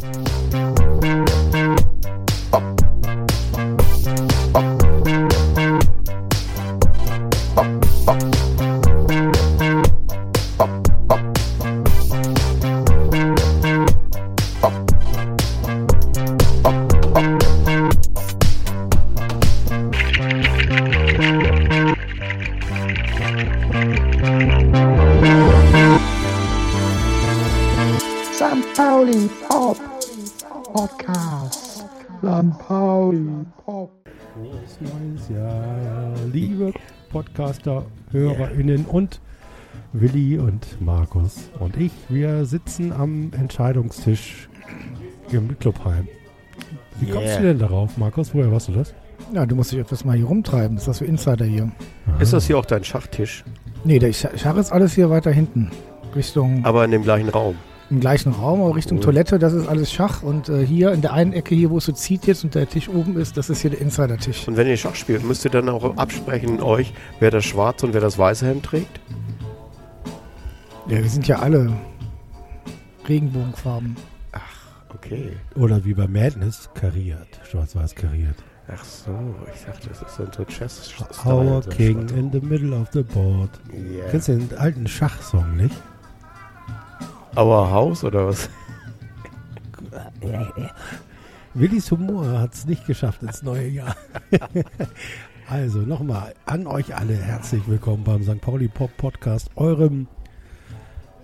St. HörerInnen und Willi und Markus und ich, wir sitzen am Entscheidungstisch im Clubheim. Wie kommst Yeah. du denn darauf, Markus? Woher weißt du das? Ja, du musst dich etwas mal hier rumtreiben. Das ist das für Insider hier. Ist das hier auch dein Schachtisch? Nee, der Sch- Schach ist alles hier weiter hinten. Richtung, Aber in dem gleichen Raum. Im gleichen Raum, aber Richtung Cool. Toilette, das ist alles Schach. Und äh, hier in der einen Ecke hier, wo es so zieht jetzt und der Tisch oben ist, das ist hier der Insider-Tisch. Und wenn ihr Schach spielt, müsst ihr dann auch absprechen euch, wer das schwarze und wer das weiße Hemd trägt? Ja, wir sind ja alle Regenbogenfarben. Okay. Oder wie bei Madness, kariert, schwarz-weiß kariert. Ach so, ich dachte, das ist dann so chess Our King in the middle of the board. Yeah. Kennst du den alten Schachsong nicht? Our House oder was? Willis Humor hat es nicht geschafft ins neue Jahr. also nochmal an euch alle herzlich willkommen beim St. Pauli Pop Podcast, eurem,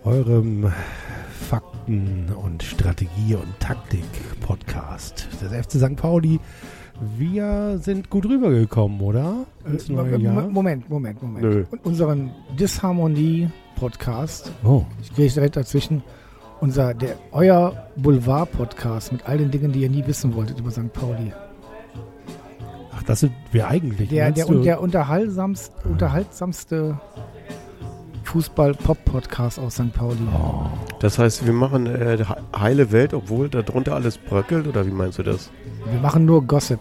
eurem Fakten- und Strategie- und Taktik-Podcast des FC St. Pauli. Wir sind gut rübergekommen, oder? Ins Äh, neue Jahr. Moment, Moment, Moment. Nö. Und unseren Disharmonie-Podcast, Oh, ich gehe direkt dazwischen, unser, der, euer Boulevard-Podcast mit all den Dingen, die ihr nie wissen wolltet über St. Pauli. ach, das sind wir eigentlich. Der, der, und der unterhaltsamst, unterhaltsamste Fußball-Pop-Podcast aus St. Pauli. oh, Das heißt, wir machen äh, he- heile Welt, obwohl darunter alles bröckelt, oder wie meinst du das? Wir machen nur Gossip.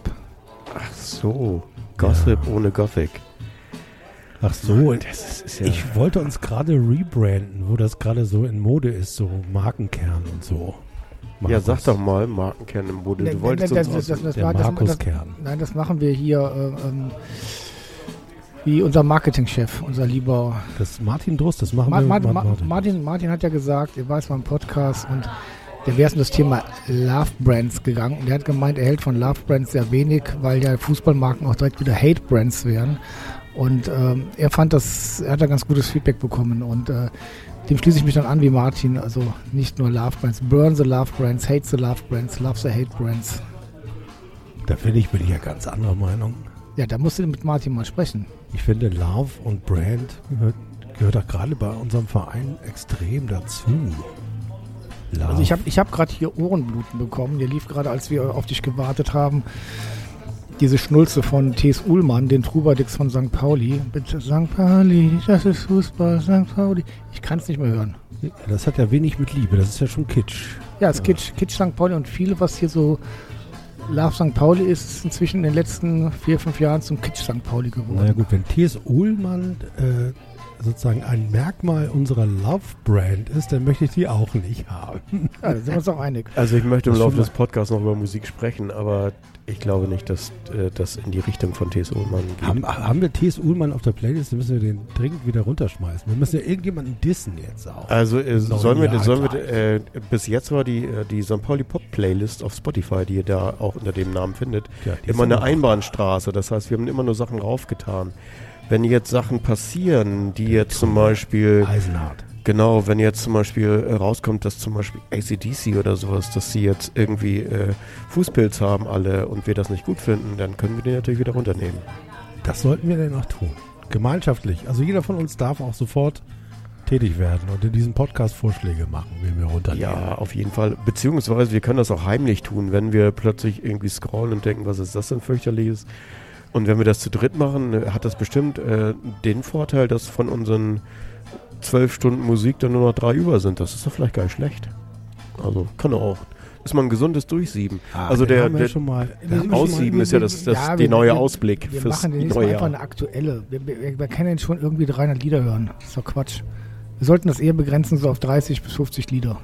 Ach so, Gossip ohne Gothic. Ach so, das ist, ist ja Ich wollte uns gerade rebranden, wo das gerade so in Mode ist, so Markenkern und so. ja, Markus. sag doch mal, Markenkern im. Ne, Du ne, wolltest ne, uns das- aus das- das- das- Markuskern. Nein, das machen wir hier äh, ähm, wie unser Marketingchef, unser lieber Das Martin Drost, das machen Ma wir Ma mit Ma Martin, Martin hat ja gesagt, er war jetzt mal im Podcast und der wäre es um das Thema Love Brands gegangen. Und er hat gemeint, er hält von Love Brands sehr wenig, weil ja Fußballmarken auch direkt wieder Hate Brands wären. Und ähm, er fand das, er hat da ganz gutes Feedback bekommen und äh, dem schließe ich mich dann an wie Martin. Also nicht nur Love Brands, burn the Love Brands, hate the Love Brands, love the Hate Brands. Da finde ich, bin ich ja ganz anderer Meinung. Ja, da musst du mit Martin mal sprechen. Ich finde, Love und Brand gehört, gehört auch gerade bei unserem Verein extrem dazu. Love. Also ich habe ich hab gerade hier Ohrenbluten bekommen. Der lief gerade, als wir auf dich gewartet haben, diese Schnulze von T.S. Uhlmann, den Trubadix von St. Pauli. Bitte St. Pauli, das ist Fußball, St. Pauli. Ich kann es nicht mehr hören. das hat ja wenig mit Liebe, das ist ja schon Kitsch. Ja, es Kitsch, Kitsch St. Pauli und viel, was hier so Love St. Pauli ist, ist inzwischen in den letzten vier, fünf Jahren zum Kitsch St. Pauli geworden. Naja gut, wenn T.S. Uhlmann äh, sozusagen ein Merkmal unserer Love-Brand ist, dann möchte ich die auch nicht haben. Ja, da sind wir uns auch einig. Also ich möchte im Laufe des Podcasts noch über Musik sprechen, aber ich glaube nicht, dass äh, das in die Richtung von T.S. Ullmann geht. Haben, haben wir T.S. Uhlmann auf der Playlist, dann müssen wir den dringend wieder runterschmeißen. Wir müssen ja irgendjemanden dissen jetzt auch. Also äh, sollen wir, sollen wir äh, bis jetzt war die, äh, die St. Pauli Pop Playlist auf Spotify, die ihr da auch unter dem Namen findet, Ja, die immer eine Einbahnstraße. Das heißt, wir haben immer nur Sachen raufgetan. Wenn jetzt Sachen passieren, die jetzt zum Beispiel, Eisenhart. genau, wenn jetzt zum Beispiel äh, rauskommt, dass zum Beispiel ACDC oder sowas, dass sie jetzt irgendwie äh, Fußpilz haben alle und wir das nicht gut finden, dann können wir den natürlich wieder runternehmen. Das sollten wir denn auch tun. Gemeinschaftlich. Also jeder von uns darf auch sofort tätig werden und in diesem Podcast Vorschläge machen, wie wir runternehmen. Ja, auf jeden Fall. Beziehungsweise wir können das auch heimlich tun, wenn wir plötzlich irgendwie scrollen und denken, was ist das denn fürchterliches? Und wenn wir das zu dritt machen, hat das bestimmt äh, den Vorteil, dass von unseren zwölf Stunden Musik dann nur noch drei über sind. Das ist doch vielleicht gar nicht schlecht. Also kann auch. Ist mal ein gesundes Durchsieben. Ah, also den der, der mal. Wir- Aussieben wir- ist ja das, das ja, die wir- neue wir- Ausblick Wir fürs machen demnächst neue mal einfach Jahr. eine aktuelle. Wir, wir, wir können schon irgendwie 300 Lieder hören. Das ist doch Quatsch. Wir sollten das eher begrenzen, so auf 30 bis 50 Lieder.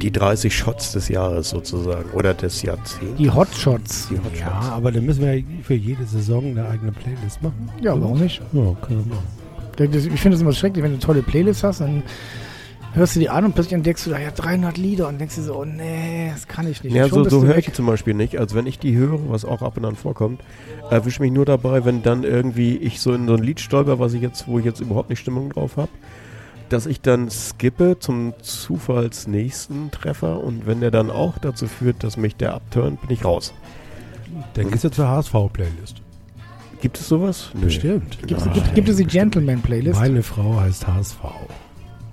Die 30 Shots des Jahres sozusagen oder des Jahrzehnts. Die Hotshots. Die Hot Ja, aber dann müssen wir ja für jede Saison eine eigene Playlist machen. Ja, warum nicht? Ja, können wir machen. Ich finde es immer schrecklich, wenn du eine tolle Playlist hast, dann hörst du die an und plötzlich entdeckst du da ja 300 Lieder und denkst dir so, oh nee, das kann ich nicht. Ja, so, so höre ich zum Beispiel nicht. Also wenn ich die höre, was auch ab und an vorkommt, erwische mich nur dabei, wenn dann irgendwie ich so in so ein Lied stolper, was ich jetzt, wo ich jetzt überhaupt nicht Stimmung drauf habe, dass ich dann skippe zum zufallsnächsten Treffer und wenn der dann auch dazu führt, dass mich der abturnt, bin ich raus. Dann geht's jetzt zur HSV-Playlist. Gibt es sowas? Nö. Bestimmt. Gibt, es- gibt, gibt es die Gentleman-Playlist? Meine Frau heißt HSV.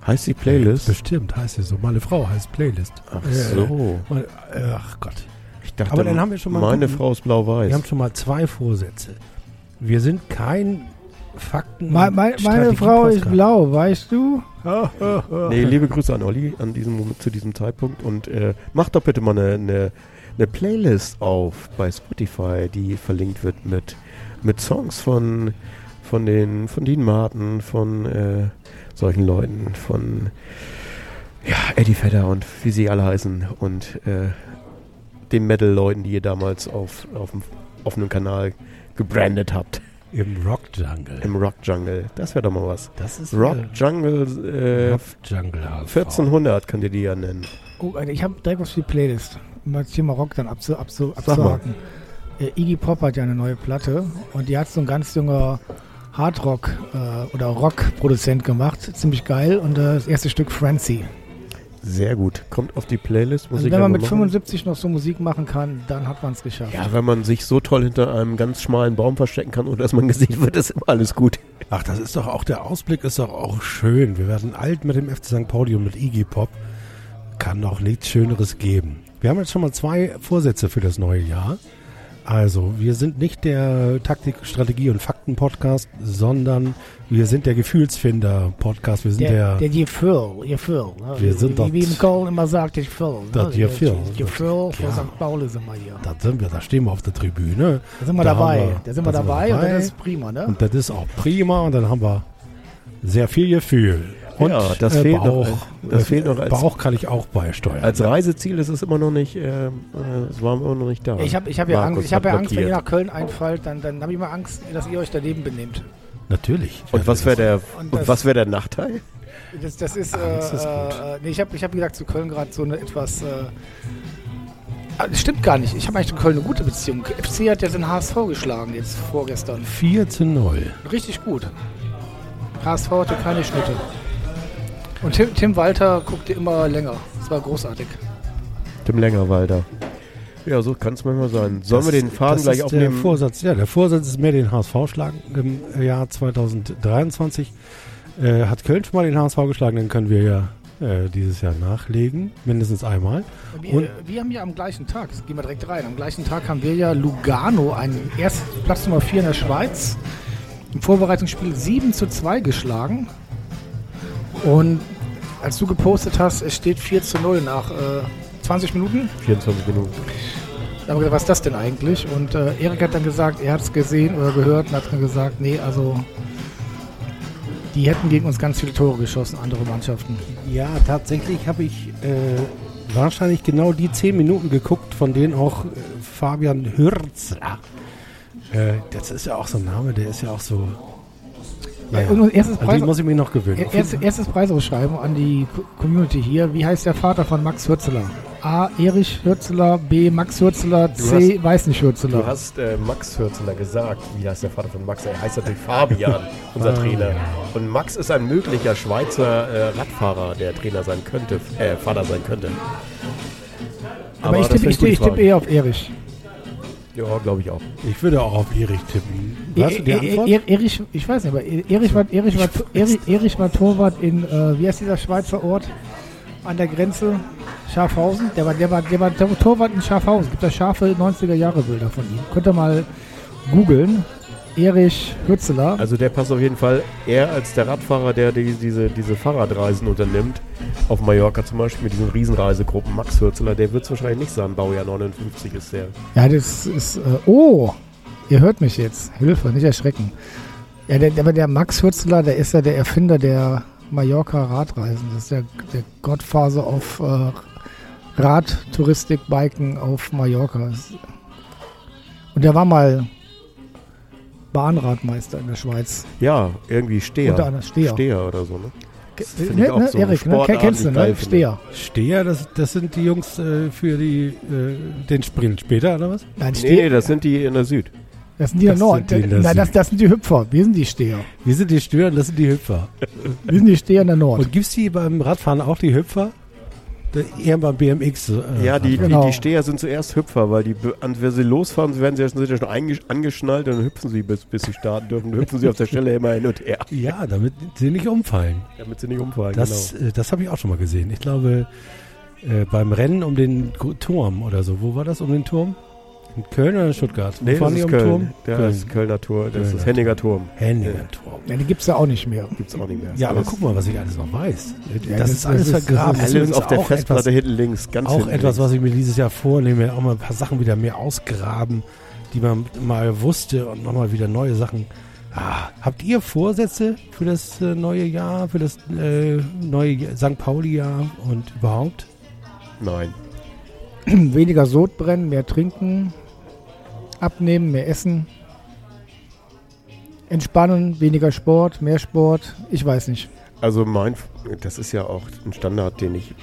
Heißt die Playlist? Bestimmt heißt sie so. Meine Frau heißt Playlist. Ach Äh, so. Meine- äh, Ach Gott. Ich dachte, Aber dann haben wir schon mal meine Frau ist blau-weiß. Wir haben schon mal zwei Vorsätze. Wir sind kein Fakten. Me- me- meine Frau ist blau, weißt du? Nee, liebe Grüße an Olli an diesem Moment, zu diesem Zeitpunkt und äh, mach doch bitte mal eine, eine, eine Playlist auf bei Spotify, die verlinkt wird mit, mit Songs von, von den von Dean Martin, von äh, solchen Leuten, von ja, Eddie Vedder und wie sie alle heißen und äh, den Metal-Leuten, die ihr damals auf, auf dem offenen Kanal gebrandet habt Im Rock Jungle. im Rock Jungle. Das wäre doch mal was. das ist Rock Jungle äh, Rock Jungle HSV. 1400 könnt ihr die ja nennen. Oh, Alter, ich habe direkt was für die Playlist, um das Thema Rock dann abzu, abzu, abzuhaken. Äh, Iggy Pop hat ja eine neue Platte und die hat so ein ganz junger Hardrock äh, oder Rock-Produzent gemacht. Ziemlich geil. Und äh, das erste Stück Francie. Sehr gut. Kommt auf die Playlist. Muss Also wenn man mit machen. 75 noch so Musik machen kann, dann hat man es geschafft. Ja, wenn man sich so toll hinter einem ganz schmalen Baum verstecken kann, ohne dass man gesehen wird, ist immer alles gut. Ach, das ist doch auch, der Ausblick ist doch auch schön. Wir werden alt mit dem FC St. Pauli und mit Iggy Pop. Kann doch nichts Schöneres geben. Wir haben jetzt schon mal zwei Vorsätze für das neue Jahr. Also, wir sind nicht der Taktik, Strategie und Fakten-Podcast, sondern wir sind der Gefühlsfinder-Podcast. Wir sind Der, der, der Gefühl, Gefühl. Ne? Wir sind wie, das- wie im Köln immer sagt, Gefühl. Das ne? Gefühl. Gefühl von Ja. St. Pauli sind wir hier. da sind wir, da stehen wir auf der Tribüne. Da sind wir Da dabei. wir- da sind wir dabei und das ist prima, ne? Und das ist auch prima und dann haben wir sehr viel Gefühl. Und Ja, das äh, fehlt noch Bauch, als- das äh, fehlt noch als- Bauch kann ich auch beisteuern. Als Reiseziel ist es immer noch nicht, äh, äh, es war immer noch nicht da. Ich habe ich hab ja Markus Angst, ich hab ja Angst wenn ihr nach Köln einfallt, dann, dann habe ich immer Angst, dass ihr euch daneben benehmt. Natürlich. Und was wäre der, Und und das- was wäre der Nachteil? Das, das ist, äh, Angst ist gut. äh, nee, ich habe, ich hab, gesagt, zu Köln gerade so eine etwas. Äh, ah, das stimmt gar nicht. Ich habe eigentlich zu Köln eine gute Beziehung. FC hat ja den HSV geschlagen jetzt vorgestern. 4 zu 0. Richtig gut. HSV hatte keine Schnitte. Und Tim, Tim Walter guckte immer länger. Das war großartig. Tim Längerwalder. Ja, so kann es manchmal sein. Sollen wir den Faden das gleich ist aufnehmen? Der Vorsatz, ja, der Vorsatz ist mehr den HSV schlagen im Jahr 2023. Äh, hat Köln schon mal den HSV geschlagen, dann können wir ja äh, dieses Jahr nachlegen. Mindestens einmal. Wir, Und- wir haben ja am gleichen Tag, das gehen wir direkt rein, am gleichen Tag haben wir ja Lugano, einen erst Platz Nummer 4 in der Schweiz, im Vorbereitungsspiel 7 zu 2 geschlagen. Und als du gepostet hast, es steht 4 zu 0 nach äh, 20 Minuten. 24 Minuten. Da haben wir gesagt, was ist das denn eigentlich? Und äh, Erik hat dann gesagt, er hat es gesehen oder gehört und hat dann gesagt, nee, also die hätten gegen uns ganz viele Tore geschossen, andere Mannschaften. Ja, tatsächlich habe ich äh, wahrscheinlich genau die 10 Minuten geguckt, von denen auch äh, Fabian Hürzler. Äh, das ist ja auch so ein Name, der ist ja auch so. Naja, Und erstes Preis, muss ich mich noch gewöhnen. Er- Erst, erstes Preisausschreiben an die Co- Community hier. Wie heißt der Vater von Max Hürzeler? A. Erich Hürzeler, B. Max Hürzeler, C. Weiß nicht Du Hürzeler. hast äh, Max Hürzeler gesagt. Wie heißt der Vater von Max? Er heißt natürlich Fabian, unser Ah, Trainer. ja. Und Max ist ein möglicher Schweizer äh, Radfahrer, der Trainer sein könnte, äh, Vater sein könnte. Aber, ich tippe wär ich, eine ich gute tippe eher auf Erich. Ja, glaube ich auch. Ich würde auch auf Erich tippen. Weißt du die Antwort? E- Erich, ich weiß nicht, aber Erich war, Erich war, Erich, Erich war Torwart in, äh, wie heißt dieser Schweizer Ort an der Grenze? Schafhausen? Der war, der war, der war Torwart in Schafhausen. Gibt da scharfe 90er Jahre Bilder von ihm. Könnt ihr mal googeln. Erich Hürzeler. Also der passt auf jeden Fall eher als der Radfahrer, der die, diese, diese Fahrradreisen unternimmt. Auf Mallorca zum Beispiel mit diesen Riesenreisegruppen. Max Hürzeler, der wird es wahrscheinlich nicht sein. Baujahr 59 ist der. Ja, das ist. Äh, oh! Ihr hört mich jetzt. Hilfe, nicht erschrecken. Ja, der, aber der Max Hürzeler, der ist ja der Erfinder der Mallorca Radreisen. Das ist der, der Godfather of äh, Radtouristik, Biken auf Mallorca. Und der war mal Bahnradmeister in der Schweiz. Ja, irgendwie Steher. Unter anderem Steher. Steher oder so, ne? Ne, ne, so Erik, ne? Kennst du, ne? Steher. Steher, das, das sind die Jungs äh, für die, äh, den Sprint später, oder was? Nein, Nee, Steher. das sind die in der Süd. das sind die in der das Nord. sind die in der Nein, das, Süd. das sind die Hüpfer. Wir sind die Steher. Wir sind die Störer, das sind die Hüpfer. Wir sind die Steher in der Nord. Und gibt's die beim Radfahren auch die Hüpfer? Eher beim BMX. Äh, Ja, die, Genau. die, die Steher sind zuerst Hüpfer, weil die, wenn sie losfahren, werden sie sind sie ja schon angeschnallt und dann hüpfen sie, bis, bis sie starten dürfen. Dann hüpfen sie auf der Stelle immer hin und her, Ja, damit sie nicht umfallen. damit sie nicht umfallen. Das, äh, das habe ich auch schon mal gesehen. Ich glaube, äh, beim Rennen um den Turm oder so. Wo war das um den Turm? In Köln oder in Stuttgart? Wo. Nee, fahren das ist Köln. Turm? Der Köln. ist Kölner Tor, das Kölner ist Henninger Turm. Henninger Turm. Ja, die gibt es ja auch nicht mehr. Gibt's auch nicht mehr. Ja, aber Alles- guck mal, was ich alles noch weiß. Ja, das, das- ist alles ist- vergraben. das Alles ist übrigens auf der auch Festplatte etwas, hinten links, ganz auch hinten etwas, links. was ich mir dieses Jahr vornehme, auch mal ein paar Sachen wieder mehr ausgraben, die man mal wusste und nochmal wieder neue Sachen. Ah, habt ihr Vorsätze für das äh, neue Jahr, für das äh, neue St. Pauli-Jahr und überhaupt? Nein. Weniger Sodbrennen, mehr trinken, abnehmen, mehr essen, entspannen, weniger Sport, mehr Sport. Ich weiß nicht. Also mein, das ist ja auch ein Standard, den ich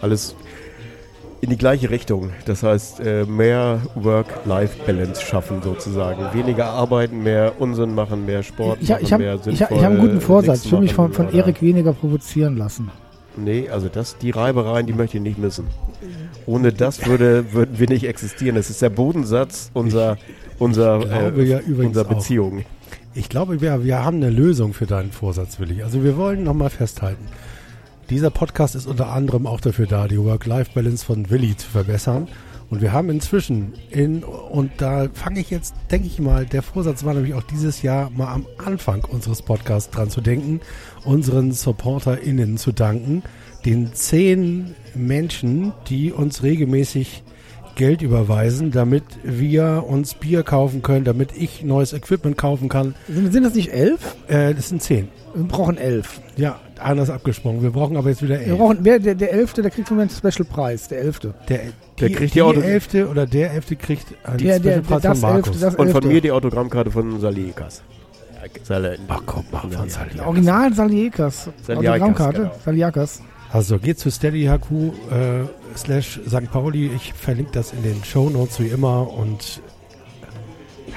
alles in die gleiche Richtung. Das heißt, äh, mehr Work-Life-Balance schaffen sozusagen. Weniger arbeiten, mehr Unsinn machen, mehr Sport Ich, machen, ich habe mehr ich, hab- ich hab einen sinnvoll guten Vorsatz. Ich will mich von, von Erik weniger provozieren lassen. Nee, also das, die Reibereien, die möchte ich nicht missen. Ohne das würde, würden wir nicht existieren. Das ist der Bodensatz unserer, unserer, glaube äh, ja unserer auch. Beziehung. Ich glaube, wir, wir haben eine Lösung für deinen Vorsatz, Willi. Also wir wollen nochmal festhalten. Dieser Podcast ist unter anderem auch dafür da, die Work-Life-Balance von Willi zu verbessern. Und wir haben inzwischen in, und da fange ich jetzt, denke ich mal, der Vorsatz war nämlich auch dieses Jahr mal am Anfang unseres Podcasts dran zu denken, unseren SupporterInnen zu danken, den zehn Menschen, die uns regelmäßig Geld überweisen, damit wir uns Bier kaufen können, damit ich neues Equipment kaufen kann. Sind, das nicht elf? Äh, das sind zehn. Wir brauchen elf. Ja, einer ist abgesprungen. Wir brauchen aber jetzt wieder Wir elf. brauchen, wer, der, der elfte, der kriegt von mir einen Special-Preis. Der elfte. Der, Der die, kriegt die die Elfte oder der Elfte kriegt einen Der, Special-Preis von Markus. elfte, das Und von elfte. mir die Autogrammkarte von Salikas. Sal Ach komm, mach von Sally. Original Saliekas. Saliakas, Autogrammkarte. genau. Saliakas. Also geht zu SteadyHQ äh, slash St. Pauli. Ich verlinke das in den Show Notes wie immer und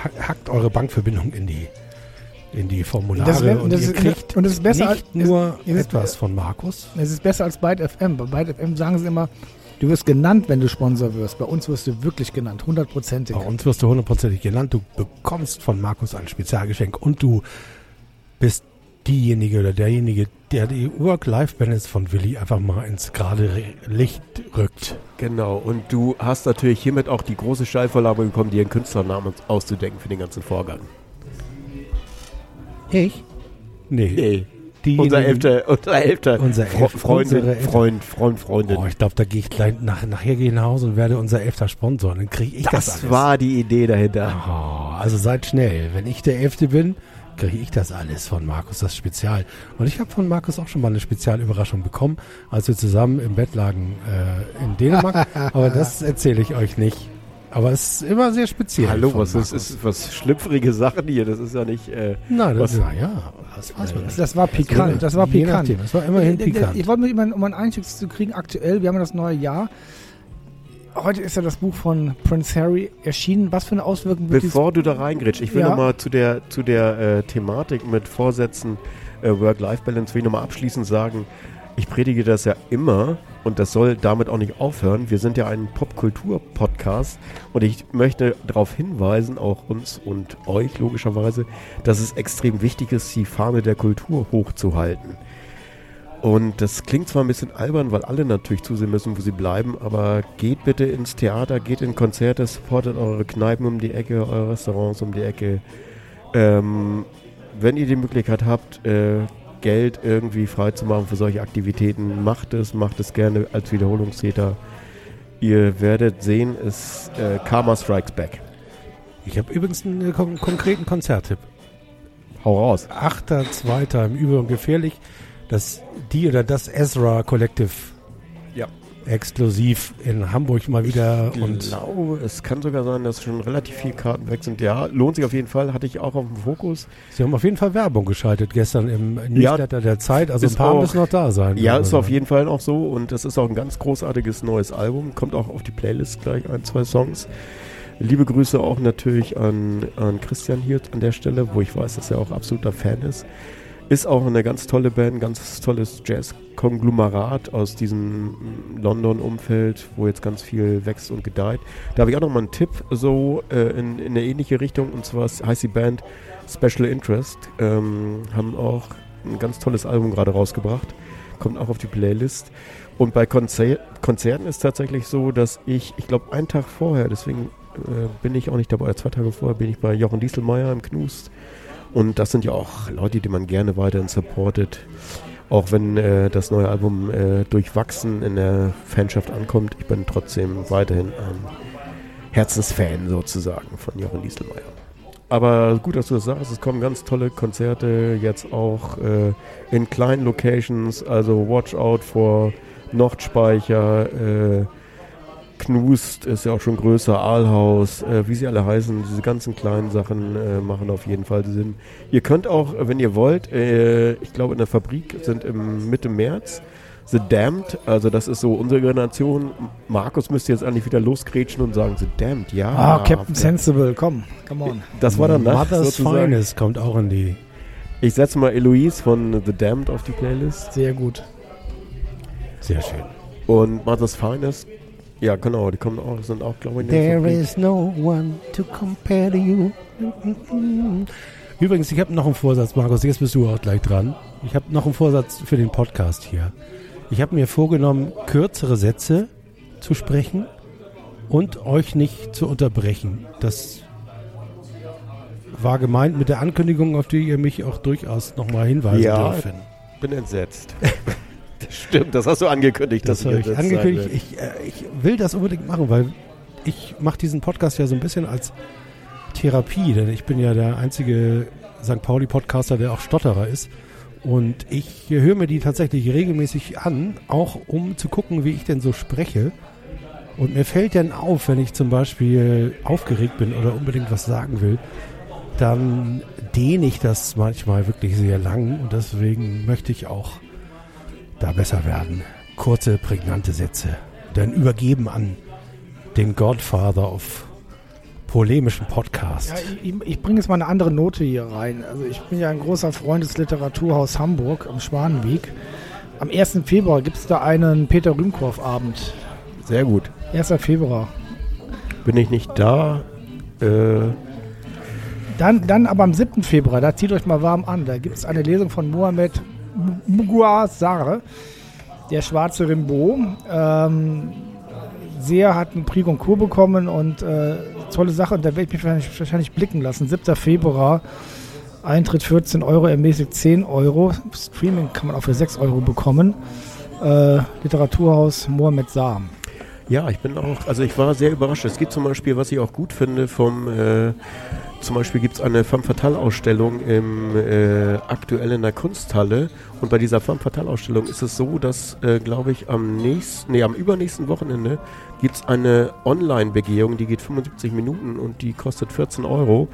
ha- hackt eure Bankverbindung in die in die Formulare Das wär- und das ihr ist- kriegt und das ist besser nicht als- nur ist- etwas von Markus. Es ist besser als Byte FM. Bei Byte FM sagen sie immer, du wirst genannt, wenn du Sponsor wirst. Bei uns wirst du wirklich genannt, hundertprozentig. Bei uns wirst du hundertprozentig genannt. Du bekommst von Markus ein Spezialgeschenk und du bist diejenige oder derjenige, der die Work-Life-Balance von Willi einfach mal ins gerade Licht rückt. Genau, und du hast natürlich hiermit auch die große Steilvorlage bekommen, dir einen Künstlernamen auszudenken für den ganzen Vorgang. Ich? Nee. Nee, diejenigen- unser elfter, unser elfter Unser elf- elfte- Freund, Freund, Freundin. Oh, ich glaube, da gehe ich gleich nach, nachher gehe ich nach Hause und werde unser elfter Sponsor. Dann kriege ich das, das alles. war die Idee dahinter. Oh, also seid schnell. Wenn ich der Elfte bin, kriege ich das alles von Markus, das Spezial. Und ich habe von Markus auch schon mal eine Spezialüberraschung bekommen, als wir zusammen im Bett lagen äh, in Dänemark. Aber das erzähle ich euch nicht. Aber es ist immer sehr speziell. Hallo, was ist, Markus. ist was schlüpfrige Sachen hier? Das ist ja nicht. Äh, Nein, das was- ist, ja, das weiß man Das, nicht. das war pikant. Das war pikant. nachdem, Das war immerhin Äh, äh, pikant. Ich wollte mit jemandem, um einen Einstieg zu kriegen, aktuell, wir haben ja das neue Jahr. Heute ist ja das Buch von Prince Harry erschienen. Was für eine Auswirkung wird bevor du da reingrätsch, ich will Ja. noch mal zu der, zu der äh, Thematik mit Vorsätzen äh, Work-Life-Balance, will ich nochmal abschließend sagen, ich predige das ja immer und das soll damit auch nicht aufhören. Wir sind ja ein Popkultur-Podcast und ich möchte darauf hinweisen, auch uns und euch logischerweise, dass es extrem wichtig ist, die Fahne der Kultur hochzuhalten. Und das klingt zwar ein bisschen albern, weil alle natürlich zusehen müssen, wo sie bleiben, aber geht bitte ins Theater, geht in Konzerte, supportet eure Kneipen um die Ecke, eure Restaurants um die Ecke. Ähm, wenn ihr die Möglichkeit habt, äh, Geld irgendwie freizumachen für solche Aktivitäten, macht es, macht es gerne als Wiederholungstäter. Ihr werdet sehen, es äh, Karma Strikes Back. Ich habe übrigens einen äh, kon konkreten Konzerttipp. Hau raus. 8.2. im und Gefährlich. Das, die oder das Ezra Collective. Ja. exklusiv in Hamburg mal wieder. Ich Und glaube, es kann sogar sein, dass schon relativ viele Karten weg sind. Ja, lohnt sich auf jeden Fall. Hatte ich auch auf dem Fokus. Sie haben auf jeden Fall Werbung geschaltet gestern im Newsletter der Zeit. Also ein paar auch- müssen noch da sein. Ja, ist auf jeden Fall auch so. Und das ist auch ein ganz großartiges neues Album. Kommt auch auf die Playlist gleich ein, zwei Songs. Liebe Grüße auch natürlich an, an Christian hier an der Stelle, wo ich weiß, dass er auch absoluter Fan ist. Ist auch eine ganz tolle Band, ganz tolles Jazz-Konglomerat aus diesem London-Umfeld, wo jetzt ganz viel wächst und gedeiht. Da habe ich auch noch mal einen Tipp so äh, in, in eine ähnliche Richtung und zwar heißt die Band Special Interest. Ähm, haben auch ein ganz tolles Album gerade rausgebracht. Kommt auch auf die Playlist. Und bei Konzer Konzerten ist tatsächlich so, dass ich, ich glaube, einen Tag vorher, deswegen äh, bin ich auch nicht dabei, zwei Tage vorher bin ich bei Jochen Dieselmeier im Knust. Und das sind ja auch Leute, die man gerne weiterhin supportet. Auch wenn äh, das neue Album äh, durchwachsen in der Fanschaft ankommt, ich bin trotzdem weiterhin ein Herzensfan sozusagen von Jochen Dieselmeier. Aber gut, dass du das sagst, es kommen ganz tolle Konzerte jetzt auch äh, in kleinen Locations, also Watch Out vor Nordspeicher, äh, Knust ist ja auch schon größer, Aalhaus, äh, wie sie alle heißen, diese ganzen kleinen Sachen äh, machen auf jeden Fall Sinn. Ihr könnt auch, wenn ihr wollt, äh, ich glaube in der Fabrik sind im Mitte März The Damned, also das ist so unsere Generation. Markus müsste jetzt eigentlich wieder losgrätschen und sagen The Damned, ja. Ah, Captain Sensible, komm, come on. Das war dann das Mother's sozusagen. Finest kommt auch in die. Ich setze mal Eloise von The Damned auf die Playlist Sehr gut. Sehr schön. und Mother's Finest. Ja, genau, die kommen auch, sind auch, glaube ich, in There Fabrik. is no one to compare to you. Übrigens, ich habe noch einen Vorsatz, Markus, jetzt bist du auch gleich dran. Ich habe noch einen Vorsatz für den Podcast hier. Ich habe mir vorgenommen, kürzere Sätze zu sprechen und euch nicht zu unterbrechen. Das war gemeint mit der Ankündigung, auf die ihr mich auch durchaus nochmal hinweisen Ja, dürfen. bin entsetzt. das stimmt, das hast du angekündigt. Das habe ich angekündigt. Ich, äh, ich will das unbedingt machen, weil ich mache diesen Podcast ja so ein bisschen als Therapie, denn ich bin ja der einzige St. Pauli-Podcaster, der auch Stotterer ist. Und ich höre mir die tatsächlich regelmäßig an, auch um zu gucken, wie ich denn so spreche. Und mir fällt dann auf, wenn ich zum Beispiel aufgeregt bin oder unbedingt was sagen will, dann dehne ich das manchmal wirklich sehr lang und deswegen möchte ich auch da besser werden. Kurze, prägnante Sätze. Dann übergeben an den Godfather of polemischen Podcast. Ja, ich, ich bringe jetzt mal eine andere Note hier rein. Also ich bin ja ein großer Freund des Literaturhaus Hamburg am Schwanenweg. Am 1. Februar gibt es da einen Peter Rühmkorff-Abend. Sehr gut. 1. Februar. Bin ich nicht da? Äh, Dann, dann aber am 7. Februar, da zieht euch mal warm an. Da gibt es eine Lesung von Mohamed Muguazar, der schwarze Rimbaud. Ähm, sehr hat einen Prix Goncourt bekommen und äh, tolle Sache. Und da werde ich mich wahrscheinlich, wahrscheinlich blicken lassen. 7. Februar, Eintritt 14 Euro, ermäßigt 10 Euro. Streaming kann man auch für 6 Euro bekommen. Äh, Literaturhaus Mohamed Saar. ja, ich bin auch, also ich war sehr überrascht. Es gibt zum Beispiel, was ich auch gut finde, vom, äh, zum Beispiel gibt es eine Femme Fatale Ausstellung im, äh, aktuell in der Kunsthalle. Und bei dieser Femme Fatale Ausstellung ist es so, dass, äh, glaube ich, am nächsten, nee, am übernächsten Wochenende gibt es eine Online-Begehung, die geht 75 Minuten und die kostet 14 Euro.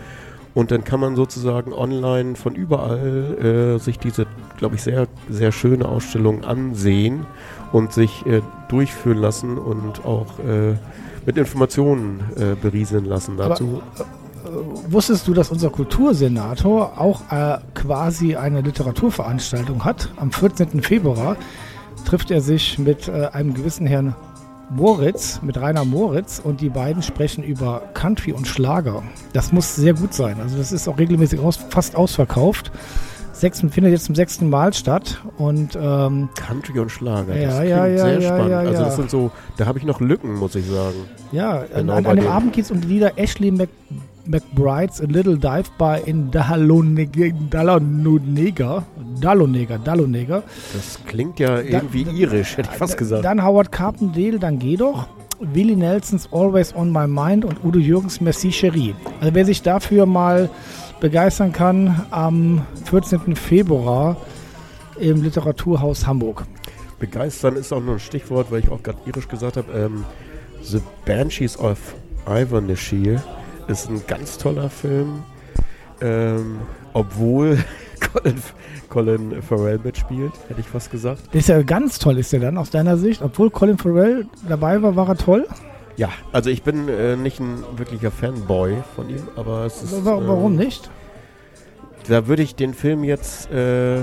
Und dann kann man sozusagen online von überall äh, sich diese, glaube ich, sehr, sehr schöne Ausstellung ansehen und sich äh, durchführen lassen und auch äh, mit Informationen äh, berieseln lassen dazu. Wusstest du, dass unser Kultursenator auch äh, quasi eine Literaturveranstaltung hat? Am 14. Februar trifft er sich mit äh, einem gewissen Herrn Moritz, mit Rainer Moritz und die beiden sprechen über Country und Schlager. Das muss sehr gut sein. Also das ist auch regelmäßig aus, fast ausverkauft. Sechs, findet jetzt zum sechsten Mal statt und ähm, Country und Schlager, Ja, das ja, klingt ja, sehr ja, spannend. ja, also ja. das sind so, da habe ich noch Lücken, muss ich sagen. ja, Genau an, an dem. Abend geht es um die Lieder Ashley Mc, McBride's A Little Dive Bar in Dahlonega, Dahlonega, Dahlonega. Das klingt ja irgendwie irisch, hätte ich fast gesagt. Dann Howard Carpendale, dann geh doch. Willie Nelsons Always on My Mind und Udo Jürgens Merci Cherie. Also wer sich dafür mal begeistern kann, am 14. Februar im Literaturhaus Hamburg. begeistern ist auch nur ein Stichwort, weil ich auch gerade irisch gesagt habe. Ähm, The Banshees of Ivanishir ist ein ganz toller Film. Ähm, obwohl Colin, Colin Farrell mitspielt, hätte ich fast gesagt. Der ist ja ganz toll, ist der dann aus deiner Sicht. Obwohl Colin Farrell dabei war, war er toll. Ja, also ich bin äh, nicht ein wirklicher Fanboy von ihm, aber es ist. Wa- Warum ähm, nicht? Da würde ich den Film jetzt äh,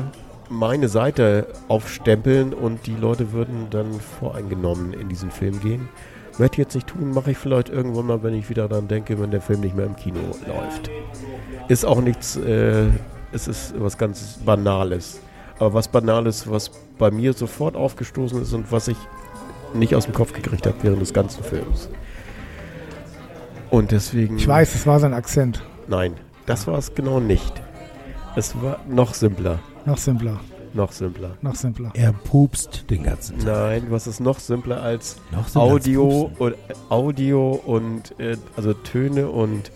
meine Seite aufstempeln und die Leute würden dann voreingenommen in diesen Film gehen. Möchte ich jetzt nicht tun, mache ich vielleicht irgendwann mal, wenn ich wieder daran denke, wenn der Film nicht mehr im Kino läuft. Ist auch nichts, äh, es ist was ganz Banales. Aber was Banales, was bei mir sofort aufgestoßen ist und was ich nicht aus dem Kopf gekriegt habe während des ganzen Films. Und deswegen. Ich weiß, es war sein Akzent. Nein, das war es genau nicht. Es war noch simpler. Noch simpler, Noch simpler. noch simpler. Er pupst den ganzen Tag. Nein, was ist noch simpler als Noch simpler als Audio Pupsen. und Audio und äh, also Töne und,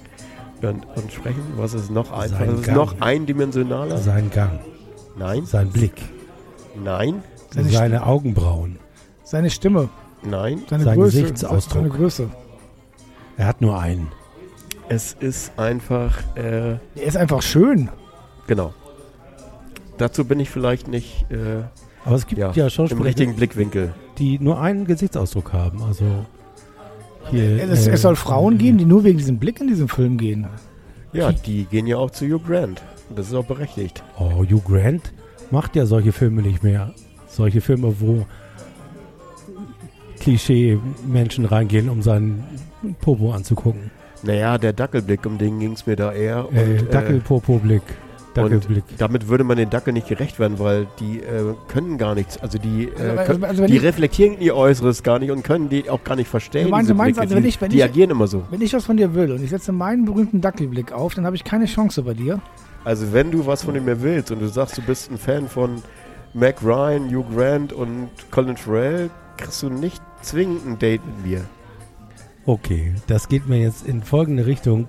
und, und Sprechen? Was ist noch einfacher? Das ist Gang. noch eindimensionaler? Sein Gang, Nein, sein Blick, nein, Seine seine Augenbrauen. Seine Stimme, nein. seine Sein Größe. Gesichtsausdruck. Seine Größe. Er hat nur einen. Es ist einfach, äh, Er ist einfach schön. genau. Dazu bin ich vielleicht nicht äh, Aber es gibt ja, ja, im Schauspieler, richtigen Blickwinkel. die nur einen Gesichtsausdruck haben. Also hier. Es, äh, es soll Frauen geben, die nur wegen diesem Blick in diesem Film gehen. Ja, die gehen ja auch zu Hugh Grant. Das ist auch berechtigt. Oh, Hugh Grant macht ja solche Filme nicht mehr. Solche Filme, wo Klischee-Menschen reingehen, um seinen Popo anzugucken. Naja, der Dackelblick, um den ging es mir da eher. Äh, äh, Dackel-Popo-Blick. Dackelblick. Damit würde man den Dackel nicht gerecht werden, weil die äh, können gar nichts. Also die, äh, Also, können, also wenn die reflektieren ihr Äußeres gar nicht und können die auch gar nicht verstehen. Du meinst- du meinst also, wenn die, ich- wenn die ich- agieren immer so. Wenn ich was von dir will und ich setze meinen berühmten Dackelblick auf, dann habe ich keine Chance bei dir. Also wenn du was von mir willst und du sagst, du bist ein Fan von Mac Ryan, Hugh Grant und Colin Farrell, kriegst du nicht zwingend ein Date mit mir. Okay, das geht mir jetzt in folgende Richtung.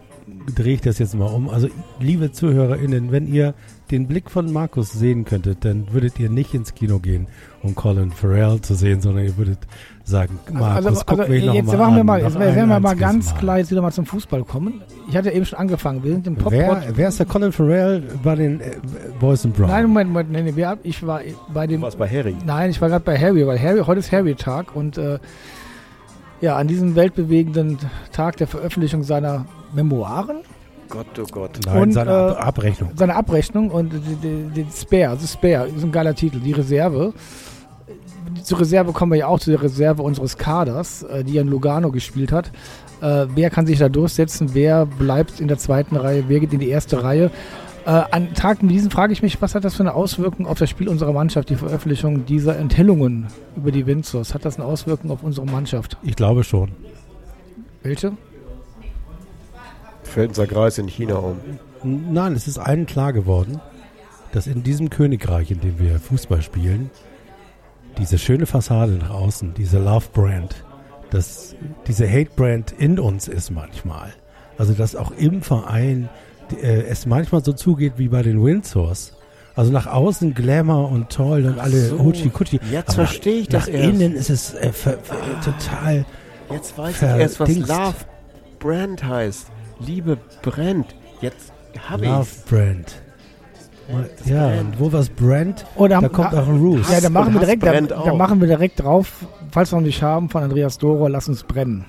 Drehe ich das jetzt mal um. Also, liebe ZuhörerInnen, wenn ihr den Blick von Markus sehen könntet, dann würdet ihr nicht ins Kino gehen, um Colin Farrell zu sehen, sondern ihr würdet sagen, Markus, also, guck also mich noch jetzt mal machen wir an, mal, noch jetzt werden wir mal ganz Mal. klar jetzt wieder mal zum Fußball kommen. Ich hatte eben schon angefangen. Wir sind im pop Wer, wer ist der Colin Farrell bei den äh, Boys and Brown? Nein, Moment, Moment, nee, nee, ich war bei Du dem. warst bei Harry. Nein, ich war gerade bei Harry, weil Harry, heute ist Harry-Tag und äh, ja, an diesem weltbewegenden Tag der Veröffentlichung seiner Memoiren, Gott, oh Gott. Nein, und, seine äh, Ab Abrechnung. seine Abrechnung und die Spare, also Spare, ist ein geiler Titel, die Reserve. Zur Reserve kommen wir ja auch zu der Reserve unseres Kaders, äh, die ja in Lugano gespielt hat. Äh, wer kann sich da durchsetzen? Wer bleibt in der zweiten Reihe? Wer geht in die erste Reihe? Äh, an Tagen wie diesen frage ich mich, was hat das für eine Auswirkung auf das Spiel unserer Mannschaft, die Veröffentlichung dieser Enthüllungen über die Winzers? Hat das eine Auswirkung auf unsere Mannschaft? Ich glaube schon. Welche? Fällt unser Kreis in China um. Nein, es ist allen klar geworden, dass in diesem Königreich, in dem wir Fußball spielen, diese schöne Fassade nach außen, diese Love Brand, dass diese Hate Brand in uns ist manchmal. Also dass auch im Verein äh, es manchmal so zugeht wie bei den Windsors. Also nach außen Glamour und toll und alle so, Hutschi Kutschi. jetzt Aber verstehe ich das Nach erst. innen ist es äh, ver, ver, total. Jetzt weiß ich erst, was Love Brand heißt. Liebe brennt. Jetzt habe Love ich's. Brand. Ja, Brand. und wo was Brand, Oder da kommt auch ein Roost. Ja, da machen, wir direkt, da, da machen wir direkt drauf, falls wir noch nicht haben, von Andreas Doro, lass uns brennen.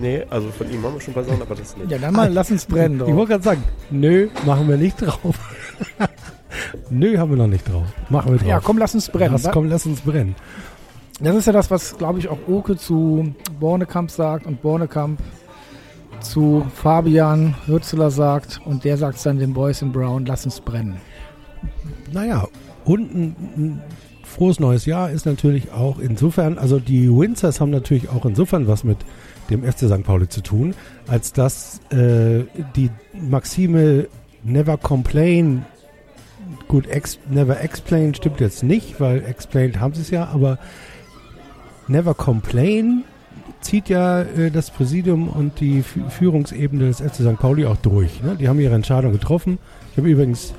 Nee, also von ihm haben wir schon ein paar Sachen, aber das nicht. Ja, dann mal, lass uns brennen. Ich Drauf. wollte gerade sagen, nö, machen wir nicht drauf. nö, haben wir noch nicht drauf. Machen wir drauf. Ja, komm, lass uns brennen. Lass, komm, lass uns brennen. Das ist ja das, was, glaube ich, auch Oke zu Bornekamp sagt und Bornekamp zu Fabian Hürzeler sagt und der sagt dann den Boys in Brown, lass uns brennen. Naja, und ein, ein frohes neues Jahr ist natürlich auch insofern, also die Windsors haben natürlich auch insofern was mit dem FC St. Pauli zu tun, als dass äh, die Maxime Never Complain, gut, ex, Never Explain stimmt jetzt nicht, weil Explained haben sie es ja, aber Never Complain zieht ja äh, das Präsidium und die Fü- Führungsebene des FC St. Pauli auch durch. Ne? Die haben ihre Entscheidung getroffen. Ich habe übrigens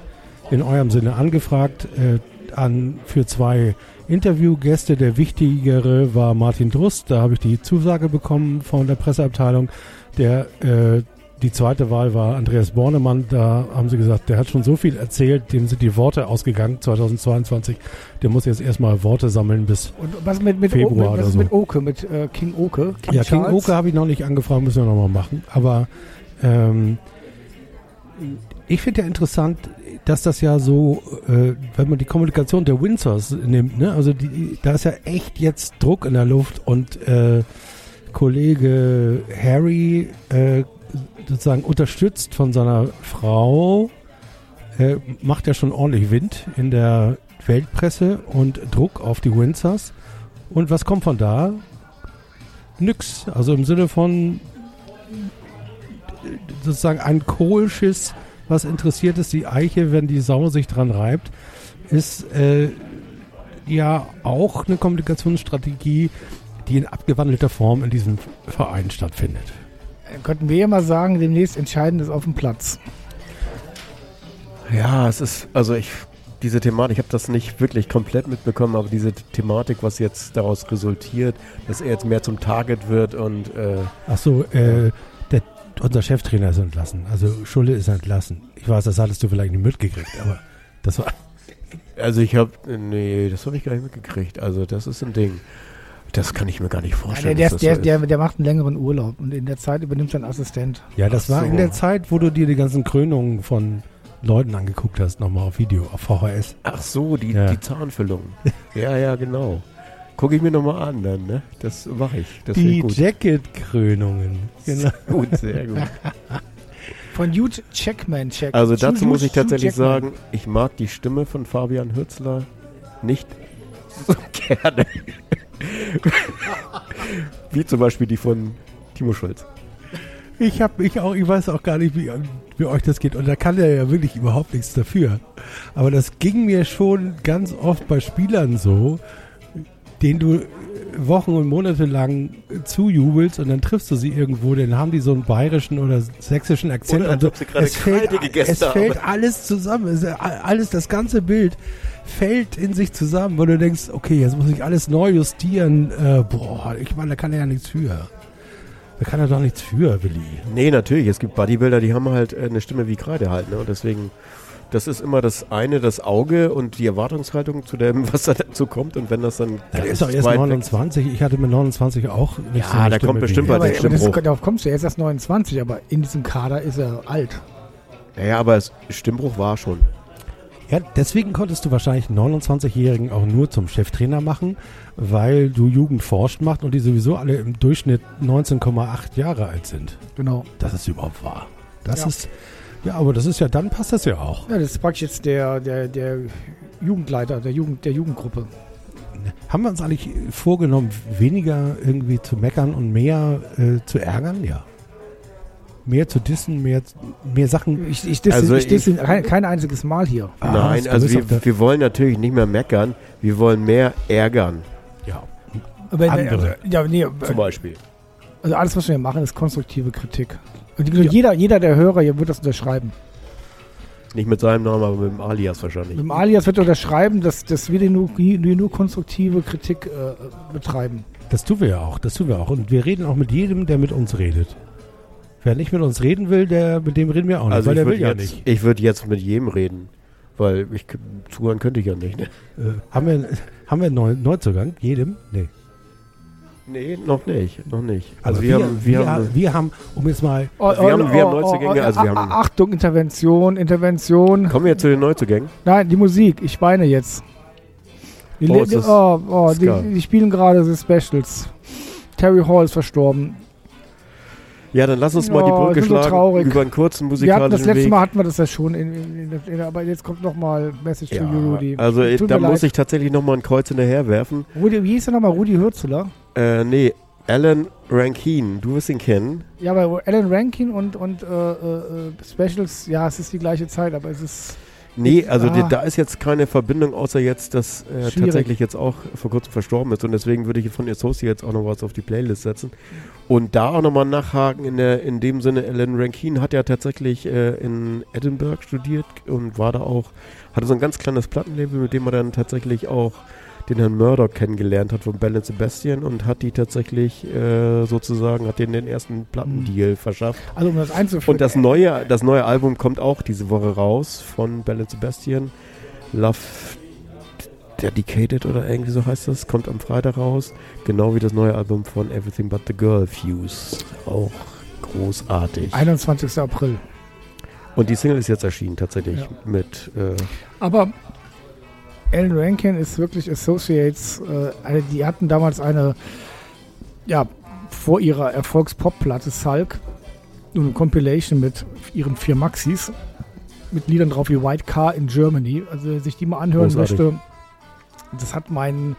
in eurem Sinne angefragt, äh, an für zwei Interviewgäste. Der wichtigere war Martin Drust. Da habe ich die Zusage bekommen von der Presseabteilung. Der äh, die zweite Wahl war Andreas Bornemann. Da haben sie gesagt, der hat schon so viel erzählt, dem sind die Worte ausgegangen 2022. Der muss jetzt erstmal Worte sammeln bis Und was mit, mit, Februar o, mit, was ist so. mit Oke, mit äh, King Oke? King Ja, King Charles? Oke habe ich noch nicht angefragt, müssen wir nochmal machen. Aber ähm, ich finde ja interessant, dass das ja so, äh, wenn man die Kommunikation der Windsors nimmt, ne, also die, da ist ja echt jetzt Druck in der Luft und äh, Kollege Harry äh, sozusagen unterstützt von seiner Frau äh, macht ja schon ordentlich Wind in der Weltpresse und Druck auf die Windsors. Und was kommt von da? Nix. Also im Sinne von äh, sozusagen ein Kohlschiss, was interessiert ist, die Eiche, wenn die Sau sich dran reibt, ist äh, ja auch eine Kommunikationsstrategie, die in abgewandelter Form in diesem Verein stattfindet. Äh, Könnten wir ja mal sagen, demnächst Entscheidendes auf dem Platz. Ja, es ist, also ich, diese Thematik, ich habe das nicht wirklich komplett mitbekommen, aber diese Thematik, was jetzt daraus resultiert, dass er jetzt mehr zum Target wird und äh, Ach so, äh, unser Cheftrainer ist entlassen. Also Schulle ist entlassen. Ich weiß, das hattest du vielleicht nicht mitgekriegt, aber das war. also ich habe, nee, das habe ich gar nicht mitgekriegt. Also das ist ein Ding. Das kann ich mir gar nicht Ja, vorstellen. der, der, der, der, der macht einen längeren Urlaub und in der Zeit übernimmt sein Assistent. Ja, das Ach war in so. der Zeit, wo du dir die ganzen Krönungen von Leuten angeguckt hast, nochmal auf Video, auf VHS. Ach so, die, Ja. die Zahnfüllung. ja, ja, genau. Gucke ich mir nochmal an dann, ne? Das mache ich. Das Die ich gut. Jacket-Krönungen. Genau. gut, sehr gut. Von Hugh Checkman. Check. Also dazu muss ich tatsächlich sagen, ich mag die Stimme von Fabian Hürzler nicht so gerne. Wie zum Beispiel die von Timo Schulz. Ich habe mich auch, ich weiß auch gar nicht, wie, wie euch das geht. Und da kann er ja wirklich überhaupt nichts dafür. Aber das ging mir schon ganz oft bei Spielern so, denen du Wochen und Monate lang zujubelst und dann triffst du sie irgendwo, dann haben die so einen bayerischen oder sächsischen Akzent. Oder als und ob sie gerade es fällt, es haben. fällt alles zusammen. Es, alles, das ganze Bild fällt in sich zusammen, wo du denkst, okay, jetzt muss ich alles neu justieren. Äh, boah, ich meine, da kann er ja nichts für. Da kann er doch nichts für, Willi. Nee, natürlich. Es gibt Bodybuilder, die haben halt äh, eine Stimme wie Kreide halt. Ne? Und deswegen, das ist immer das eine, das Auge und die Erwartungshaltung zu dem, was da dazu kommt. Und wenn das dann Der ist doch erst weit weg- 29. Ich hatte mit 29 auch nicht Ja, so Stimme kommt bestimmt bei den Stimmbruch. darauf kommst du er ist erst 29, aber in diesem Kader ist er alt. Ja, aber es, Stimmbruch war schon. Ja, deswegen konntest du wahrscheinlich einen 29-Jährigen auch nur zum Cheftrainer machen, weil du Jugend forscht macht und die sowieso alle im Durchschnitt 19,8 Jahre alt sind. Genau. Das ist überhaupt wahr. Das Ja. ist, ja, aber das ist ja, dann passt das ja auch. Ja, das ist praktisch jetzt der, der, der Jugendleiter der, Jugend, der Jugendgruppe. Haben wir uns eigentlich vorgenommen, weniger irgendwie zu meckern und mehr äh, zu ärgern? Ja. Mehr zu dissen, mehr, mehr Sachen. Ich, ich disse, Also ich disse ich- kein, kein einziges Mal hier. Ah, Nein, also wir, wir wollen natürlich nicht mehr meckern, wir wollen mehr ärgern, Ja. Aber, Andere. Also, ja, nee, zum Beispiel. also alles, was wir machen, ist konstruktive Kritik. Und die, jeder, jeder der Hörer hier wird das unterschreiben. Nicht mit seinem Namen, aber mit dem Alias wahrscheinlich. Mit dem Alias wird unterschreiben, dass, dass wir die nur, die nur konstruktive Kritik äh, betreiben. Das tun wir ja auch, das tun wir auch. Und wir reden auch mit jedem, der mit uns redet. Wer nicht mit uns reden will, der, mit dem reden wir auch nicht, Also weil ich der will würde ja jetzt, nicht. ich würde jetzt mit jedem reden, weil ich zuhören könnte ich ja nicht. Ne? Äh, haben wir, haben wir einen Neu Neuzugang? Jedem? Nee. Nee, noch nicht, noch nicht. Also Also wir, haben, wir, haben, wir haben, um jetzt mal, Oh, Also wir haben- wir haben Neuzugänge, also wir A- haben- Achtung, Intervention, Intervention. kommen wir jetzt zu den Neuzugängen? Nein, die Musik, ich weine jetzt. Die, Oh, die, oh, oh, die, die spielen gerade die Specials. Terry Hall ist verstorben. Ja, dann lass uns mal Oh, die Brücke so schlagen traurig. über einen kurzen Wir hatten das musikalischen letzte Weg. Mal hatten wir das ja schon, in, in, in, in, aber jetzt kommt nochmal Message to you, Rudi. also Tut da muss leid. ich tatsächlich nochmal ein Kreuz hinterher werfen. Rudi, wie hieß der nochmal? Rudi Hürzeler? Äh, nee, Alan Rankin, du wirst ihn kennen. Ja, aber Alan Rankin und, und äh, äh, äh, Specials, ja, es ist die gleiche Zeit, aber es ist Nee, also Ah. die- da ist jetzt keine Verbindung, außer jetzt, dass äh, Schwierig. tatsächlich jetzt auch vor kurzem verstorben ist. Und deswegen würde ich von Associates auch noch was auf die Playlist setzen. Und da auch nochmal nachhaken, in, der, in dem Sinne, Alan Rankin hat ja tatsächlich äh, in Edinburgh studiert und war da auch, hatte so ein ganz kleines Plattenlabel, mit dem er dann tatsächlich auch den Herrn Murdoch kennengelernt hat von Bell Sebastian und hat die tatsächlich äh, sozusagen, hat denen den ersten Plattendeal verschafft. Also um das einzuführen. Und das neue, das neue Album kommt auch diese Woche raus von Bell Sebastian. Love Dedicated oder irgendwie so heißt das. Kommt am Freitag raus. Genau wie das neue Album von Everything But the Girl Fuse. Auch großartig. 21. April. Und die Single ist jetzt erschienen tatsächlich Ja. mit äh, Aber Alan Rankin ist wirklich Associates. Äh, eine, die hatten damals eine, ja, vor ihrer Erfolgs-Pop-Platte Sulk, nur eine Compilation mit ihren vier Maxis, mit Liedern drauf wie White Car in Germany. Also wer sich die mal anhören Großartig. möchte, das hat meinen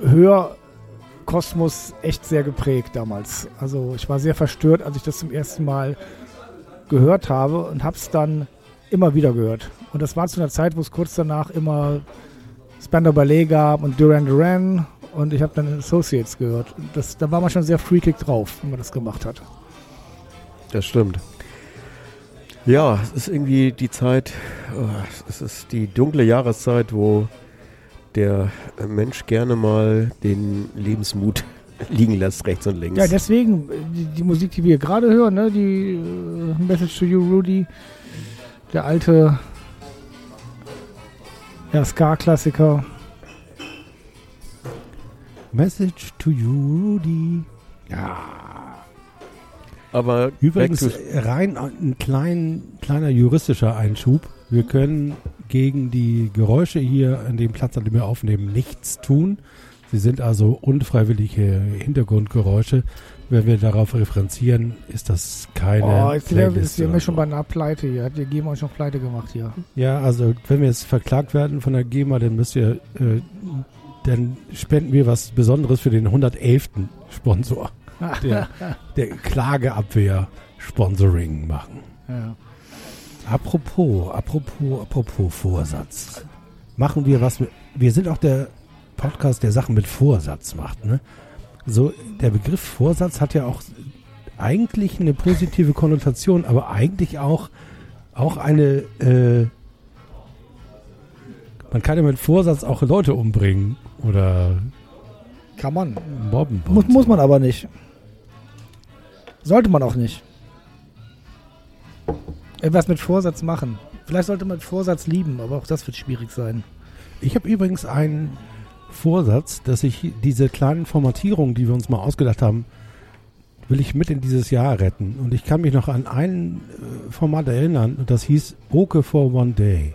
Hörkosmos echt sehr geprägt damals. Also ich war sehr verstört, als ich das zum ersten Mal gehört habe und habe es dann immer wieder gehört. Und das war zu einer Zeit, wo es kurz danach immer Spandau Ballet gab und Duran Duran und ich habe dann Associates gehört. Das, da war man schon sehr freakig drauf, wenn man das gemacht hat. Das stimmt. Ja, es ist irgendwie die Zeit, oh, es ist die dunkle Jahreszeit, wo der Mensch gerne mal den Lebensmut liegen lässt, rechts und links. Ja, deswegen, die, die Musik, die wir gerade hören, ne, die äh, Message to You, Rudy, der alte ja, Ska-Klassiker. Message to you, Rudy. Ja. Aber Übrigens, rein ein klein, kleiner juristischer Einschub. Wir können gegen die Geräusche hier an dem Platz, an dem wir aufnehmen, nichts tun. Sie sind also unfreiwillige Hintergrundgeräusche. Wenn wir darauf referenzieren, ist das keine. Oh, jetzt sind wir, sind wir schon bei einer Pleite hier. Hat die GEMA schon Pleite gemacht hier. Ja, also wenn wir jetzt verklagt werden von der GEMA, dann müsst ihr, äh, dann spenden wir was Besonderes für den 111. Sponsor, der, der Klageabwehr Sponsoring machen. Ja. Apropos, apropos, apropos Vorsatz. Machen wir was mit, wir sind auch der Podcast, der Sachen mit Vorsatz macht, ne? So, der Begriff Vorsatz hat ja auch eigentlich eine positive Konnotation, aber eigentlich auch, auch eine, äh, man kann ja mit Vorsatz auch Leute umbringen oder Kann man. mobben. Muss, muss man aber nicht. Sollte man auch nicht. Etwas mit Vorsatz machen. Vielleicht sollte man Vorsatz lieben, aber auch das wird schwierig sein. Ich habe übrigens einen Vorsatz, dass ich diese kleinen Formatierungen, die wir uns mal ausgedacht haben, will ich mit in dieses Jahr retten. Und ich kann mich noch an ein äh, Format erinnern, und das hieß Oke for One Day.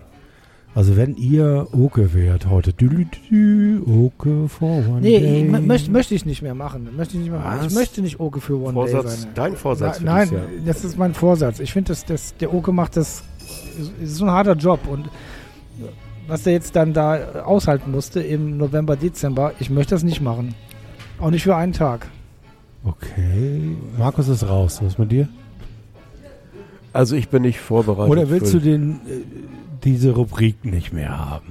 Also wenn ihr Oke wärt heute, dü, dü, dü, Oke for One Nee, Day. mö- möchte, möchte ich nicht mehr machen. Möchte ich nicht mehr machen. Ich möchte nicht Oke für One Vorsatz, Day sein. dein Vorsatz für Nein, dieses Jahr. das ist mein Vorsatz. Ich finde, dass das, der Oke macht das, es ist so ein harter Job und was er jetzt dann da aushalten musste im November, Dezember, ich möchte das nicht machen. Auch nicht für einen Tag. Okay, Markus ist raus. Was ist mit dir? Also ich bin nicht vorbereitet. Oder willst du den, äh, diese Rubrik nicht mehr haben?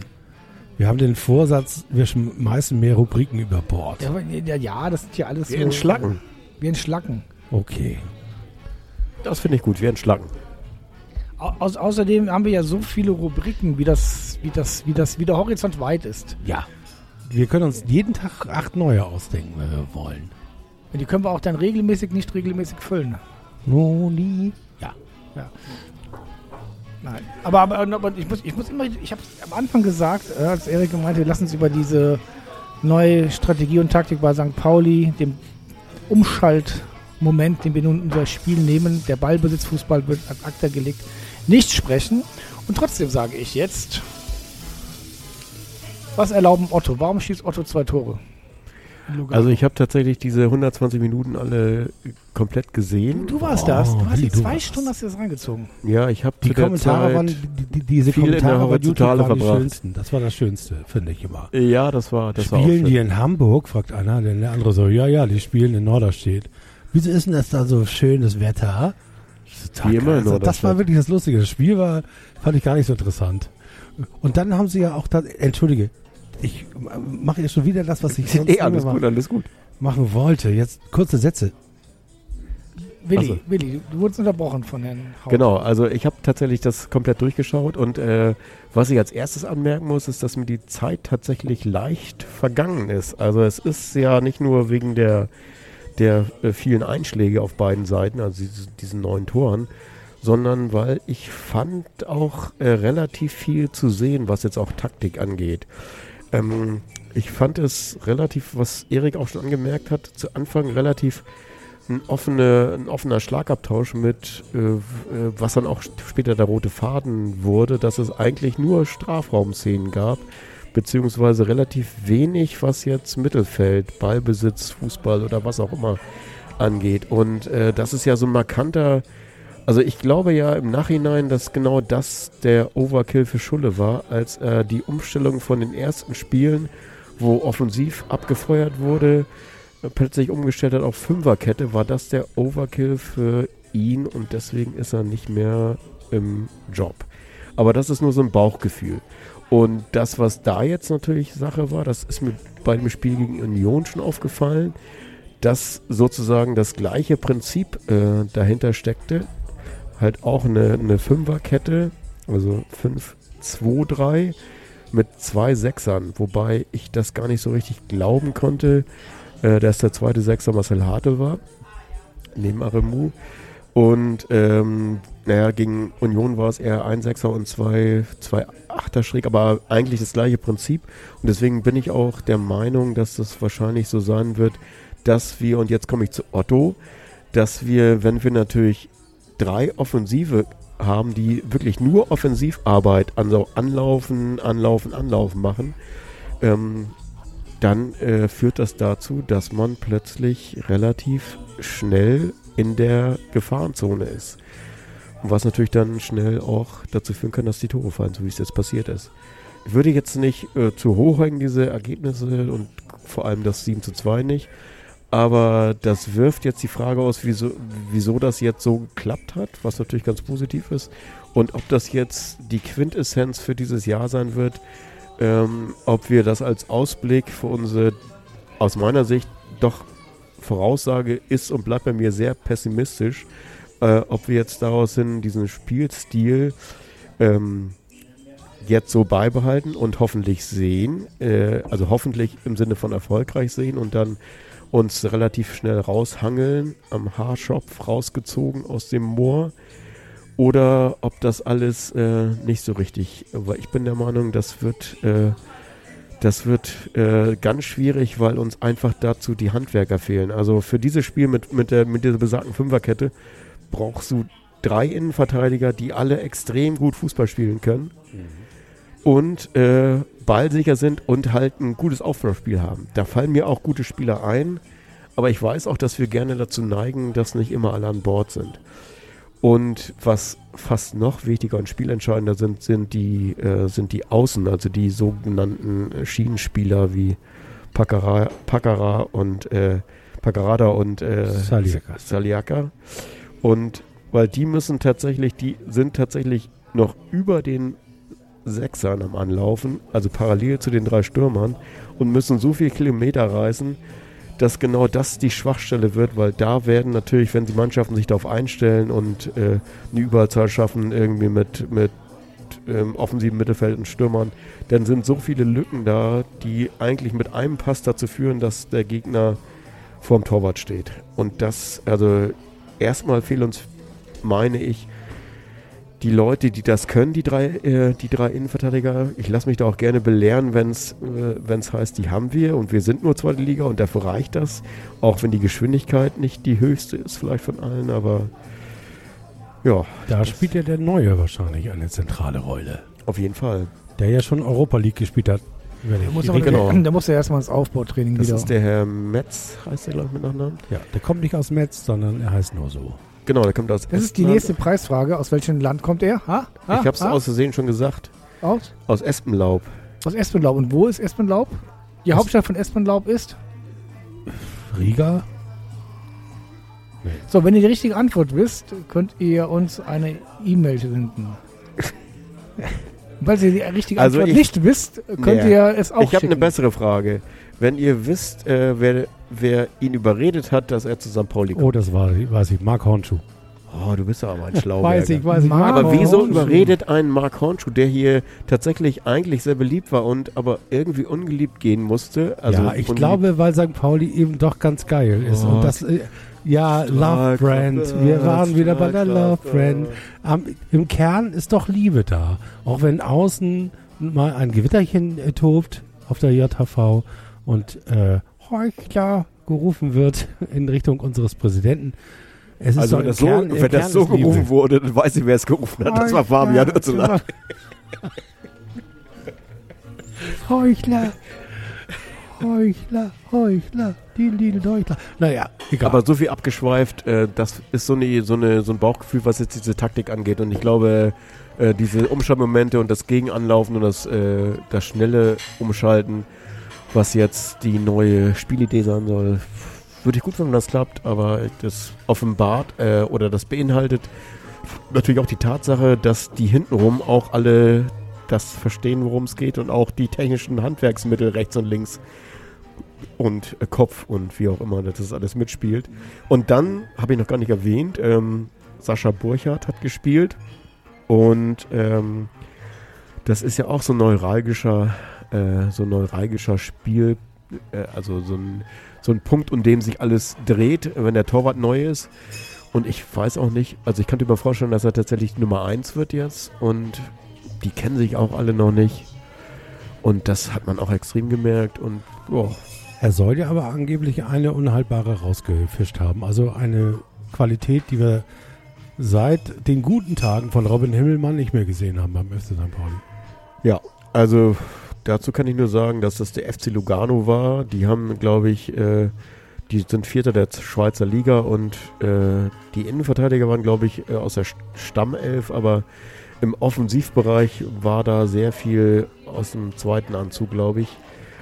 Wir haben den Vorsatz, wir schmeißen mehr Rubriken über Bord. Ja, aber- ja, das sind ja alles Wir so. entschlacken. Wir entschlacken. Okay. Das finde ich gut, wir entschlacken. Au au außerdem haben wir ja so viele Rubriken, wie das, wie das, wie das, wie der Horizont weit ist. Ja. Wir können uns jeden Tag acht neue ausdenken, wenn wir wollen. Und die können wir auch dann regelmäßig, nicht regelmäßig füllen. Noni. Ja. Nein. Aber, aber, aber ich, muss, ich muss immer, ich habe am Anfang gesagt, äh, als Erik meinte, lass uns über diese neue Strategie und Taktik bei St. Pauli, dem Umschaltmoment, den wir nun in unser Spiel nehmen, der Ballbesitzfußball wird ad acta gelegt, nicht sprechen. Und trotzdem sage ich jetzt, was erlauben Otto? Warum schießt Otto zwei Tore? Also ich habe tatsächlich diese 120 Minuten alle komplett gesehen. du warst das. Du Oh, hast die du zwei warst Stunden hast du das reingezogen. Ja, ich habe Die zu der Kommentare Zeit, waren, die, die, diese viel in der Kommentare bei YouTube Horizontale waren die verbracht. schönsten. Das war das Schönste, finde ich immer. Ja, das war das war auch spielen schön. die in Hamburg, fragt einer, denn der andere so, ja, ja, die spielen in Norderstedt. Wieso ist denn das da so schönes Wetter? Wie immer in also, das war wirklich das Lustige. Das Spiel war, fand ich gar nicht so interessant. Und dann haben sie ja auch, da, entschuldige, ich äh, mache jetzt schon wieder das, was ich sonst immer alles gut, alles gut. machen wollte. Jetzt kurze Sätze. Willi, so. Willi, du wurdest unterbrochen von Herrn Haupt. Genau, also ich habe tatsächlich das komplett durchgeschaut und äh, was ich als erstes anmerken muss, ist, dass mir die Zeit tatsächlich leicht vergangen ist. Also es ist ja nicht nur wegen der, der äh, vielen Einschläge auf beiden Seiten, also diese, diesen neun Toren, sondern weil ich fand auch äh, relativ viel zu sehen, was jetzt auch Taktik angeht. Ähm, ich fand es relativ, was Erik auch schon angemerkt hat, zu Anfang relativ ein, offene, ein offener Schlagabtausch mit, äh, äh, was dann auch später der rote Faden wurde, dass es eigentlich nur Strafraumszenen gab, beziehungsweise relativ wenig, was jetzt Mittelfeld, Ballbesitz, Fußball oder was auch immer angeht. Und äh, das ist ja so ein markanter, also ich glaube ja im Nachhinein, dass genau das der Overkill für Schulle war, als er die Umstellung von den ersten Spielen, wo offensiv abgefeuert wurde, äh, plötzlich umgestellt hat auf Fünferkette, war das der Overkill für ihn und deswegen ist er nicht mehr im Job. Aber das ist nur so ein Bauchgefühl. Und das, was da jetzt natürlich Sache war, das ist mir bei dem Spiel gegen Union schon aufgefallen, dass sozusagen das gleiche Prinzip äh, dahinter steckte. Halt auch eine, eine Fünferkette, also 5-2-3 mit zwei Sechsern, wobei ich das gar nicht so richtig glauben konnte, äh, dass der zweite Sechser Marcel Hartl war, neben Aremu. Und ähm, naja, gegen Union war es eher ein Sechser und zwei, zwei Achter schräg, aber eigentlich das gleiche Prinzip. Und deswegen bin ich auch der Meinung, dass das wahrscheinlich so sein wird, dass wir, und jetzt komme ich zu Otto, dass wir, wenn wir natürlich drei Offensive haben, die wirklich nur Offensivarbeit, anlaufen, anlaufen, anlaufen machen, ähm, dann äh, führt das dazu, dass man plötzlich relativ schnell in der Gefahrenzone ist. Und was natürlich dann schnell auch dazu führen kann, dass die Tore fallen, so wie es jetzt passiert ist. Ich würde jetzt nicht äh, zu hoch hängen, diese Ergebnisse und vor allem das 7 zu 2 nicht. Aber das wirft jetzt die Frage aus, wieso, wieso das jetzt so geklappt hat, was natürlich ganz positiv ist. Und ob das jetzt die Quintessenz für dieses Jahr sein wird, ähm, ob wir das als Ausblick für unsere, aus meiner Sicht, doch Voraussage ist und bleibt bei mir sehr pessimistisch, äh, ob wir jetzt daraus hin diesen Spielstil ähm, jetzt so beibehalten und hoffentlich sehen, äh, also hoffentlich im Sinne von erfolgreich sehen und dann uns relativ schnell raushangeln, am Haarschopf rausgezogen aus dem Moor. Oder ob das alles äh, nicht so richtig, weil ich bin der Meinung, das wird, äh, das wird äh, ganz schwierig, weil uns einfach dazu die Handwerker fehlen. Also für dieses Spiel mit, mit, der, mit dieser besagten Fünferkette brauchst du drei Innenverteidiger, die alle extrem gut Fußball spielen können und äh, ballsicher sind und halt ein gutes Aufbauspiel haben. Da fallen mir auch gute Spieler ein, aber ich weiß auch, dass wir gerne dazu neigen, dass nicht immer alle an Bord sind. Und was fast noch wichtiger und spielentscheidender sind, sind die, äh, sind die Außen, also die sogenannten äh, Schienenspieler wie Pakara, Pakara und äh, Pakarada und äh, Saliaka. Saliaka. Und weil die müssen tatsächlich, die sind tatsächlich noch über den Sechsern am Anlaufen, also parallel zu den drei Stürmern und müssen so viel Kilometer reisen, dass genau das die Schwachstelle wird, weil da werden natürlich, wenn die Mannschaften sich darauf einstellen und äh, eine Überzahl schaffen, irgendwie mit, mit ähm, offensiven Mittelfeld und Stürmern, dann sind so viele Lücken da, die eigentlich mit einem Pass dazu führen, dass der Gegner vorm Torwart steht. Und das, also erstmal fehlt uns, meine ich, die Leute, die das können, die drei, äh, die drei Innenverteidiger. Ich lasse mich da auch gerne belehren, wenn es äh, heißt, die haben wir und wir sind nur zweite Liga und dafür reicht das. Auch wenn die Geschwindigkeit nicht die höchste ist, vielleicht von allen, aber ja, Da spielt ja der Neue wahrscheinlich eine zentrale Rolle. auf jeden Fall. Der ja schon Europa League gespielt hat. Da muss, aber, genau. der, der muss ja erstmal ins Aufbautraining Das wieder. ist der Herr Metz, heißt der, glaube ich, mit Nachnamen. ja, der kommt nicht aus Metz, sondern er heißt nur so. Genau, der kommt aus das ist die nächste Preisfrage. Aus welchem Land kommt er? Ha? Ha? Ich habe es aus Versehen schon gesagt. aus? Aus Espenlaub. Aus Espenlaub. Und wo ist Espenlaub? Die Aus- Hauptstadt von Espenlaub ist? Riga? Nee. So, wenn ihr die richtige Antwort wisst, könnt ihr uns eine E-Mail senden. Weil ihr die richtige Also Antwort ich- nicht wisst, könnt Nee. ihr es auch ich habe eine bessere Frage. Wenn ihr wisst, äh, wer, wer ihn überredet hat, dass er zu St. Pauli kommt. Oh, das war, weiß ich, Mark Hornschuh. Oh, du bist ja aber ein Schlauberger. Weiß ich, weiß ich. Mark Aber wieso Hornschuh. überredet ein Mark Hornschuh, der hier tatsächlich eigentlich sehr beliebt war und aber irgendwie ungeliebt gehen musste? Also ja, ich ungeliebt- glaube, weil St. Pauli eben doch ganz geil ist. Oh, und das, äh, ja, Love Brand. Wir waren wieder bei der Love. Brand. Am, Im Kern ist doch Liebe da. Auch wenn außen mal ein Gewitterchen äh, tobt auf der JHV und äh, Heuchler gerufen wird in Richtung unseres Präsidenten. Es ist Also wenn das so, Kern- wenn das so ist Liebe. gerufen wurde, dann weiß ich, wer es gerufen hat. Das war Fabian Özela. Heuchler. Heuchler, Heuchler, die Lidl Heuchler. Naja, egal. Aber so viel abgeschweift, äh, das ist so, eine, so, eine, so ein Bauchgefühl, was jetzt diese Taktik angeht. Und ich glaube, äh, diese Umschaltmomente und das Gegenanlaufen und das, äh, das schnelle Umschalten, was jetzt die neue Spielidee sein soll, würde ich gut, wenn das klappt. Aber das offenbart äh, oder das beinhaltet natürlich auch die Tatsache, dass die hintenrum auch alle das verstehen, worum es geht und auch die technischen Handwerksmittel rechts und links und äh, Kopf und wie auch immer, dass das alles mitspielt. Und dann, habe ich noch gar nicht erwähnt, ähm, Sascha Burchardt hat gespielt und ähm, das ist ja auch so ein neuralgischer, äh, so ein neuralgischer Spiel, äh, also so ein, so ein Punkt, um dem sich alles dreht, wenn der Torwart neu ist. Und ich weiß auch nicht, also ich könnte mir vorstellen, dass er tatsächlich Nummer 1 wird jetzt und die kennen sich auch alle noch nicht. Und das hat man auch extrem gemerkt und oh, Er soll ja aber angeblich eine unhaltbare rausgefischt haben. Also eine Qualität, die wir seit den guten Tagen von Robin Himmelmann nicht mehr gesehen haben beim FC St. Pauli. Also dazu kann ich nur sagen, dass das der FC Lugano war. Die haben, glaube ich, äh, die sind Vierter der Schweizer Liga und äh, die Innenverteidiger waren, glaube ich, äh, aus der St- Stammelf, aber im Offensivbereich war da sehr viel aus dem zweiten Anzug, glaube ich.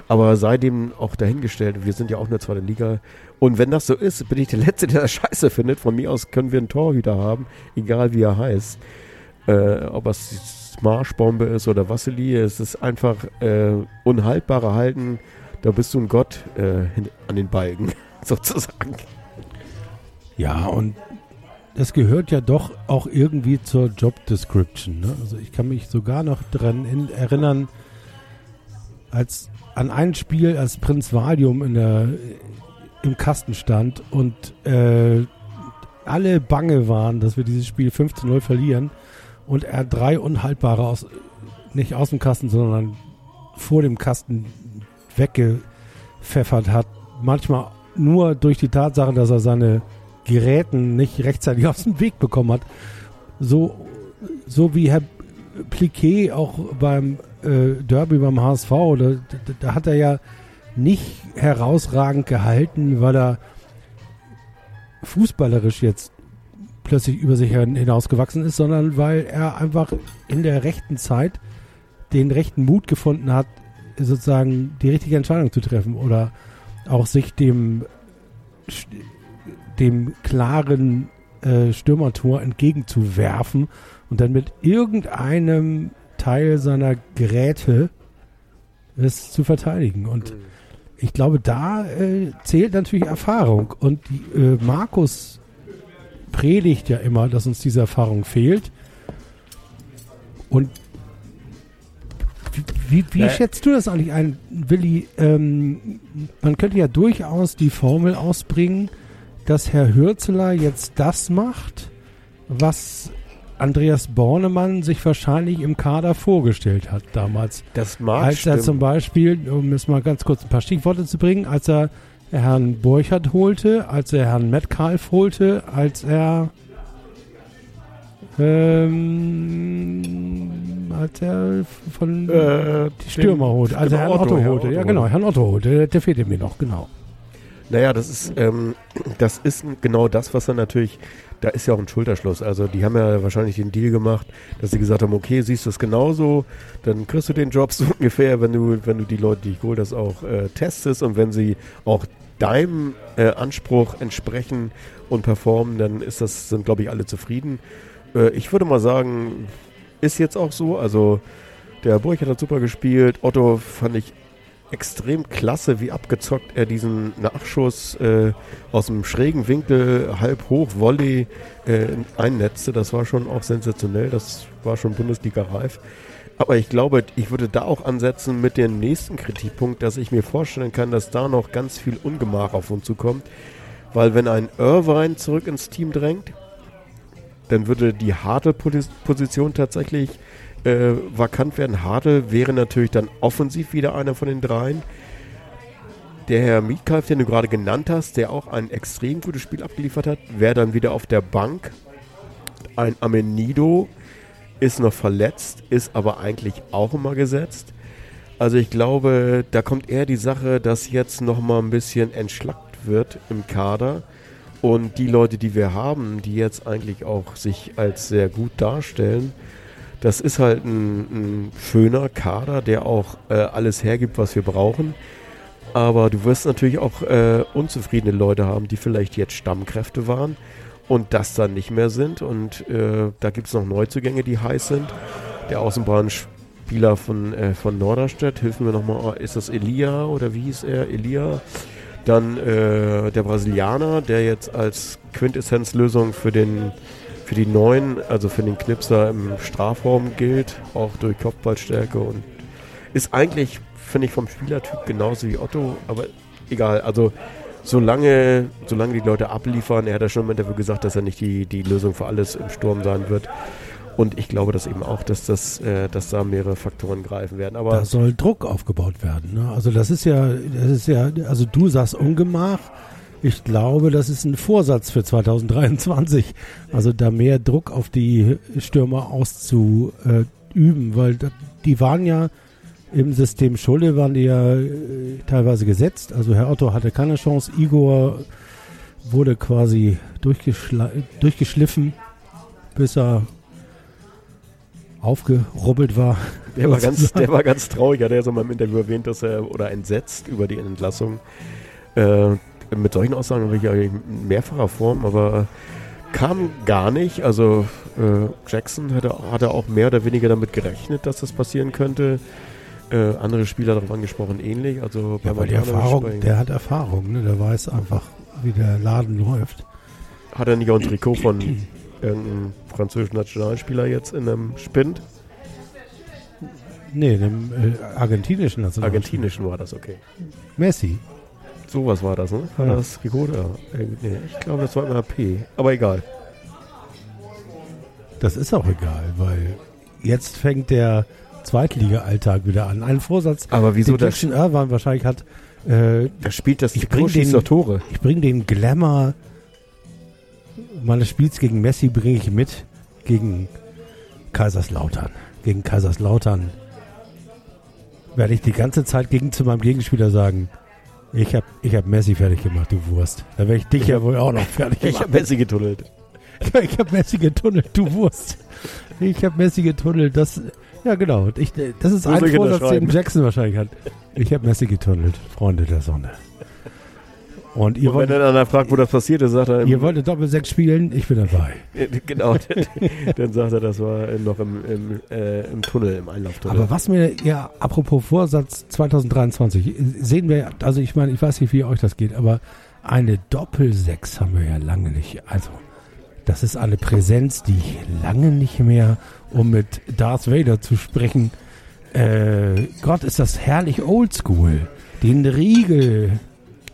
Aber seitdem auch dahingestellt, wir sind ja auch eine zweite Liga. Und wenn das so ist, bin ich der Letzte, der das scheiße findet. Von mir aus können wir einen Torhüter haben, egal wie er heißt. Äh, ob es Marschbombe ist oder Vassili, es ist einfach äh, unhaltbare Halten. Da bist du ein Gott äh, an den Balken, sozusagen. Ja, und das gehört ja doch auch irgendwie zur Job Description. Ne? Also ich kann mich sogar noch daran in, erinnern, als an ein Spiel, als Prinz Valium in der, im Kasten stand und äh, alle bange waren, dass wir dieses Spiel 5 zu 0 verlieren und er drei unhaltbare aus, nicht aus dem Kasten, sondern vor dem Kasten weggepfeffert hat. Manchmal nur durch die Tatsache, dass er seine Geräten nicht rechtzeitig aus dem Weg bekommen hat. So, so wie Herr Pliquet auch beim äh, Derby beim HSV, da, da, da hat er ja nicht herausragend gehalten, weil er fußballerisch jetzt plötzlich über sich hinausgewachsen ist, sondern weil er einfach in der rechten Zeit den rechten Mut gefunden hat, sozusagen die richtige Entscheidung zu treffen oder auch sich dem dem klaren äh, Stürmertor entgegenzuwerfen und dann mit irgendeinem Teil seiner Geräte es zu verteidigen. Und ich glaube, da äh, zählt natürlich Erfahrung. Und die, äh, Markus predigt ja immer, dass uns diese Erfahrung fehlt. Und wie, wie, Ja. schätzt du das eigentlich ein, Willi? Ähm, man könnte ja durchaus die Formel ausbringen, dass Herr Hürzeler jetzt das macht, was Andreas Bornemann sich wahrscheinlich im Kader vorgestellt hat damals. Das mag als er stimmen. zum Beispiel, um es mal ganz kurz ein paar Stichworte zu bringen, als er Herrn Burchardt holte, als er Herrn Metcalf holte, als er ähm, als er von äh, die Stürmer holte, also genau, Herrn Otto, Herr holte. Ja Otto genau, Herrn Otto holte, der, der fehlte mir noch, genau. Naja, das ist, ähm, das ist genau das, was er natürlich, da ist ja auch ein Schulterschluss. Also die haben ja wahrscheinlich den Deal gemacht, dass sie gesagt haben, okay, siehst du es genauso, dann kriegst du den Job so ungefähr, wenn du, wenn du die Leute, die ich hole, das auch äh, testest und wenn sie auch deinem äh, Anspruch entsprechen und performen, dann ist das, sind glaube ich alle zufrieden. Äh, ich würde mal sagen, ist jetzt auch so. Also der Burch hat super gespielt. Otto fand ich extrem klasse, wie abgezockt er diesen Nachschuss äh, aus dem schrägen Winkel halb hoch Volley äh, einnetzte. Das war schon auch sensationell. Das war schon Bundesliga-reif. Aber ich glaube, ich würde da auch ansetzen mit dem nächsten Kritikpunkt, dass ich mir vorstellen kann, dass da noch ganz viel Ungemach auf uns zukommt. Weil wenn ein Irvine zurück ins Team drängt, dann würde die Hartl-Position tatsächlich äh, vakant werden. Hartl wäre natürlich dann offensiv wieder einer von den dreien. Der Herr Mietkalf, den du gerade genannt hast, der auch ein extrem gutes Spiel abgeliefert hat, wäre dann wieder auf der Bank. Ein Amenido ist noch verletzt, ist aber eigentlich auch immer gesetzt. Also ich glaube, da kommt eher die Sache, dass jetzt noch mal ein bisschen entschlackt wird im Kader. Und die Leute, die wir haben, die jetzt eigentlich auch sich als sehr gut darstellen, das ist halt ein, ein schöner Kader, der auch äh, alles hergibt, was wir brauchen. Aber du wirst natürlich auch äh, unzufriedene Leute haben, die vielleicht jetzt Stammkräfte waren und das dann nicht mehr sind. Und äh, da gibt es noch Neuzugänge, die heiß sind. Der Außenbahnspieler von, äh, von Norderstedt, hilf mir nochmal, ist das Elia oder wie hieß er? Elia. Dann äh, der Brasilianer, der jetzt als Quintessenzlösung für den für die Neuen, also für den Knipser im Strafraum gilt, auch durch Kopfballstärke und ist eigentlich, finde ich, vom Spielertyp genauso wie Otto, aber egal, also solange, solange die Leute abliefern, er hat ja schon im Interview gesagt, dass er nicht die, die Lösung für alles im Sturm sein wird. Und ich glaube das eben auch, dass das, äh, dass da mehrere Faktoren greifen werden. Aber da soll Druck aufgebaut werden. Ne? Also das ist ja, das ist ja, also du sagst Ungemach, ich glaube, das ist ein Vorsatz für 2023. Also da mehr Druck auf die Stürmer auszuüben, weil die waren ja im System Schulde, waren die ja äh, teilweise gesetzt. Also Herr Otto hatte keine Chance. Igor wurde quasi durchgeschliffen, bis er aufgerubbelt war. Der war, ganz, der war ganz traurig, hat er so mal im Interview erwähnt, dass er, oder entsetzt über die Entlassung. Äh, mit solchen Aussagen habe ich ja in mehrfacher Form, aber kam gar nicht. Also äh, Jackson hatte, hatte auch mehr oder weniger damit gerechnet, dass das passieren könnte. Äh, andere Spieler darauf angesprochen ähnlich. Also ja, bei der Erfahrung, der hat Erfahrung, ne? der weiß einfach, wie der Laden läuft. Hat er nicht auch ein Trikot von irgendeinem französischen Nationalspieler jetzt in einem Spind? Nee, dem äh, argentinischen Nationalspieler. Argentinischen war das, okay. Messi. Sowas war das, ne? War ja. das Trikot? Ja. Nee, ich glaube, das war immer P. Aber egal. Das ist auch egal, weil jetzt fängt der Zweitliga-Alltag wieder an. Ein Vorsatz, aber wieso den Jackson Irvine wahrscheinlich hat. Äh, er spielt das ich bring den, Tore. Ich bringe den Glamour meines Spiels gegen Messi bringe ich mit gegen Kaiserslautern. Gegen Kaiserslautern werde ich die ganze Zeit gegen zu meinem Gegenspieler sagen, ich habe ich hab Messi fertig gemacht, du Wurst. Da werde ich dich ja wohl auch noch fertig gemacht. Ich habe Messi getunnelt. ich habe Messi getunnelt, du Wurst. Ich habe Messi getunnelt. Das, ja, genau. Ich, das ist ein Vorsatz, den Jackson wahrscheinlich hat. Ich habe Messi getunnelt, Freunde der Sonne. Und, ihr und wollt, wenn dann einer fragt, wo das passiert ist, sagt er... Ihr wolltet Doppel-6 spielen, ich bin dabei. genau, dann sagt er, das war noch im, im, äh, im Tunnel, im Einlauftunnel. Aber was mir, ja, apropos Vorsatz 2023, sehen wir, also ich meine, ich weiß nicht, wie euch das geht, aber eine Doppel-6 haben wir ja lange nicht. Also, das ist eine Präsenz, die ich lange nicht mehr, um mit Darth Vader zu sprechen, äh, Gott, ist das herrlich oldschool. Den Riegel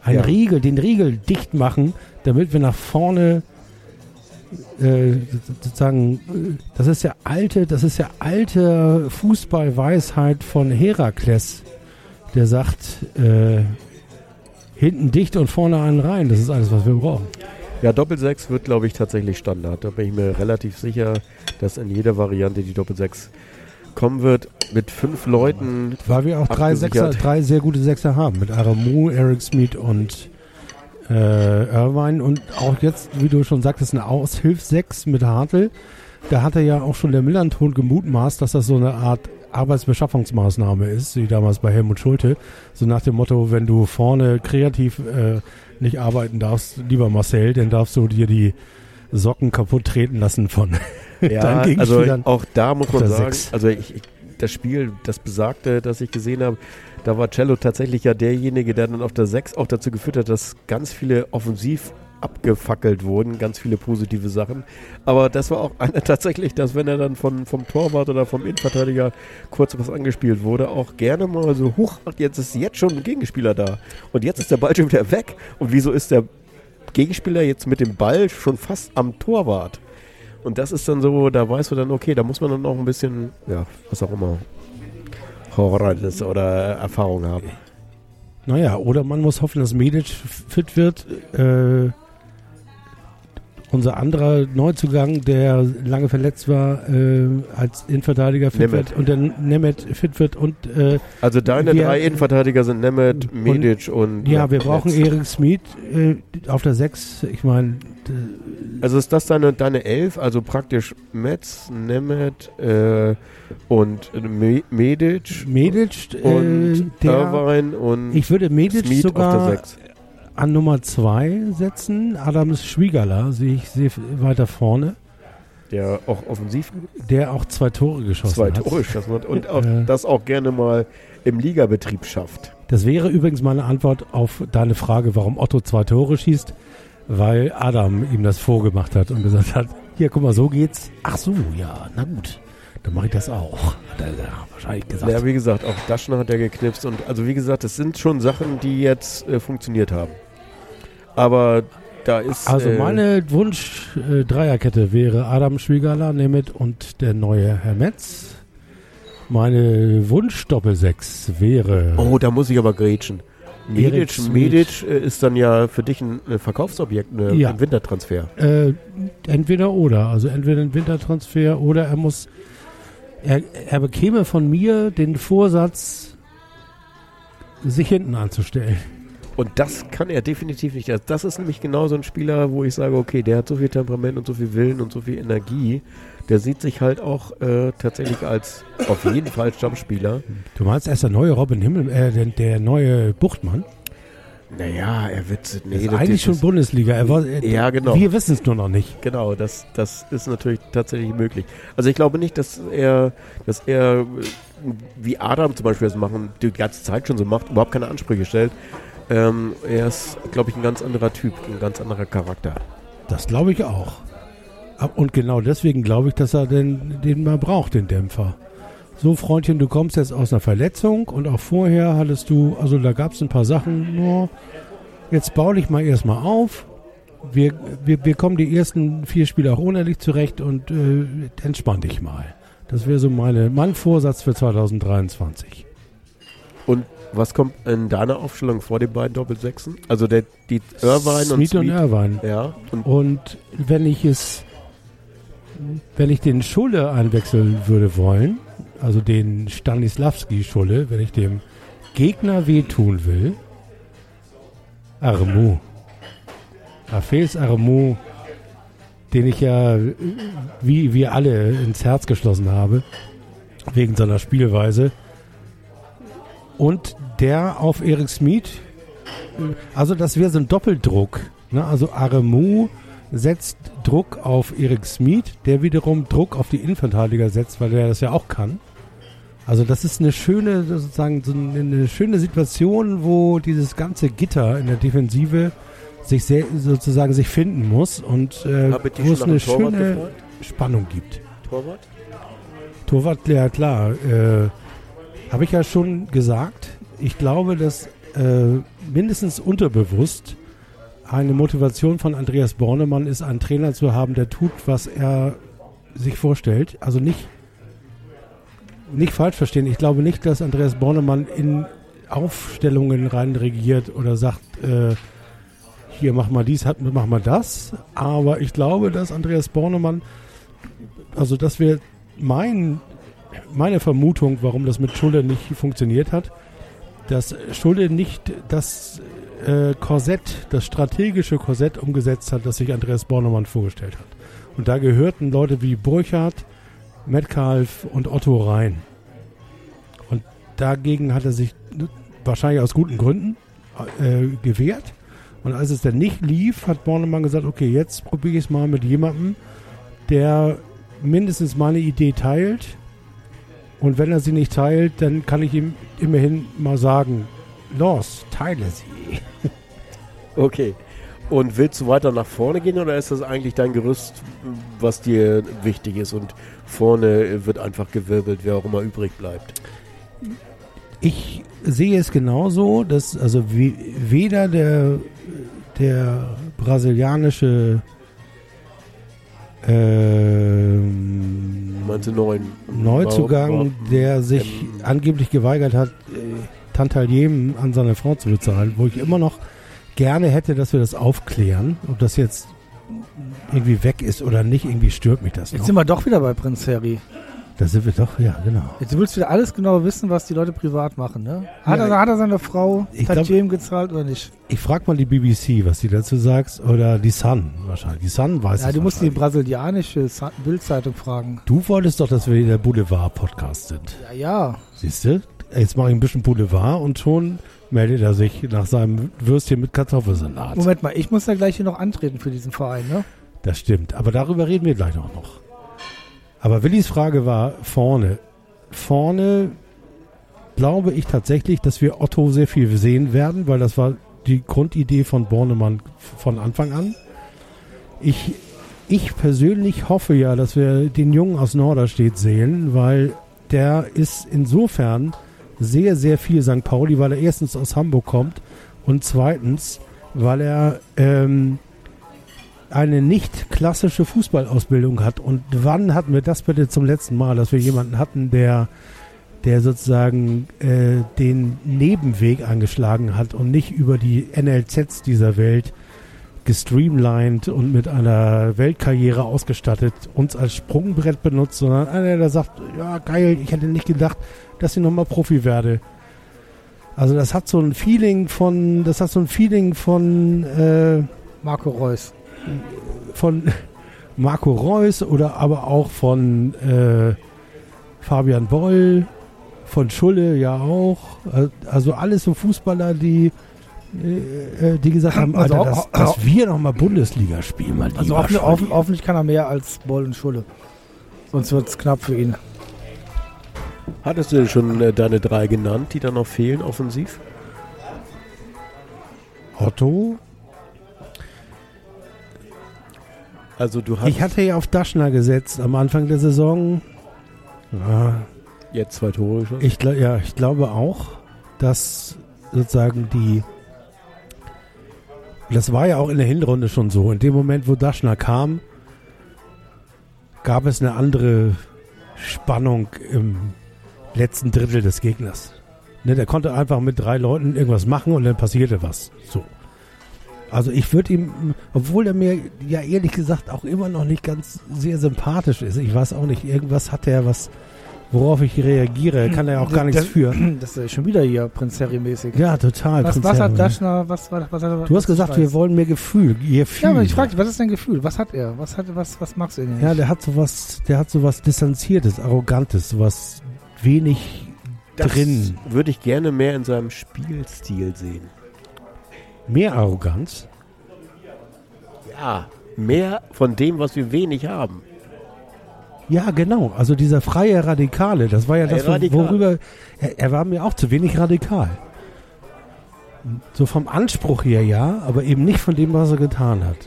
ein ja. Riegel, den Riegel dicht machen, damit wir nach vorne äh, sozusagen, äh, das ist ja alte, das ist ja alte Fußballweisheit von Herakles, der sagt, äh, hinten dicht und vorne einen rein. Das ist alles, was wir brauchen. Ja, Doppel-6 wird, glaube ich, tatsächlich Standard. Da bin ich mir relativ sicher, dass in jeder Variante die Doppel-6 kommen wird mit fünf Leuten. Weil wir auch drei, Sechser, drei sehr gute Sechser haben. Mit Aramu, Eric Smith und äh, Irvine. Und auch jetzt, wie du schon sagtest, eine Aushilfs-Sechs mit Hartl. Da hat er ja auch schon der Millanton gemutmaßt, dass das so eine Art Arbeitsbeschaffungsmaßnahme ist, wie damals bei Helmut Schulte. So nach dem Motto, wenn du vorne kreativ äh, nicht arbeiten darfst, lieber Marcel, dann darfst du dir die Socken kaputt treten lassen von Ja, also auch da muss man sagen, Sechs. also ich, ich, das Spiel, das besagte, das ich gesehen habe, da war Cello tatsächlich ja derjenige, der dann auf der 6 auch dazu geführt hat, dass ganz viele offensiv abgefackelt wurden, ganz viele positive Sachen. Aber das war auch einer tatsächlich, dass wenn er dann von, vom Torwart oder vom Innenverteidiger kurz was angespielt wurde, auch gerne mal so, huch, jetzt ist jetzt schon ein Gegenspieler da. Und jetzt ist der Ball schon wieder weg. Und wieso ist der Gegenspieler jetzt mit dem Ball schon fast am Torwart? Und das ist dann so, da weißt du dann, okay, da muss man dann auch ein bisschen, ja, was auch immer, Horrores oder Erfahrung haben. Naja, oder man muss hoffen, dass Medic fit wird. Äh, unser anderer Neuzugang, der lange verletzt war, äh, als Innenverteidiger fit Nemeth. wird und der Nemeth fit wird und äh, Also deine Wir- drei Innenverteidiger sind Nemeth, Und- Medic und, ja, wir brauchen. Erik Smith äh, auf der 6. Ich meine, Also ist das deine, deine Elf, also praktisch Metz, Nemeth äh, und Me Medic Medic, äh, und Irvine und ich würde Medic Smith auf der sogar Sechs. An Nummer 2 setzen. Adams Schwiegerler sehe ich sehr weiter vorne, Der auch offensiv der auch zwei Tore geschossen zwei hat. Tore geschossen hat und auch, Äh. das auch gerne mal im Ligabetrieb schafft. Das wäre übrigens meine Antwort auf deine Frage, warum Otto zwei Tore schießt, weil Adam ihm das vorgemacht hat und gesagt hat, hier, guck mal, so geht's. Ach so, ja, na gut, dann mache ich das auch. Hat er ja, wahrscheinlich gesagt. Ja, wie gesagt, auch Daschner hat er geknipst und also wie gesagt, es sind schon Sachen, die jetzt äh, funktioniert haben. Aber da ist also äh, meine Wunsch-Dreierkette wäre Adam Schwiegerler, Nemeth und der neue Herr Metz. Meine Wunsch-Doppelsechs wäre Oh, da muss ich aber grätschen. Medic. Medic äh, ist dann ja für dich ein äh, Verkaufsobjekt, ne, Ja. ein Wintertransfer. Äh, entweder oder. Also entweder ein Wintertransfer oder er muss. Er, er bekäme von mir den Vorsatz, sich hinten anzustellen. Und das kann er definitiv nicht. Also Das ist nämlich genau so ein Spieler, wo ich sage, okay, der hat so viel Temperament und so viel Willen und so viel Energie. Der sieht sich halt auch äh, tatsächlich als auf jeden Fall Stammspieler. Du meinst, er ist der neue Robin Himmel, äh, der, der neue Buchtmann? Naja, er wird. Nee, Er ist eigentlich ist- schon Bundesliga. Er war, er, Ja, genau. Wir wissen es nur noch nicht. Genau, das, das ist natürlich tatsächlich möglich. Also ich glaube nicht, dass er, dass er, äh, wie Adam zum Beispiel das machen, die ganze Zeit schon so macht, überhaupt keine Ansprüche stellt. Ähm, er ist, glaube ich, ein ganz anderer Typ, ein ganz anderer Charakter. Das glaube ich auch. Und genau deswegen glaube ich, dass er den, den mal braucht, den Dämpfer. So, Freundchen, du kommst jetzt aus einer Verletzung und auch vorher hattest du, also da gab es ein paar Sachen, nur jetzt bau dich mal erstmal auf. Wir, wir, wir kommen die ersten vier Spiele auch ohne dich zurecht und äh, entspann dich mal. Das wäre so meine, mein Vorsatz für 2023. Und was kommt in deiner Aufstellung vor den beiden Doppelsechsen? Also der, die Irvine und Smith und. Irvine. Ja, und Und wenn ich es, wenn ich den Schulle einwechseln würde wollen, also den Stanislavski Schulle, wenn ich dem Gegner wehtun will, Armu. Rafels Armu, den ich ja, wie wir alle, ins Herz geschlossen habe, wegen seiner Spielweise. Und der auf Erik Smith, also das wäre so ein Doppeldruck. Ne? Also Aremu setzt Druck auf Erik Smith, der wiederum Druck auf die Innenverteidiger setzt, weil er das ja auch kann. Also das ist eine schöne, sozusagen so eine, schöne Situation, wo dieses ganze Gitter in der Defensive sich sehr, sozusagen sich finden muss und äh, wo es eine schöne gefragt? Spannung gibt. Torwart? Torwart, ja klar. Äh, Habe ich ja schon gesagt. Ich glaube, dass äh, mindestens unterbewusst eine Motivation von Andreas Bornemann ist, einen Trainer zu haben, der tut, was er sich vorstellt. Also nicht, nicht falsch verstehen. Ich glaube nicht, dass Andreas Bornemann in Aufstellungen rein regiert oder sagt, äh, hier mach mal dies, mach mal das. Aber ich glaube, dass Andreas Bornemann, also das wäre mein, meine Vermutung, warum das mit Schulle nicht funktioniert hat, dass Schulle nicht das äh, Korsett, das strategische Korsett umgesetzt hat, das sich Andreas Bornemann vorgestellt hat. Und da gehörten Leute wie Burchardt, Metcalf und Otto rein. dagegen hat er sich wahrscheinlich aus guten Gründen äh, gewehrt. Und als es dann nicht lief, hat Bornemann gesagt, okay, jetzt probiere ich es mal mit jemandem, der mindestens meine Idee teilt. Und wenn er sie nicht teilt, dann kann ich ihm immerhin mal sagen, los, teile sie. Okay. Und willst du weiter nach vorne gehen oder ist das eigentlich dein Gerüst, was dir wichtig ist und vorne wird einfach gewirbelt, wer auch immer übrig bleibt? Ich sehe es genauso, dass also weder der, der brasilianische ähm, Meinst du neuen Neuzugang, der sich ähm, angeblich geweigert hat, äh, Tantaliem an seine Frau zu bezahlen, wo ich immer noch gerne hätte, dass wir das aufklären, ob das jetzt irgendwie weg ist oder nicht, irgendwie stört mich das Jetzt noch. sind wir doch wieder bei Prinz Harry. Da sind wir doch, ja, genau. Jetzt willst du wieder alles genau wissen, was die Leute privat machen, ne? Hat, ja, er, hat er seine Frau Tantiem gezahlt oder nicht? Ich frage mal die BBC, was die dazu sagt, oder die Sun wahrscheinlich. Die Sun weiß Ja, du musst die brasilianische Bildzeitung fragen. Du wolltest doch, dass wir der Boulevard-Podcast sind. Ja, ja. Siehst du? Jetzt mache ich ein bisschen Boulevard und schon meldet er sich nach seinem Würstchen mit Kartoffelsalat. Moment mal, ich muss ja gleich hier noch antreten für diesen Verein, ne? Das stimmt, aber darüber reden wir gleich auch noch. Aber Willis Frage war vorne. Vorne glaube ich tatsächlich, dass wir Otto sehr viel sehen werden, weil das war die Grundidee von Bornemann von Anfang an. Ich, ich persönlich hoffe ja, dass wir den Jungen aus Norderstedt sehen, weil der ist insofern sehr, sehr viel St. Pauli, weil er erstens aus Hamburg kommt und zweitens, weil er ähm, eine nicht klassische Fußballausbildung hat. Und wann hatten wir das bitte zum letzten Mal, dass wir jemanden hatten, der, der sozusagen äh, den Nebenweg angeschlagen hat und nicht über die NLZs dieser Welt gestreamlined und mit einer Weltkarriere ausgestattet uns als Sprungbrett benutzt, sondern einer, der sagt, ja geil, ich hätte nicht gedacht, dass ich nochmal Profi werde. Also das hat so ein Feeling von, das hat so ein Feeling von äh, Marco Reus von Marco Reus oder aber auch von äh, Fabian Boll, von Schulle ja auch. Also alles so Fußballer, die äh, äh, die gesagt haben, also Alter, dass, dass wir noch mal Bundesliga spielen. Mal also hoffentlich, hoffentlich, hoffentlich kann er mehr als Boll und Schulle. Sonst wird es knapp für ihn. Hattest du denn schon äh, deine drei genannt, die da noch fehlen offensiv? Otto, Also du hast ich hatte ja auf Daschner gesetzt am Anfang der Saison. Ja. Jetzt zwei Tore schon. Ich, ja, ich glaube auch, dass sozusagen die. Das war ja auch in der Hinrunde schon so. In dem Moment, wo Daschner kam, gab es eine andere Spannung im letzten Drittel des Gegners. Ne, der konnte einfach mit drei Leuten irgendwas machen und dann passierte was. So. Also ich würde ihm, obwohl er mir ja ehrlich gesagt auch immer noch nicht ganz sehr sympathisch ist, ich weiß auch nicht, irgendwas hat er, was, worauf ich reagiere, kann er ja auch gar nichts für. Das ist schon wieder hier Prinz Harry mäßig. Ja, total. Was, was hat Daschner, was, was, was hat Du hast gesagt, wir wollen mehr Gefühl, Gefühl. Ja, aber ich frage dich, was ist dein Gefühl? Was hat er? Was hat, was, was magst du denn? Ja, der hat sowas, der hat sowas Distanziertes, Arrogantes, sowas wenig das drin. Würde ich gerne mehr in seinem Spielstil sehen. Mehr Arroganz? Ja, mehr von dem, was wir wenig haben. Ja, genau. Also dieser freie Radikale, das war ja das, worüber. Er, er, war mir auch zu wenig radikal. So vom Anspruch her ja, aber eben nicht von dem, was er getan hat.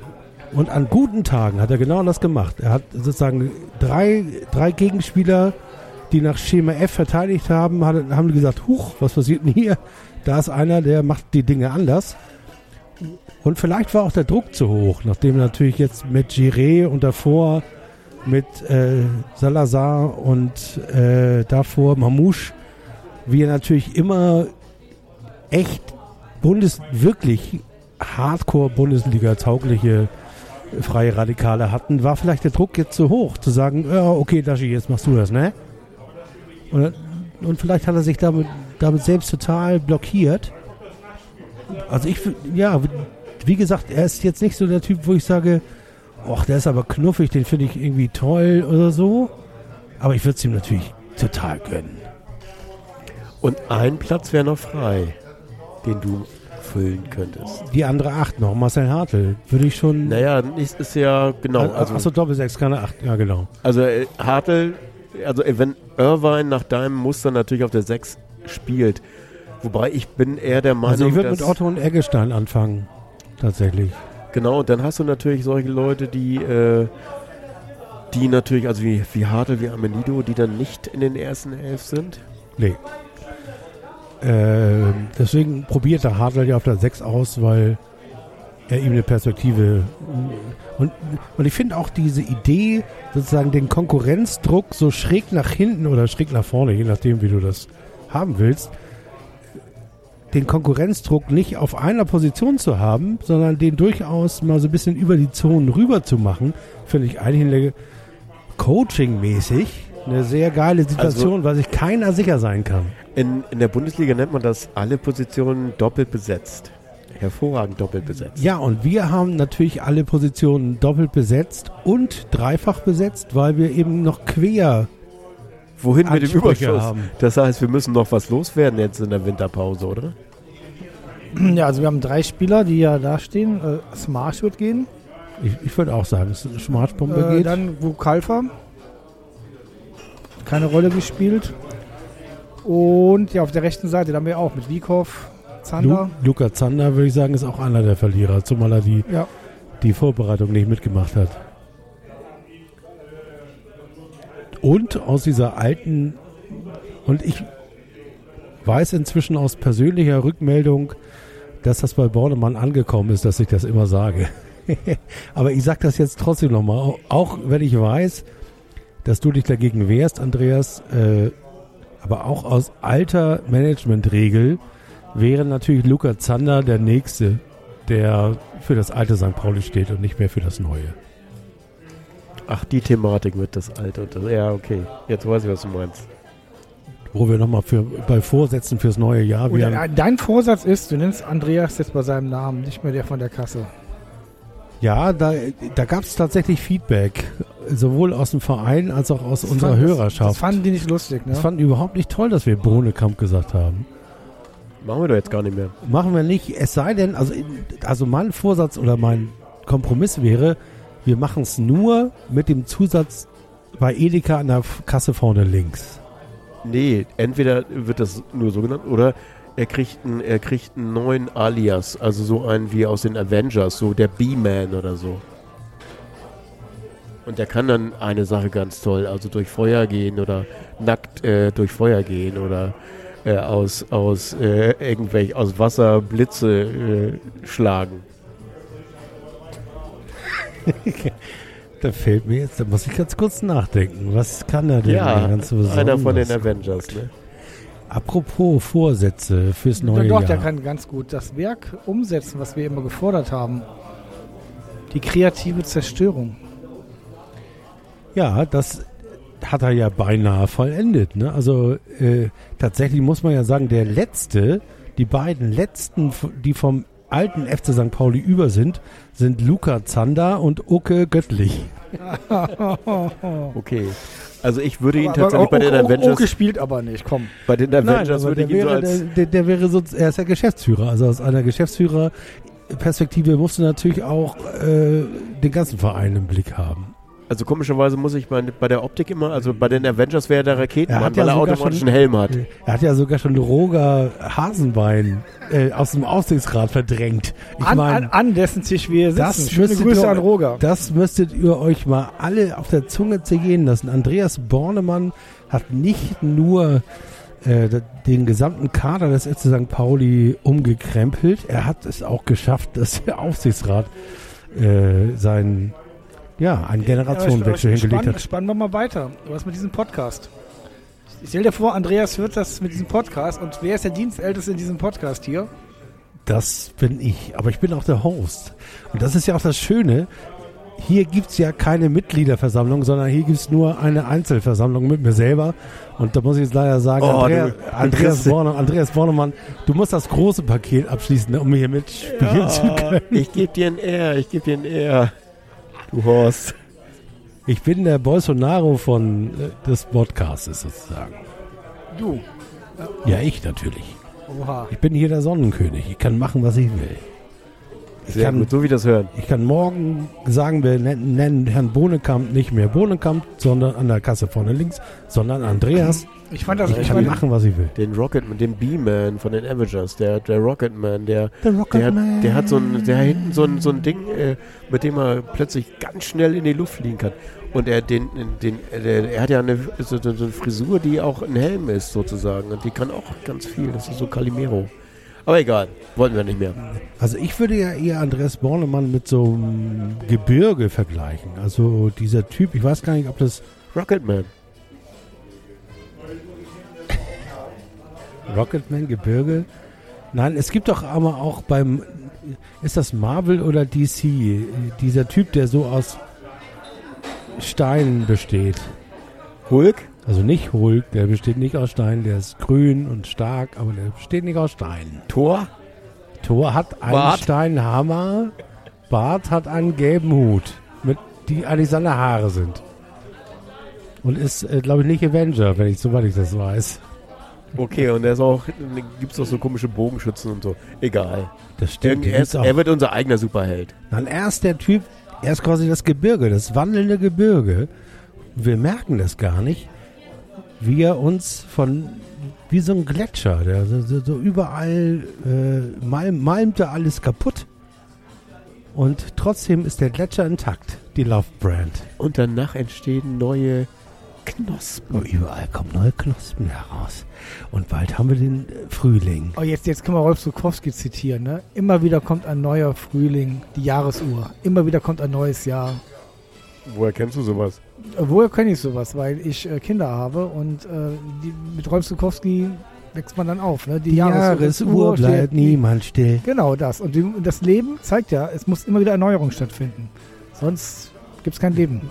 Und an guten Tagen hat er genau das gemacht. Er hat sozusagen drei, drei Gegenspieler, die nach Schema F verteidigt haben, haben gesagt, huch, was passiert denn hier? Da ist einer, der macht die Dinge anders. Und vielleicht war auch der Druck zu hoch, nachdem natürlich jetzt mit Giré und davor mit äh, Salazar und äh, davor Mamouche wir natürlich immer echt Bundes wirklich Hardcore Bundesliga taugliche freie Radikale hatten, war vielleicht der Druck jetzt zu hoch, zu sagen, ja, okay, Dashi, jetzt machst du das, ne? Und, und vielleicht hat er sich damit, damit selbst total blockiert. Also ich, ja, wie gesagt, er ist jetzt nicht so der Typ, wo ich sage, ach, der ist aber knuffig, den finde ich irgendwie toll oder so. Aber ich würde es ihm natürlich total gönnen. Und ein Platz wäre noch frei, den du füllen könntest. Die andere Acht noch, Marcel Hartl, würde ich schon. Naja, es ist ja genau. Also, Achso, Doppelsechs, keine Acht, ja genau. Also äh, Hartl, also wenn Irvine nach deinem Muster natürlich auf der 6 spielt, wobei ich bin eher der Meinung, Also ich würde mit Otto und Eggestein anfangen, tatsächlich. genau, dann hast du natürlich solche Leute, die äh, die natürlich, also wie, wie Hartl, wie Amenido, die dann nicht in den ersten elf sind. Nee. Ähm, deswegen probiert der Hartl ja auf der 6 aus, weil er ihm eine Perspektive. Und, und ich finde auch diese Idee, sozusagen den Konkurrenzdruck so schräg nach hinten oder schräg nach vorne, je nachdem, wie du das haben willst, den Konkurrenzdruck nicht auf einer Position zu haben, sondern den durchaus mal so ein bisschen über die Zonen rüber zu machen, finde ich eigentlich Coaching-mäßig eine sehr geile Situation, weil sich keiner sicher sein kann. In, in der Bundesliga nennt man das alle Positionen doppelt besetzt. Hervorragend doppelt besetzt. Ja, und wir haben natürlich alle Positionen doppelt besetzt und dreifach besetzt, weil wir eben noch quer. Wohin mit dem Ansprüche Überschuss? haben. Das heißt, wir müssen noch was loswerden jetzt in der Winterpause, oder? Ja, also wir haben drei Spieler, die ja da stehen. Äh, Smash wird gehen. Ich, ich würde auch sagen, dass eine Schmarzbombe Äh, geht. dann Vukalfa. Keine Rolle gespielt. Und ja, auf der rechten Seite, da haben wir auch mit Wiekow, Lu Zander. Luca Zander, würde ich sagen, ist auch einer der Verlierer, zumal er die, Ja. die Vorbereitung nicht mitgemacht hat. Und aus dieser alten, und ich weiß inzwischen aus persönlicher Rückmeldung, dass das bei Bornemann angekommen ist, dass ich das immer sage. Aber ich sage das jetzt trotzdem nochmal, auch wenn ich weiß, dass du dich dagegen wehrst, Andreas, äh, aber auch aus alter Managementregel wäre natürlich Luca Zander der Nächste, der für das alte St. Pauli steht und nicht mehr für das neue. Ach, die Thematik mit das Alte. Und das, ja, okay. Jetzt weiß ich, was du meinst. Wo wir nochmal für, bei Vorsätzen fürs neue Jahr wären. äh, dein Vorsatz ist, du nennst Andreas jetzt bei seinem Namen, nicht mehr der von der Kasse. Ja, da, da gab es tatsächlich Feedback, sowohl aus dem Verein als auch aus unserer fand- Das, Hörerschaft. das fanden die nicht lustig, ne? Das fanden die überhaupt nicht toll, dass wir Bohnekamp gesagt haben. Machen wir doch jetzt gar nicht mehr. Machen wir nicht, es sei denn, also, also mein Vorsatz oder mein Kompromiss wäre, wir machen es nur mit dem Zusatz bei Edeka an der Kasse vorne links. Nee, entweder wird das nur so genannt oder er kriegt einen, er kriegt einen neuen Alias, also so einen wie aus den Avengers, so der B-Man oder so. Und der kann dann eine Sache ganz toll, also durch Feuer gehen oder nackt äh, durch Feuer gehen oder äh, aus, aus äh, irgendwelch, aus Wasser Blitze äh, schlagen. Da fällt mir jetzt, da muss ich ganz kurz nachdenken. Was kann er denn Ja, ganz einer von den besonders? Avengers, ne? Apropos Vorsätze fürs neue Doch, Jahr. der kann ganz gut das Werk umsetzen, was wir immer gefordert haben. Die kreative Zerstörung. Ja, das hat er ja beinahe vollendet. Ne? Also äh, tatsächlich muss man ja sagen, der letzte, die beiden letzten, die vom alten FC St. Pauli über sind, sind Luca Zander und Uke Göttlich. Okay. Also ich würde ihn Aber- tatsächlich aber bei den Avengers, Oke spielt aber nicht, komm. bei den Avengers aber würde der, ich ihn so wäre, als der, der, der wäre so, er ist ja Geschäftsführer. Also aus einer Geschäftsführerperspektive musst du natürlich auch äh, den ganzen Verein im Blick haben. Also komischerweise muss ich bei, bei der Optik immer, also bei den Avengers wäre der Raketenmann, Er hat ja weil er sogar automatisch schon- einen Helm hat. Er hat ja sogar schon Roger Hasenbein äh, aus dem Aufsichtsrat verdrängt. Ich An, an, meine, an dessen Tisch wir das sitzen. Schöne müsstet Grüße ihr- an Roger. das müsstet ihr euch mal alle auf der Zunge zergehen lassen. Andreas Bornemann hat nicht nur äh, den gesamten Kader des FC St. Pauli umgekrempelt, er hat es auch geschafft, dass der Aufsichtsrat äh, sein ja, einen Generationenwechsel hingelegt spannen, hat. spannen wir mal weiter. Was mit diesem Podcast? Ich stell dir vor, Andreas hört das mit diesem Podcast und wer ist der Dienstälteste in diesem Podcast hier? Das bin ich, aber ich bin auch der Host. Und das ist ja auch das Schöne. Hier gibt's ja keine Mitgliederversammlung, sondern hier gibt's nur eine Einzelversammlung mit mir selber. Und da muss ich jetzt leider sagen, Oh, Andrea, du- Andreas, kriegst- Borne, Andreas Bornemann, du musst das große Paket abschließen, um hier mitspielen zu können. ich gebe dir ein R, ich gebe dir ein R. Du Horst. Ich bin der Bolsonaro von äh, des Podcastes sozusagen. Du. Ja, ich natürlich. Oha. Ich bin hier der Sonnenkönig. Ich kann machen, was ich will. Ich Sehr kann, gut, so wie das hören. ich kann morgen sagen, wir nennen, Herrn Bohnekamp nicht mehr Bohnekamp, sondern an der Kasse vorne links, sondern Andreas. Ich fand das, Ich ich kann machen, was ich will. Den Rocketman, den B-Man von den Avengers, der, der Rocketman, der, Der der, der hat so ein, der hat hinten so ein, so ein Ding, äh, mit dem er plötzlich ganz schnell in die Luft fliegen kann. Und er, den, den, der, er hat ja eine, so, so eine Frisur, die auch ein Helm ist, sozusagen. Und die kann auch ganz viel. Das ist so Calimero. Aber egal, wollten wir nicht mehr. Also ich würde ja eher Andreas Bornemann mit so einem Gebirge vergleichen. Also dieser Typ, ich weiß gar nicht, ob das Rocketman. Rocketman, Gebirge. Nein, es gibt doch aber auch beim, ist das Marvel oder DC, dieser Typ, der so aus Steinen besteht. Hulk? Also nicht Hulk, der besteht nicht aus Steinen, der ist grün und stark, aber der besteht nicht aus Steinen. Thor? Thor hat einen Bart? Steinhammer, Bart hat einen gelben Hut, mit die eigentlich seine Haare sind. Und ist, äh, glaube ich, nicht Avenger, wenn ich, soweit ich das weiß. Okay, und er ist auch, gibt es auch so komische Bogenschützen und so. Egal. Das stimmt. Er, ist, er wird unser eigener Superheld. Nein, er ist der Typ, er ist quasi das Gebirge, das wandelnde Gebirge. Wir merken das gar nicht, wie er uns von, wie so ein Gletscher, der so, so, so überall äh, malm, malmt er alles kaputt. Und trotzdem ist der Gletscher intakt, die Love Brand. Und danach entstehen neue Knospen. Und überall kommen neue Knospen heraus. Und bald haben wir den äh, Frühling. oh, jetzt, jetzt können wir Rolf Zukowski zitieren. Ne? Immer wieder kommt ein neuer Frühling, die Jahresuhr. Immer wieder kommt ein neues Jahr. Woher kennst du sowas? Woher kenne ich sowas? Weil ich äh, Kinder habe und äh, die, mit Rolf Zukowski wächst man dann auf. Ne? Die Jahresuhr steht- bleibt niemand still. Genau das. Und die, das Leben zeigt ja, es muss immer wieder Erneuerung stattfinden. Sonst gibt es kein Leben.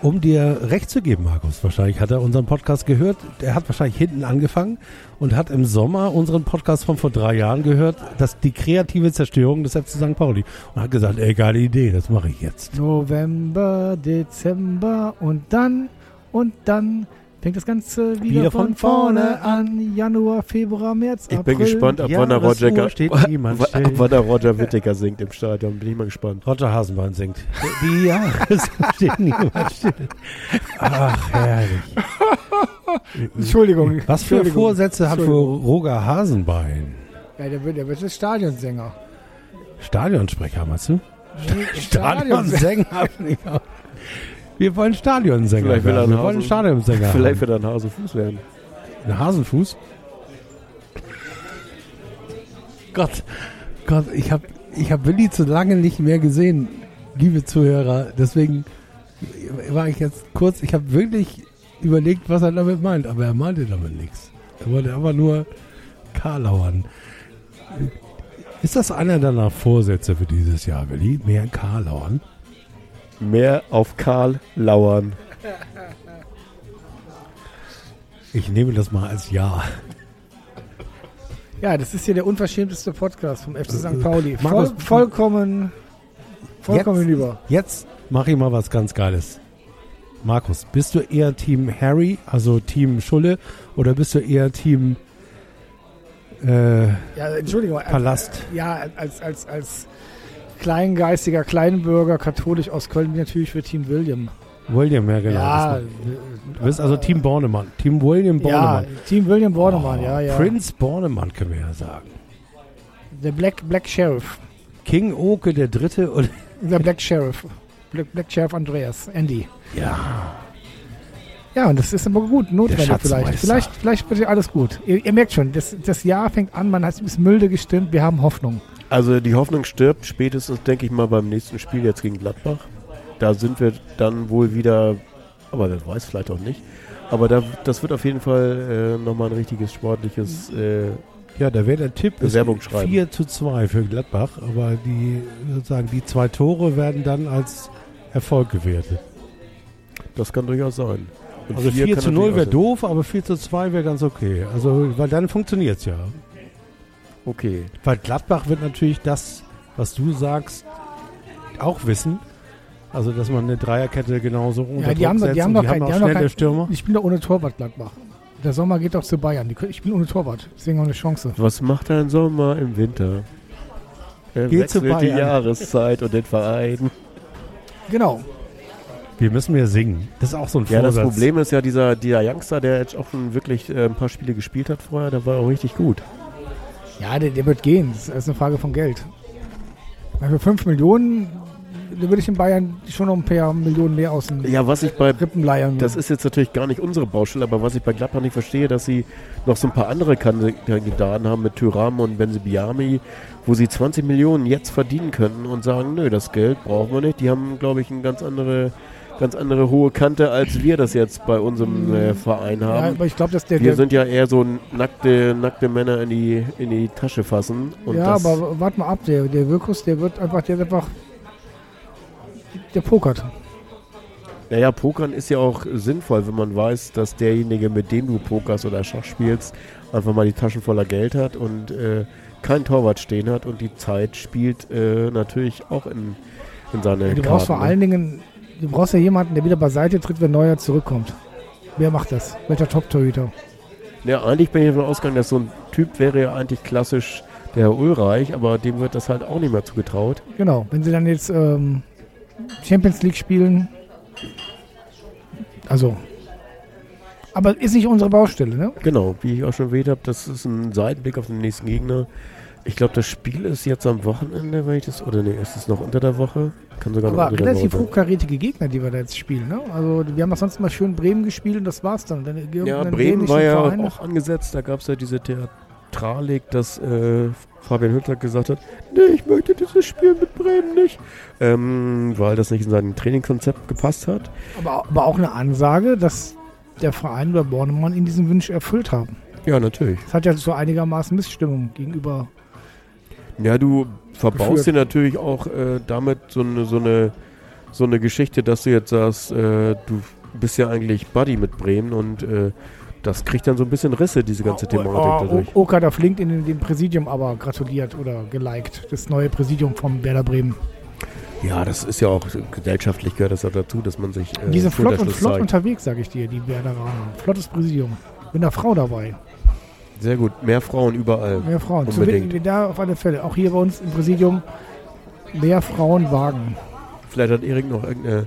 Um dir recht zu geben, Markus, wahrscheinlich hat er unseren Podcast gehört. Er hat wahrscheinlich hinten angefangen und hat im Sommer unseren Podcast von vor drei Jahren gehört, dass die kreative Zerstörung des FC St. Pauli. Und hat gesagt, ey, Idee, das mache ich jetzt. November, Dezember und dann und dann fängt das Ganze wieder, Wieder von, von vorne an. Januar, Februar, März, Ich April. bin gespannt, ab wann, der Roger, ab wann der Roger Whittaker singt im Stadion. Bin ich mal gespannt. Roger Hasenbein singt. Die Jahresuhr steht niemand still. Ach, herrlich. Entschuldigung. Was für Entschuldigung. Vorsätze hat wohl. Roger Hasenbein? Ja, der wird, der wird jetzt Stadionsänger. Stadionsprecher, meinst du? Nee, Stadionsänger. Wir wollen Stadionsänger Vielleicht will er ein Wir wollen Hasen- Stadionsänger Vielleicht wird er ein Hasefuß werden. Ein Hasenfuß? Gott, Gott, ich habe ich hab Willi zu lange nicht mehr gesehen, liebe Zuhörer. Deswegen war ich jetzt kurz, ich habe wirklich überlegt, was er damit meint. Aber er meinte damit nichts. Er wollte einfach nur Karlauern. Ist das einer deiner Vorsätze für dieses Jahr, Willi? Mehr Karlauern? Mehr auf Karl lauern. Ich nehme das mal als Ja. Ja, das ist hier der unverschämteste Podcast vom FC St. Pauli. Voll, Markus, vollkommen, vollkommen Jetzt- über. Jetzt mache ich mal was ganz Geiles. Markus, bist du eher Team Harry, also Team Schulle, oder bist du eher Team äh, Ja, Entschuldigung. als- Palast? Ja, als, als, als kleingeistiger Kleinbürger, katholisch aus Köln, bin natürlich für Team William. William, ja genau. ja, Das- du bist also Team Bornemann. Team William ja, Bornemann. Team William Bornemann, Oh, ja, ja. Prince Bornemann können wir ja sagen. Der Black, Black Sheriff. King Oke der Dritte und Der Black Sheriff. Black, Black Sheriff Andreas, Andy. ja, Ja, und das ist aber gut, notwendig vielleicht. Vielleicht, vielleicht wird ja alles gut. Ihr, ihr merkt schon, das, das Jahr fängt an, man hat ist milde gestimmt, wir haben Hoffnung. Also die Hoffnung stirbt spätestens, denke ich mal, beim nächsten Spiel jetzt gegen Gladbach. Da sind wir dann wohl wieder, aber das weiß vielleicht auch nicht. Aber da, das wird auf jeden Fall äh, nochmal ein richtiges sportliches. Äh, ja, da wäre der Tipp ist Bewerbung schreiben. 4 zu 2 für Gladbach, aber die sozusagen die zwei Tore werden dann als Erfolg gewertet. das kann durchaus sein. Und Also 4 kann zu 0 natürlich wäre doof, aber 4 zu 2 wäre ganz okay. Also, weil dann funktioniert es ja. Okay. Weil Gladbach wird natürlich das, was du sagst, auch wissen. Also, dass man eine Dreierkette genauso unter Ja, die Druck haben, setzt die haben doch die kein, haben die auch haben doch schnelle kein, Stürmer. Ich bin doch ohne Torwart Gladbach. Der Sommer geht doch zu Bayern. Ich bin ohne Torwart, deswegen auch eine Chance. Was macht ein Sommer im Winter? Er Geht zu wechselt die Bayern. Jahreszeit und den Verein. Genau. Wir müssen mehr singen. Das ist auch so ein Ja, das Vorsatz. Problem ist ja, dieser, dieser Youngster, der jetzt auch schon wirklich äh, ein paar Spiele gespielt hat vorher, der war auch richtig gut. Ja, der, der wird gehen. Das ist eine Frage von Geld. Für 5 Millionen da würde ich in Bayern schon noch ein paar Millionen mehr aus den Ja, was ich bei Rippen leiern. Das ist jetzt natürlich gar nicht unsere Baustelle, aber was ich bei Gladbach nicht verstehe, dass sie noch so ein paar andere Kandidaten haben mit Tyram und Benzebiami, wo sie 20 Millionen jetzt verdienen könnten und sagen, nö, das Geld brauchen wir nicht. Die haben, glaube ich, eine ganz andere, ganz andere hohe Kante, als wir das jetzt bei unserem äh, Verein ja, haben. aber ich glaube, dass der, wir der sind ja eher so nackte, nackte Männer in die, in die Tasche fassen. Ja, aber warte mal ab, der, der Wirkus, der wird einfach, der wird einfach, der pokert. Naja, Pokern ist ja auch sinnvoll, wenn man weiß, dass derjenige, mit dem du pokerst oder Schach spielst, einfach mal die Taschen voller Geld hat und äh, kein Torwart stehen hat und die Zeit spielt äh, natürlich auch in, in seine Du brauchst vor Karten, ne? allen Dingen, du brauchst ja jemanden, der wieder beiseite tritt, wenn Neuer zurückkommt. Wer macht das? Welcher Top-Torhüter? Ja, eigentlich bin ich davon ausgegangen, dass so ein Typ wäre ja eigentlich klassisch der Herr Ulreich, aber dem wird das halt auch nicht mehr zugetraut. Genau, wenn sie dann jetzt ähm, Champions League spielen, also, aber ist nicht unsere Baustelle, ne? Genau, wie ich auch schon erwähnt habe, das ist ein Seitenblick auf den nächsten Gegner. Ich glaube, das Spiel ist jetzt am Wochenende, wenn ich das, oder nee, ist es noch unter der Woche? Kann sogar noch Aber der relativ hochkarätige Gegner, die wir da jetzt spielen, ne? Also, wir haben doch sonst mal schön Bremen gespielt und das war's dann. dann Ja, Bremen war ja Verein- auch angesetzt. Da gab es ja diese Theatralik, dass äh, Fabian Hüttler gesagt hat, nee, ich möchte dieses Spiel mit Bremen nicht. Ähm, weil das nicht in sein Trainingskonzept gepasst hat. Aber, aber auch eine Ansage, dass der Verein oder Bornemann in diesen Wunsch erfüllt haben. Ja, natürlich. Das hat ja so einigermaßen Missstimmung gegenüber. Ja, du verbaust dir natürlich auch äh, damit so eine, so, eine, so eine Geschichte, dass du jetzt sagst, äh, du bist ja eigentlich Buddy mit Bremen und äh, das kriegt dann so ein bisschen Risse, diese ganze Thematik Oh, dadurch. oh, Oka hat auf LinkedIn dem Präsidium aber gratuliert oder geliked. Das neue Präsidium vom Werder Bremen. Ja, das ist ja auch gesellschaftlich gehört das auch dazu, dass man sich äh, die sind flott und flott zeigt. unterwegs, sage ich dir, die Werderaner. Flottes Präsidium. Mit einer Frau dabei. Sehr gut, mehr Frauen überall. Mehr Frauen. Zu Unbedingt. wenig- da auf alle Fälle. Auch hier bei uns im Präsidium mehr Frauen wagen. Vielleicht hat Erik noch irgendeine,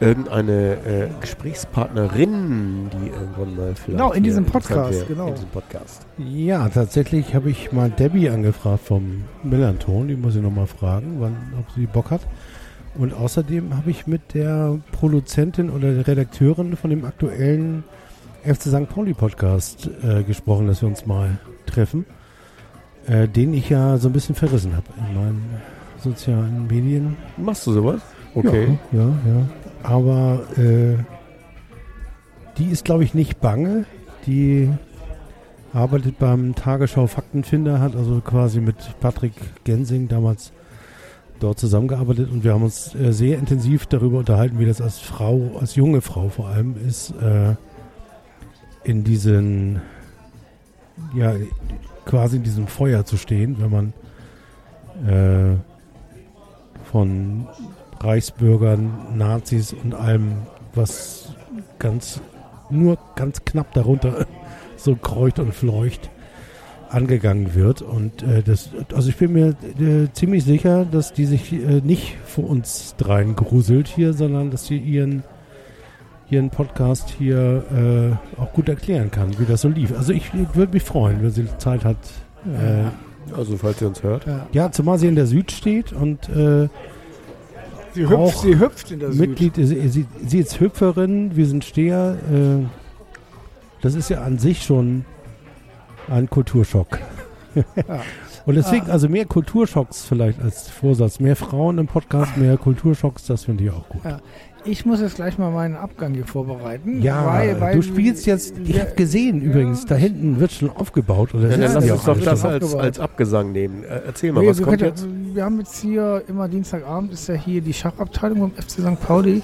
irgendeine äh, Gesprächspartnerin, die irgendwann mal vielleicht. Genau, in diesem Podcast, genau. In diesem Podcast. Ja, tatsächlich habe ich mal Debbie angefragt vom Millanton. Die muss ich nochmal fragen, wann, ob sie Bock hat. Und außerdem habe ich mit der Produzentin oder der Redakteurin von dem aktuellen FC St. Pauli Podcast äh, gesprochen, dass wir uns mal treffen. Äh, den ich ja so ein bisschen verrissen habe in meinen sozialen Medien. Machst du sowas? Okay. Ja, ja, ja. Aber äh, die ist, glaube ich, nicht bange. Die arbeitet beim Tagesschau Faktenfinder, hat also quasi mit Patrick Gensing damals dort zusammengearbeitet und wir haben uns äh, sehr intensiv darüber unterhalten, wie das als Frau, als junge Frau vor allem ist, äh, in diesen, ja, quasi in diesem Feuer zu stehen, wenn man äh, von Reichsbürgern, Nazis und allem, was ganz nur ganz knapp darunter so kreucht und fleucht, angegangen wird. Und äh, das, also ich bin mir äh, ziemlich sicher, dass die sich äh, nicht vor uns dreien gruselt hier, sondern dass sie ihren ihren Podcast hier äh, auch gut erklären kann, wie das so lief. Also ich würde mich freuen, wenn sie Zeit hat. Äh, Also, falls ihr uns hört. Ja. ja, zumal sie in der Süd steht und äh, Sie hüpft- Auch sie hüpft in der Mitglied, sie, sie, sie ist Hüpferin, wir sind Steher. Äh, das ist ja an sich schon ein Kulturschock. Ja. Und deswegen, Ah. also mehr Kulturschocks vielleicht als Vorsatz. Mehr Frauen im Podcast, mehr Kulturschocks, das finde ich auch gut. Ich muss jetzt gleich mal meinen Abgang hier vorbereiten. Ja, weil- weil du spielst jetzt, ich habe gesehen Ja. übrigens, da hinten wird schon aufgebaut. Oder Ja, dann lass uns doch das als, als Abgesang nehmen. Äh, erzähl mal, Nee, was wir, kommt jetzt? ja, wir haben jetzt hier immer Dienstagabend ist ja hier die Schachabteilung beim FC St. Pauli.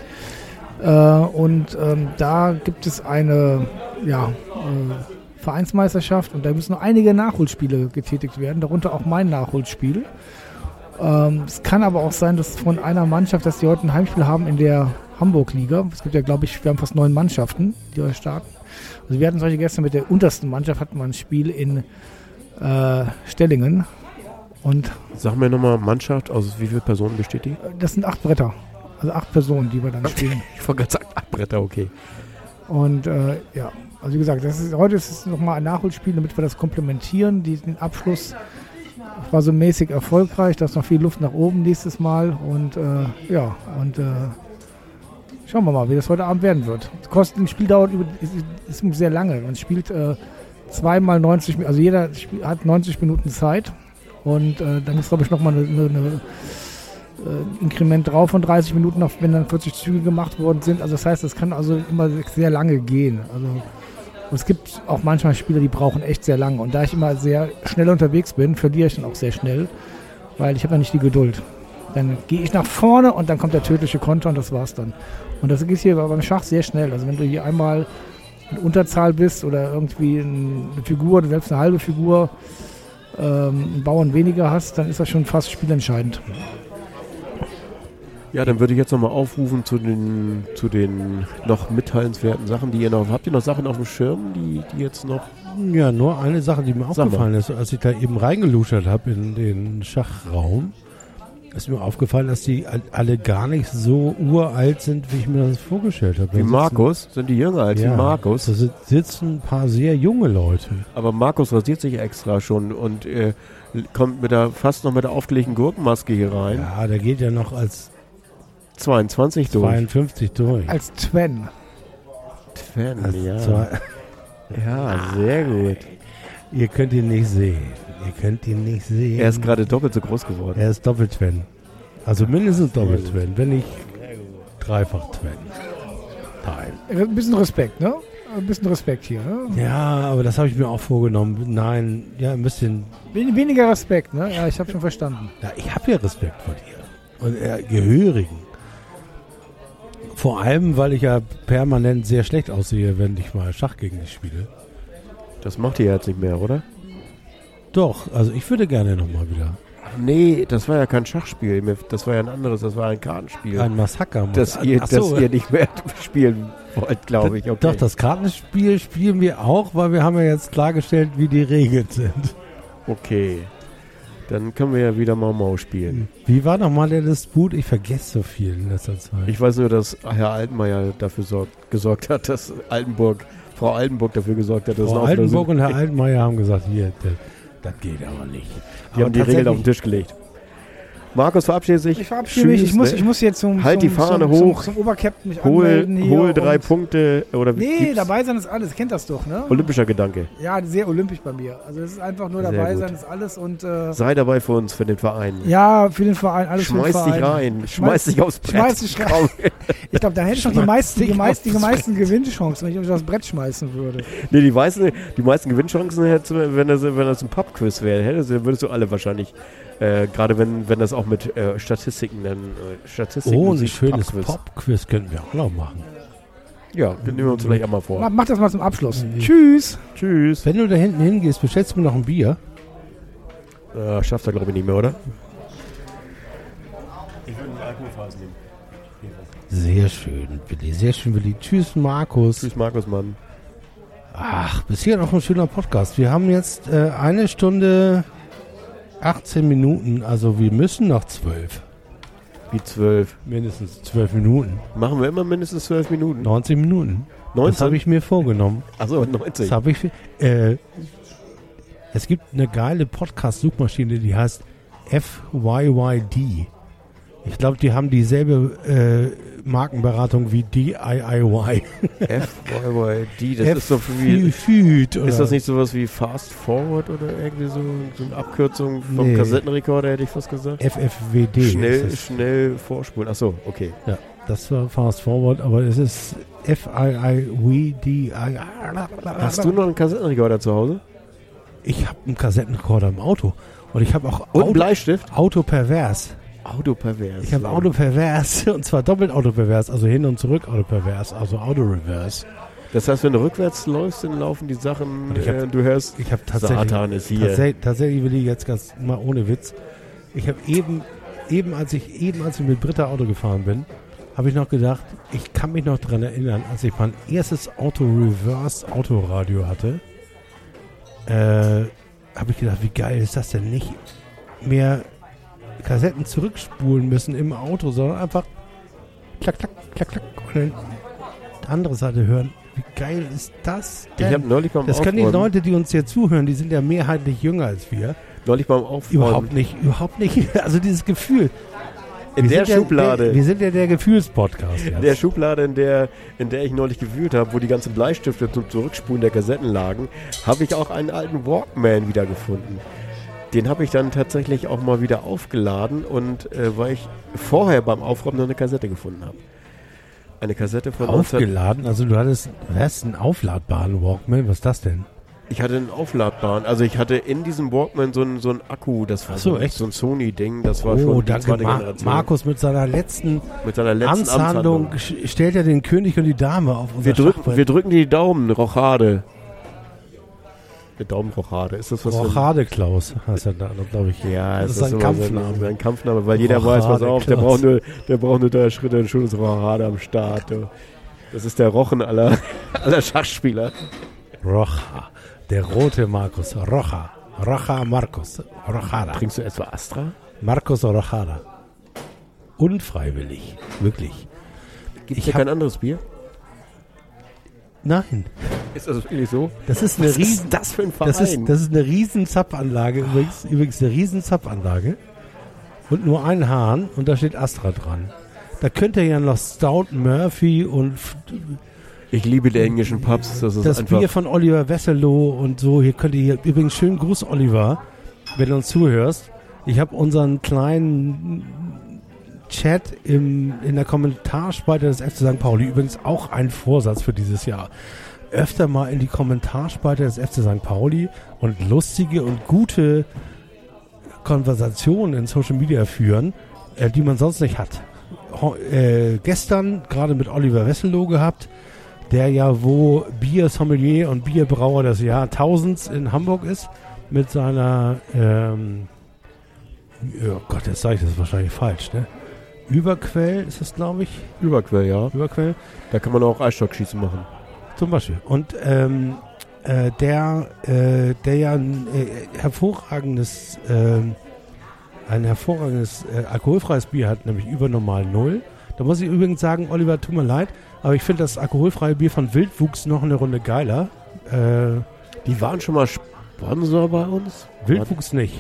Äh, und ähm, da gibt es eine ja, äh, Vereinsmeisterschaft und da müssen noch einige Nachholspiele getätigt werden, darunter auch mein Nachholspiel. Ähm, es kann aber auch sein, dass von einer Mannschaft, dass die heute ein Heimspiel haben in der Hamburg-Liga. Es gibt ja, glaube ich, wir haben fast neun Mannschaften, die heute starten. Also wir hatten solche gestern mit der untersten Mannschaft, hatten wir ein Spiel in äh, Stellingen. Und Sag mir nochmal, Mannschaft, aus wie viele Personen besteht die? das sind acht Bretter. Also acht Personen, die wir dann spielen. Ich wollte gerade sagen, acht Bretter, okay. Und äh, ja, also wie gesagt, das ist, heute ist es nochmal ein Nachholspiel, damit wir das komplementieren. Den Abschluss war so mäßig erfolgreich, da ist noch viel Luft nach oben nächstes Mal. Und äh, ja, und äh, schauen wir mal, wie das heute Abend werden wird. Das kostet, ein Spiel dauert über, ist, ist sehr lange. Man spielt äh, zweimal 90 Minuten, also jeder hat 90 Minuten Zeit. Und äh, dann ist, glaube ich, nochmal eine, eine, eine äh, Inkrement drauf von 30 Minuten, noch, wenn dann 40 Züge gemacht worden sind. Also das heißt, das kann also immer sehr lange gehen. Also es gibt auch manchmal Spieler, die brauchen echt sehr lange. Und da ich immer sehr schnell unterwegs bin, verliere ich dann auch sehr schnell, weil ich habe ja nicht die Geduld. Dann gehe ich nach vorne und dann kommt der tödliche Konter und das war's dann. Und das geht hier beim Schach sehr schnell. Also wenn du hier einmal in Unterzahl bist oder irgendwie eine Figur oder selbst eine halbe Figur ähm, einen Bauern weniger hast, dann ist das schon fast spielentscheidend. Ja, dann würde ich jetzt nochmal aufrufen zu den, zu den noch mitteilenswerten Sachen, die ihr noch. Habt ihr noch Sachen auf dem Schirm, die, die jetzt noch. Ja, nur eine Sache, die mir Sag mal. aufgefallen ist, als ich da eben reingeluschert habe in den Schachraum, ist mir aufgefallen, dass die all- alle gar nicht so uralt sind, wie ich mir das vorgestellt habe. Da Wie Markus? Sind die jünger als ja, wie Markus? Da sit- sitzen ein paar sehr junge Leute. Aber Markus rasiert sich extra schon und äh, kommt mit der, fast noch mit der aufgelegten Gurkenmaske hier rein. Ja, der geht ja noch als 22 durch. 52 durch. Als Twen. Als ja. zwei- ja, sehr gut. Ihr könnt ihn nicht sehen. Ihr könnt ihn nicht sehen. Er ist gerade doppelt so groß geworden. Er ist Doppeltwen. Also mindestens Doppeltwen, wenn nicht dreifach Twen. Nein. Ein bisschen Respekt, ne? Ein bisschen Respekt hier. Ne? Ja, aber das habe ich mir auch vorgenommen. Nein, ja, ein bisschen. Wen- Weniger Respekt, ne? Ja, ich habe schon verstanden. Ja, ich habe ja Respekt vor dir. Und äh, Gehörigen. Vor allem, weil ich ja permanent sehr schlecht aussehe, wenn ich mal Schach gegen dich spiele. Das macht ihr jetzt nicht mehr, oder? Doch, also ich würde gerne nochmal wieder. Nee, das war ja kein Schachspiel. Das war ja ein anderes, das war ein Kartenspiel. Ein Massaker. das, ihr, so, das ihr nicht mehr spielen wollt, glaube ich. Okay. Doch, das Kartenspiel spielen wir auch, weil wir haben ja jetzt klargestellt, wie die Regeln sind. Okay. Dann können wir ja wieder Mau Mau spielen. Wie war nochmal der Disput? Ich vergesse so viel in letzter Zeit. Ich weiß nur, dass Herr Altenmeier dafür sorgt, gesorgt hat, dass Altenburg, Frau Altenburg dafür gesorgt hat, dass Frau Altenburg und Herr Altmaier haben gesagt, hier, das, das geht aber nicht. Die haben die Regeln auf den Tisch gelegt. Markus verabschiedet sich. Ich verabschiede mich. Ich muss, ne? ich muss jetzt zum, Halt zum, die Fahne zum, hoch. Zum, zum Obercaptain mich Hol, hol drei Punkte oder Nee, gibt's dabei sein ist alles. Kennt das doch, ne? olympischer Gedanke. Ja, sehr olympisch bei mir. Also es ist einfach nur Sehr dabei gut. sein ist alles und äh, Sei dabei für uns, für den Verein. ja, für den Verein, alles für den Schmeiß dich Verein. rein, schmeiß dich aufs Brett. schmeiß dich rein. Ich glaube, dann hätte ich noch die meisten, die meisten, die meisten Gewinnchancen, wenn ich mich aufs Brett schmeißen würde. Nee, die meisten, die meisten Gewinnchancen hättest du, wenn das, wenn das ein Pub-Quiz wäre, hättest, würdest du alle wahrscheinlich, äh, gerade wenn, wenn das auch mit äh, Statistiken dann, äh, Statistiken Oh, ein schönes. Pop-Quiz könnten wir auch noch machen. Ja, den nehmen wir uns vielleicht auch mal vor. Mach, mach das mal zum Abschluss. Mhm. Tschüss. Tschüss. Wenn du da hinten hingehst, bestellst du mir noch ein Bier? Äh, schafft er, glaube ich, nicht mehr, oder? Ich würde einen Alkoholfass nehmen. Sehr schön, Willi. Sehr schön, Willi. Tschüss, Markus. Tschüss, Markus, Mann. Ach, bis hier noch ein schöner Podcast. Wir haben jetzt äh, eine Stunde 18 Minuten, also wir müssen noch zwölf. Wie zwölf. Mindestens zwölf Minuten. Machen wir immer mindestens zwölf Minuten. 19 Minuten. Das 19? habe ich mir vorgenommen. Achso, Das 90. habe ich. Äh, es gibt eine geile Podcast-Suchmaschine, die heißt FYYD. Ich glaube, die haben dieselbe äh, Markenberatung wie DIY. FYYD, das ist so wie... Füd, oder? Ist das nicht sowas wie Fast Forward oder irgendwie so, so eine Abkürzung vom Nee. Kassettenrekorder, hätte ich fast gesagt? FFWD. Schnell, ist schnell vorspulen. Achso, okay. Ja, das war Fast Forward, aber es ist FIIWD. Hast du noch einen Kassettenrekorder zu Hause? Ich habe einen Kassettenrekorder im Auto. Und ich habe auch Und Auto, Bleistift? Autopervers. Autopervers. Ich habe Autopervers und zwar doppelt Autopervers, also hin und zurück Autopervers, also Autoreverse. Das heißt, wenn du rückwärts läufst, dann laufen die Sachen, hab- äh, du hörst, Ich habe tatsächlich, Satan ist hier. tatsächlich, tatsächlich will ich jetzt ganz mal ohne Witz. Ich habe eben, eben als ich eben als ich mit Britta Auto gefahren bin, habe ich noch gedacht, ich kann mich noch dran erinnern, als ich mein erstes Auto-Reverse-Autoradio hatte, äh, habe ich gedacht, wie geil ist das denn nicht mehr Kassetten zurückspulen müssen im Auto, sondern einfach klack, klack, klack, klack und dann die andere Seite hören. Wie geil ist das Ich denn? habe neulich beim Das können die Aufräumen, Leute, die uns hier zuhören, die sind ja mehrheitlich jünger als wir. neulich beim Aufräumen Überhaupt nicht, überhaupt nicht. Also dieses Gefühl. in Wir der Schublade, Ja, der, wir sind ja der Gefühlspodcast. in der Schublade, in der, in der ich neulich gewühlt habe, wo die ganzen Bleistifte zum Zurückspulen der Kassetten lagen, habe ich auch einen alten Walkman wiedergefunden. Den habe ich dann tatsächlich auch mal wieder aufgeladen und äh, weil ich vorher beim Aufräumen noch eine Kassette gefunden habe. Eine Kassette von 19 Aufgeladen, also du hattest, was, einen aufladbaren Walkman, was ist das denn? Ich hatte einen aufladbaren, also ich hatte in diesem Walkman so einen, so einen Akku, das war so, so, echt? so ein Sony-Ding, das war Oh, schon die zweite Mar Generation. Markus mit seiner letzten mit seiner letzten Amtshandlung Amtshandlung. stellt er den König und die Dame auf unser Wir drücken, wir drücken die Daumen, Rochade. Daumenrochade, ist das was? ein- Rochade Klaus heißt er da, glaube ich. Ja, das es ist ein Kampfname. Sein, sein Kampfname, weil jeder weiß, pass Rochade auf, der braucht nur, der braucht nur drei Schritte, ein schönes Rochade am Start. Du. Das ist der Rochen aller, aller Schachspieler. Rocha. Der rote Markus. Rocha. Rocha Markus. Rochada. Trinkst du etwa Astra? Markus Rochada. Unfreiwillig. Wirklich. Gibt Ich es kein anderes Bier? Nein. Ist das wirklich so? Das ist eine Was riesen, ist das für ein Verein? das ist, das ist eine riesen Zapfanlage. Übrigens, übrigens eine riesen Zapfanlage. Und nur ein Hahn und da steht Astra dran. Da könnt ihr ja noch Stout Murphy und ich liebe die englischen Pubs. Das ist das einfach. Bier von Oliver Wesselow und so. Hier könnt ihr hier, übrigens schönen Gruß, Oliver, wenn du uns zuhörst. Ich habe unseren kleinen Chat im, in der Kommentarspalte des FC St. Pauli übrigens auch ein Vorsatz für dieses Jahr. Öfter mal in die Kommentarspalte des FC St. Pauli und lustige und gute Konversationen in Social Media führen, äh, die man sonst nicht hat. Ho äh, gestern gerade mit Oliver Wesselow gehabt, der ja wo Bier-Sommelier und Bierbrauer des Jahrtausends in Hamburg ist, mit seiner, ähm, oh Gott, jetzt sage ich das wahrscheinlich falsch, ne? Überquell ist es, glaube ich. Überquell, ja. Überquell. Da kann man auch Eisstockschießen machen. Zum Beispiel. Und ähm, äh, der, äh, der ja ein äh, hervorragendes, ähm, ein hervorragendes äh, alkoholfreies Bier hat, nämlich über normal Null. Da muss ich übrigens sagen, Oliver, tut mir leid, aber ich finde das alkoholfreie Bier von Wildwuchs noch eine Runde geiler. Äh, Die waren schon mal Sponsor bei uns? Wildwuchs nicht.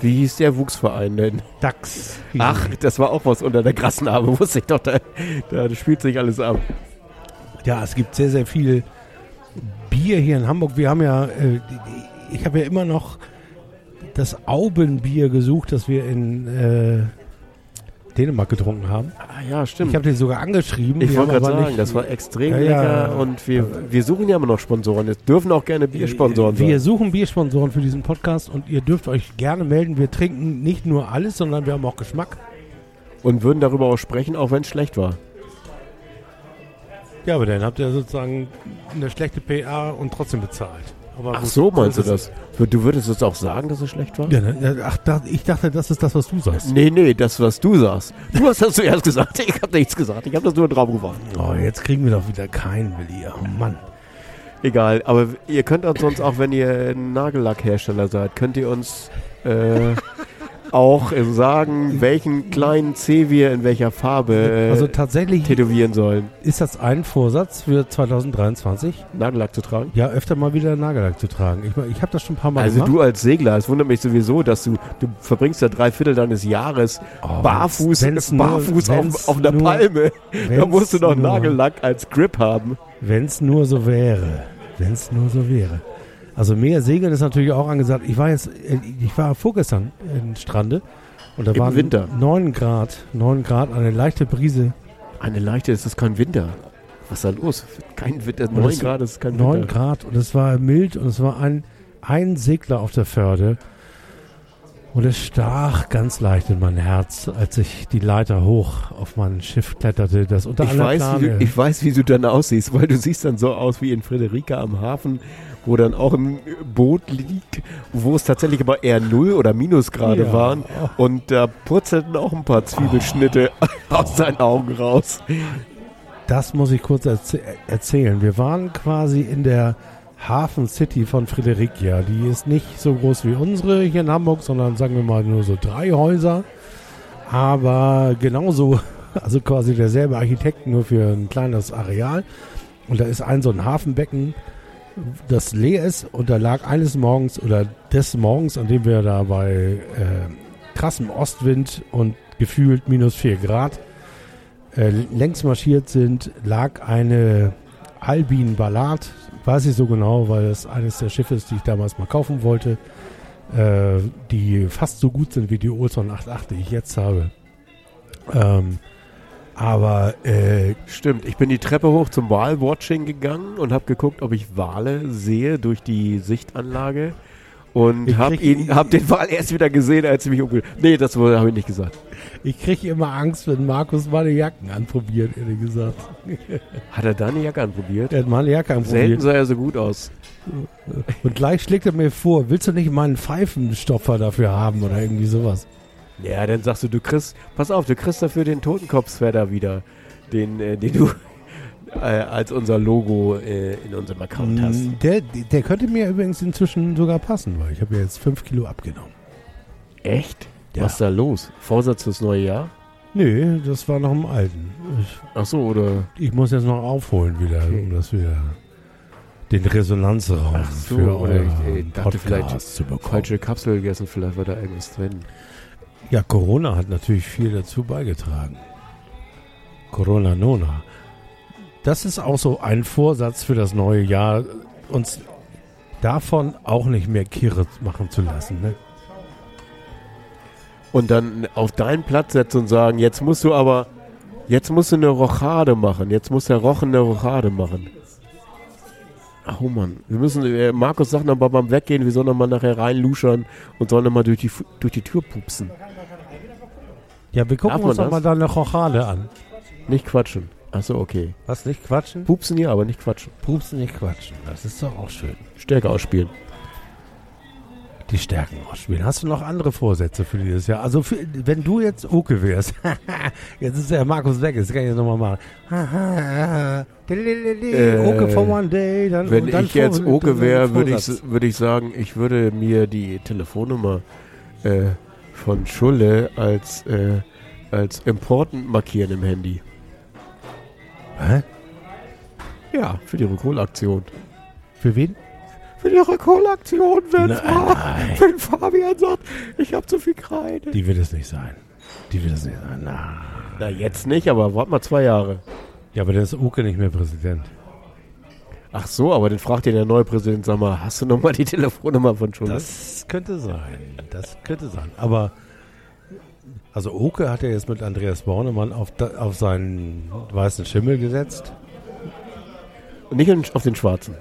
Wie hieß der Wuchsverein denn? DAX. Ach, das war auch was unter der Grasnarbe, wusste ich doch. Da, da spielt sich alles ab. Ja, es gibt sehr, sehr viel Bier hier in Hamburg. Wir haben ja, äh, ich habe ja immer noch das Aubenbier gesucht, das wir in äh, Dänemark getrunken haben. Ah, ja, stimmt. Ich habe den sogar angeschrieben. Ich wollte gerade sagen, nicht- das war extrem Ja, ja. lecker und wir, wir suchen ja immer noch Sponsoren. Es dürfen auch gerne Biersponsoren Wir sein. suchen Biersponsoren für diesen Podcast und ihr dürft euch gerne melden. Wir trinken nicht nur alles, sondern wir haben auch Geschmack. Und würden darüber auch sprechen, auch wenn es schlecht war. Ja, aber dann habt ihr sozusagen eine schlechte PA und trotzdem bezahlt. Aber Ach so, meinst du das? Du würdest jetzt auch sagen, dass es schlecht war? Ja, ne, ach, ich dachte, das ist das, was du sagst. Nee, nee, das, was du sagst. Du hast das zuerst gesagt. Ich habe nichts gesagt. Ich habe das nur drauf geworfen. Oh, jetzt kriegen wir doch wieder keinen, Willi. Oh Mann. Egal, aber ihr könnt uns sonst auch, wenn ihr ein Nagellackhersteller seid, könnt ihr uns äh, auch sagen, welchen kleinen C wir in welcher Farbe Also tatsächlich tätowieren sollen. ist das ein Vorsatz für 2023, Nagellack zu tragen? ja, öfter mal wieder Nagellack zu tragen. Ich, ich habe das schon ein paar Mal Also gemacht. du als Segler, es wundert mich sowieso, dass du, du verbringst ja drei Viertel deines Jahres Oh, barfuß, wenn's nur- barfuß wenn's auf, auf einer nur- Palme. Da musst du noch nur- Nagellack als Grip haben. Wenn es nur so wäre. Wenn es nur so wäre. Also mehr Segeln ist natürlich auch angesagt. Ich war jetzt, ich war vorgestern in Strande und da Im waren Winter. 9 Grad, 9 Grad, eine leichte Brise. Eine leichte, es ist kein Winter. Was ist da los? Kein Winter, Und 9 es- Grad ist kein 9 Winter. Grad und es war mild und es war ein, ein Segler auf der Förde. Und es stach ganz leicht in mein Herz, als ich die Leiter hoch auf mein Schiff kletterte, das unter Ich weiß, wie du, ich weiß, wie du dann aussiehst, weil du siehst dann so aus wie in Friederika am Hafen wo dann auch ein Boot liegt, wo es tatsächlich aber eher 0 oder Minusgrade Ja. waren. Und da purzelten auch ein paar Zwiebelschnitte aus seinen Augen raus. Das muss ich kurz erzäh erzählen. Wir waren quasi in der Hafen City von Friedericia. Die ist nicht so groß wie unsere hier in Hamburg, sondern sagen wir mal nur so drei Häuser. Aber genauso, also quasi derselbe Architekt, nur für ein kleines Areal. Und da ist ein so ein Hafenbecken, das leer ist. Und da lag eines Morgens oder des Morgens, an dem wir da bei äh, krassem Ostwind und gefühlt minus 4 Grad äh, längs marschiert sind, lag eine Albin Ballard, weiß ich so genau, weil es eines der Schiffe ist, die ich damals mal kaufen wollte, äh, die fast so gut sind wie die Olson 88, die ich jetzt habe. Ähm, aber äh, Stimmt, ich bin die Treppe hoch zum Walwatching gegangen und habe geguckt, ob ich Wale sehe durch die Sichtanlage. Und habe ihn, hab den Wal erst wieder gesehen, als ich mich umge... Nee, das habe ich nicht gesagt. ich kriege immer Angst, wenn Markus meine Jacken anprobiert, ehrlich gesagt. Hat er deine Jacke anprobiert? Er hat meine Jacke Selten anprobiert. sah er so gut aus. Und gleich schlägt er mir vor, willst du nicht mal einen Pfeifenstopfer dafür haben oder irgendwie sowas? Ja, dann sagst du, du kriegst, pass auf, du kriegst dafür den Totenkopfsweater wieder, den, äh, den du äh, als unser Logo äh, in unserem Account hast. Mm, Der, der könnte mir übrigens inzwischen sogar passen, weil ich habe ja jetzt 5 Kilo abgenommen. Echt? Ja. Was ist da los? Vorsatz fürs neue Jahr? Nö, das war noch im Alten. Ich, Ach so, oder? ich muss jetzt noch aufholen wieder, Okay. um das wieder den Resonanzraum Ach so, für oder ich, ich dachte vielleicht Podcast zu bekommen. Falsche Kapsel gegessen, vielleicht war da irgendwas drin. Ja, Corona hat natürlich viel dazu beigetragen. Corona Nona. Das ist auch so ein Vorsatz für das neue Jahr, uns davon auch nicht mehr kirre machen zu lassen. Ne? Und dann auf deinen Platz setzen und sagen, jetzt musst du aber, jetzt musst du eine Rochade machen. Jetzt muss der Rochen eine Rochade machen. Oh Mann, wir müssen, äh, Markus sagt noch mal beim Weggehen, wir sollen noch mal nachher reinluschern und sollen noch mal durch die, durch die Tür pupsen. Ja, wir gucken uns doch das? mal da eine Rochade an. Nicht quatschen. Achso, okay. Was, nicht quatschen? Pupsen ja, aber nicht quatschen. Pupsen, nicht quatschen. Das ist doch auch schön. Stärke ausspielen. Die Stärken ausspielen. Hast du noch andere Vorsätze für dieses Jahr? Also, für, wenn du jetzt Oke wärst, jetzt ist der Markus weg, jetzt kann ich das nochmal machen. Äh, Oke for one day. Dann, Wenn dann ich jetzt dann wäre, würde ich, würd ich sagen, ich würde mir die Telefonnummer äh, von Schulle als, äh, als important markieren im Handy. Hä? Ja, für die Rückholaktion. Für wen? Für die Rückholaktion, wenn, Nein. Fa wenn Fabian sagt, ich habe zu viel Kreide. Die wird es nicht sein. Die wird es nicht sein. Na. Na, jetzt nicht, aber warte mal zwei Jahre. Ja, aber dann ist Oke nicht mehr Präsident. Ach so, aber dann fragt dir der neue Präsident, sag mal, hast du noch mal die Telefonnummer von Schulle? Das könnte sein. Das könnte sein. Aber also Oke hat ja jetzt mit Andreas Bornemann auf, da, auf seinen weißen Schimmel gesetzt. Und nicht auf den schwarzen.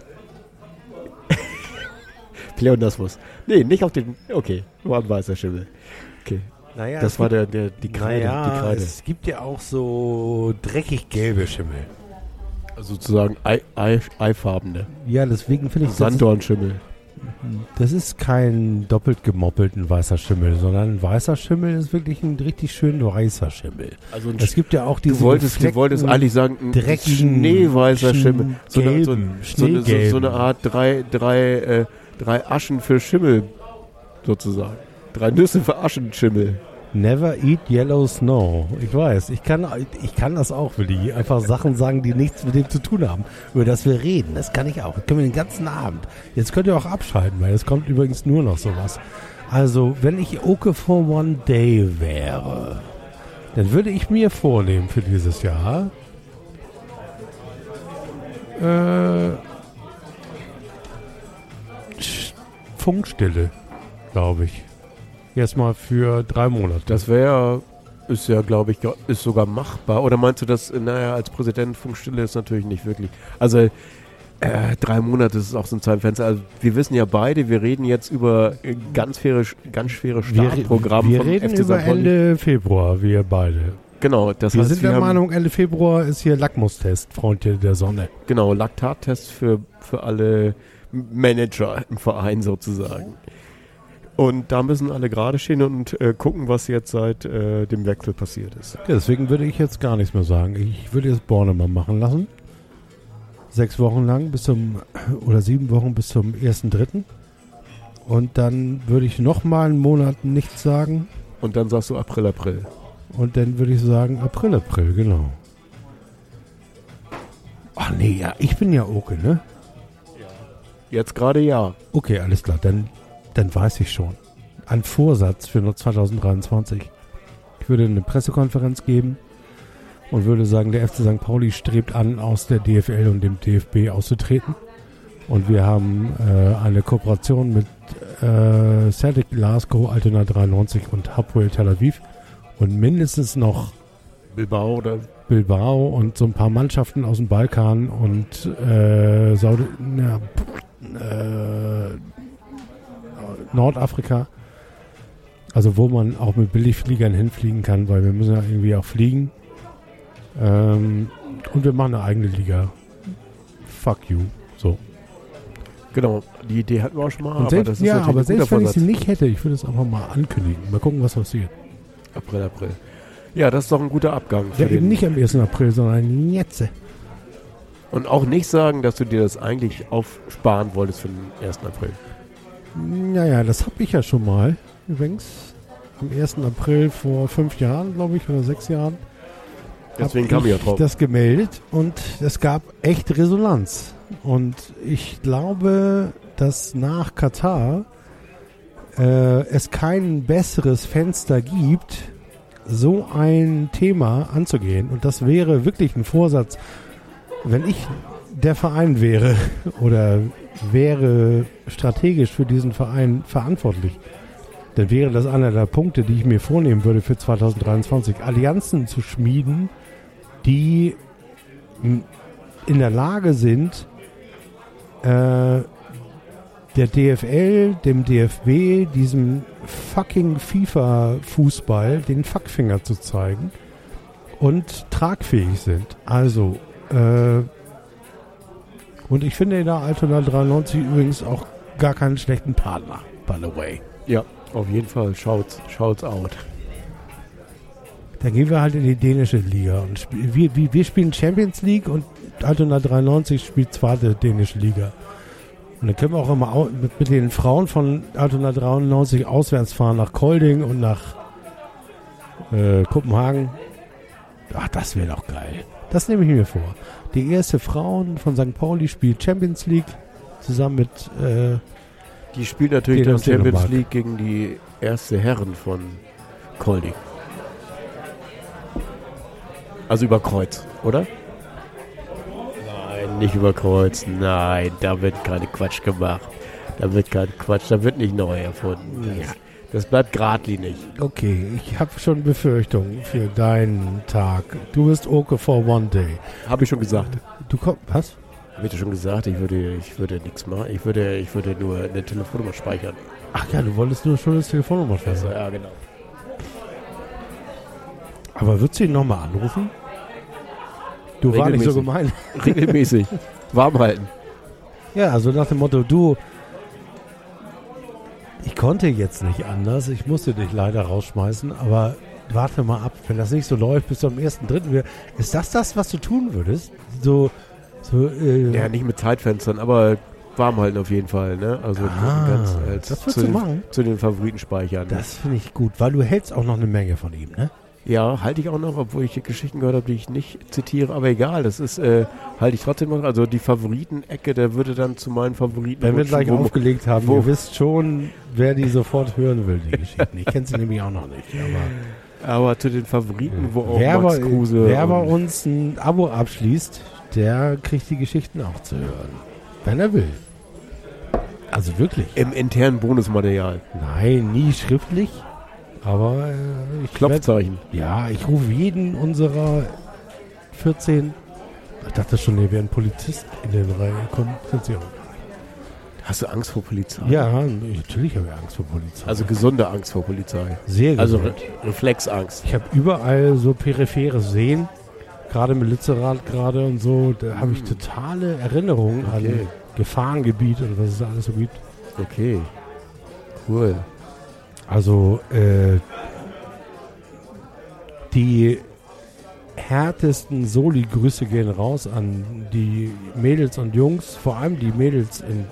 Pleonasmus. Nee, nicht auf den. Okay, war ein weißer Schimmel. Okay. Naja, Das war der, der, die Kreide. naja, die Kreide. es gibt ja auch so dreckig gelbe Schimmel. Also sozusagen Ei, Ei, eifarbene. Ja, deswegen finde ich, Sanddornschimmel. das ist kein doppelt gemoppelten weißer Schimmel, sondern ein weißer Schimmel ist wirklich ein richtig schön weißer Schimmel. Also Es gibt ja auch diese du wolltest, du wolltest eigentlich sagen, ein dreckigen, schneeweißer Schimmel. So eine, so, so, eine, so, eine. Art drei, drei, äh, drei Aschen für Schimmel, sozusagen. Drei Nüsse für Aschenschimmel. Never eat yellow snow. Ich weiß, ich kann, ich kann das auch, Willi. Einfach Sachen sagen, die nichts mit dem zu tun haben, über das wir reden. Das kann ich auch. Das können wir den ganzen Abend. Jetzt könnt ihr auch abschalten, weil es kommt übrigens nur noch sowas. Also, wenn ich Oke for One Day wäre, dann würde ich mir vornehmen für dieses Jahr, äh, Funkstille, glaube ich. Erstmal für drei Monate. Das wäre, ist ja, glaube ich, ist sogar machbar. Oder meinst du, dass, naja, als Präsident Funkstille ist natürlich nicht wirklich. Also, äh, drei Monate ist auch so ein Zeitfenster. Also, wir wissen ja beide, wir reden jetzt über ganz schwere, ganz schwere Startprogramm wir von reden FC über. Ende Februar, wir beide. Genau, das Wir heißt, sind wir der Meinung, Ende Februar ist hier Lackmustest, Freundchen der Sonne. genau, Laktattest für, für alle Manager im Verein sozusagen. Und da müssen alle gerade stehen und äh, gucken, was jetzt seit äh, dem Wechsel passiert ist. Ja, deswegen würde ich jetzt gar nichts mehr sagen. Ich würde jetzt Bornemann machen lassen. Sechs Wochen lang bis zum, oder sieben Wochen bis zum 1.3. Und dann würde ich nochmal einen Monat nichts sagen. Und dann sagst du April, April. Und dann würde ich sagen April, April, genau. Ach nee, ja, ich bin ja Oke, ne? Jetzt gerade ja. Okay, alles klar, dann, dann weiß ich schon. Ein Vorsatz für 2023. Ich würde eine Pressekonferenz geben und würde sagen, der FC St. Pauli strebt an, aus der DFL und dem DFB auszutreten. Und wir haben äh, eine Kooperation mit äh, Celtic Glasgow, Altona 93 und Hapoel Tel Aviv und mindestens noch Bilbao oder Bilbao und so ein paar Mannschaften aus dem Balkan und äh, Saudi ja, äh, Nordafrika. Also wo man auch mit Billigfliegern hinfliegen kann, weil wir müssen ja irgendwie auch fliegen. Ähm, und wir machen eine eigene Liga. Fuck you. So. Genau, die Idee hatten wir auch schon mal. Und selbst, das ist ja, aber selbst wenn ich sie nicht hätte, ich würde es einfach mal ankündigen. Mal gucken, was passiert. April, April. Ja, das ist doch ein guter Abgang. Ja, eben nicht am 1. April, sondern jetzt. Und auch nicht sagen, dass du dir das eigentlich aufsparen wolltest für den 1. April. Naja, das habe ich ja schon mal. Übrigens, am 1. April vor fünf Jahren, glaube ich, oder sechs Jahren. Deswegen kam ich ja drauf. das gemeldet und es gab echt Resonanz. Und ich glaube, dass nach Katar äh, es kein besseres Fenster gibt, so ein Thema anzugehen. Und das wäre wirklich ein Vorsatz, wenn ich der Verein wäre oder wäre strategisch für diesen Verein verantwortlich, dann wäre das einer der Punkte, die ich mir vornehmen würde für 2023, Allianzen zu schmieden, die in der Lage sind, äh, der DFL, dem DFB, diesem fucking FIFA-Fußball den Fuckfinger zu zeigen und tragfähig sind. Also, äh, und ich finde da Altona 93 übrigens auch gar keinen schlechten Partner, by the way. Ja, auf jeden Fall. Schaut's, schaut's out. Da gehen wir halt in die dänische Liga und spiel, wir, wir, wir spielen Champions League und Altona 93 spielt zweite dänische Liga. Und dann können wir auch immer mit, mit den Frauen von Altona 93 auswärts fahren nach Kolding und nach äh, Kopenhagen. Ach, das wäre doch geil. Das nehme ich mir vor. Die erste Frauen von St. Pauli spielt Champions League zusammen mit äh, Die spielt natürlich dann Champions Dänemark. League gegen die erste Herren von Kolding. Also über Kreuz, oder? Nein, nicht über Kreuz. Nein, da wird keine Quatsch gemacht. Da wird kein Quatsch, da wird nicht neu erfunden. Das, das bleibt geradlinig. Okay, ich habe schon Befürchtungen für deinen Tag. Du bist okay for one day. Habe ich schon gesagt. Du kommst, was? Habe ich dir schon gesagt, ich würde, ich würde nichts machen. Ich würde, ich würde nur eine Telefonnummer speichern. Ach ja, du wolltest nur schon das Telefonnummer Also, schreiben. ja, genau. Aber würdest du ihn nochmal anrufen? Du war nicht so gemein. Regelmäßig. Warm halten. Ja, also nach dem Motto, du, ich konnte jetzt nicht anders, ich musste dich leider rausschmeißen, aber warte mal ab, wenn das nicht so läuft bis zum ersten, dritten, wir- ist das das, was du tun würdest? So, so, äh, Ja, nicht mit Zeitfenstern, aber warm halten auf jeden Fall, ne? Also Ah, ganz als das würdest zu, du den, machen? zu den Favoriten speichern. ne? das finde ich gut, weil du hältst auch noch eine Menge von ihm, ne? Ja, halte ich auch noch, obwohl ich Geschichten gehört habe, die ich nicht zitiere, aber egal, das ist, äh, halte ich trotzdem noch. Also die Favoriten-Ecke, der würde dann zu meinen Favoriten. Wenn wir gleich wo- aufgelegt haben, wo- ihr wisst schon, wer die sofort hören will, die Geschichten. Ich kenne sie nämlich auch noch nicht. Aber Aber zu den Favoriten, wo auch wer, Max Kruse. wer bei uns ein Abo abschließt, der kriegt die Geschichten auch zu hören. Wenn er will. Also wirklich. Im internen Bonusmaterial. Nein, nie schriftlich. Aber äh, ich werd, Klopfzeichen. Ja, ich rufe jeden unserer 14. Ich dachte schon, hier wäre ein Polizist in den Reihen gekommen. Sind sie auch. Hast du Angst vor Polizei? Ja, natürlich habe ich Angst vor Polizei. Also gesunde Angst vor Polizei. sehr Also gesund. Re Reflexangst. Ich habe überall so peripheres Sehen, gerade mit Lützerath gerade und so, da habe ich totale Erinnerungen Okay. an Gefahrengebiet und was es da alles so gibt. Okay. Cool. Also äh, die härtesten Soli-Grüße gehen raus an die Mädels und Jungs, vor allem die Mädels in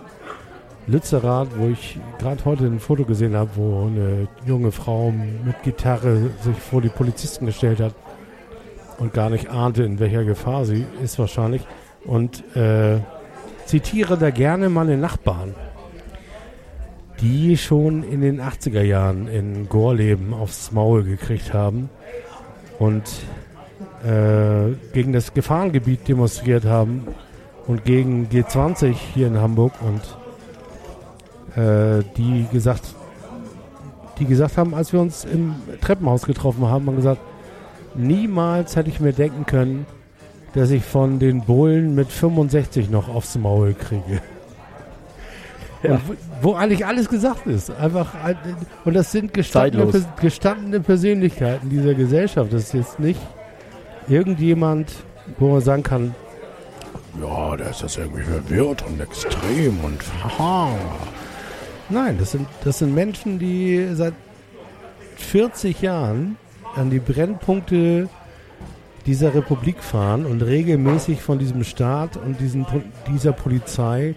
Lützerath, wo ich gerade heute ein Foto gesehen habe, wo eine junge Frau mit Gitarre sich vor die Polizisten gestellt hat und gar nicht ahnte, in welcher Gefahr sie ist wahrscheinlich. Und äh, zitiere da gerne meine Nachbarn, die schon in den 80er Jahren in Gorleben aufs Maul gekriegt haben und äh, gegen das Gefahrengebiet demonstriert haben und gegen G20 hier in Hamburg und äh, die gesagt, die gesagt haben, als wir uns im Treppenhaus getroffen haben, haben gesagt, niemals hätte ich mir denken können, dass ich von den Bullen mit 65 noch aufs Maul kriege. Ja. Wo, wo, eigentlich alles gesagt ist. Einfach, und das sind gestandene, gestandene Persönlichkeiten dieser Gesellschaft. Das ist jetzt nicht irgendjemand, wo man sagen kann, ja, der ist das irgendwie verwirrt und extrem und haha. Nein, das sind, das sind Menschen, die seit 40 Jahren an die Brennpunkte dieser Republik fahren und regelmäßig von diesem Staat und diesen, dieser Polizei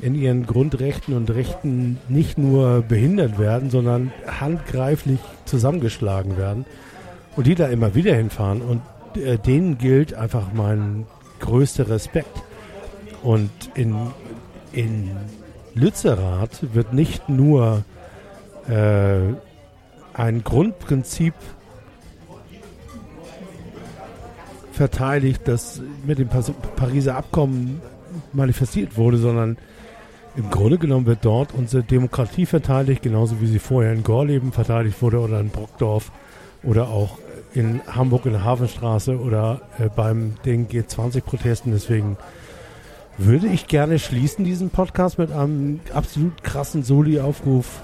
in ihren Grundrechten und Rechten nicht nur behindert werden, sondern handgreiflich zusammengeschlagen werden. Und die da immer wieder hinfahren. Und äh, denen gilt einfach mein größter Respekt. Und in, in Lützerath wird nicht nur äh, ein Grundprinzip verteidigt, das mit dem Pariser Abkommen manifestiert wurde, sondern im Grunde genommen wird dort unsere Demokratie verteidigt, genauso wie sie vorher in Gorleben verteidigt wurde oder in Brockdorf oder auch in Hamburg in der Hafenstraße oder äh, beim den G20-Protesten. Deswegen würde ich gerne schließen diesen Podcast mit einem absolut krassen Soli-Aufruf.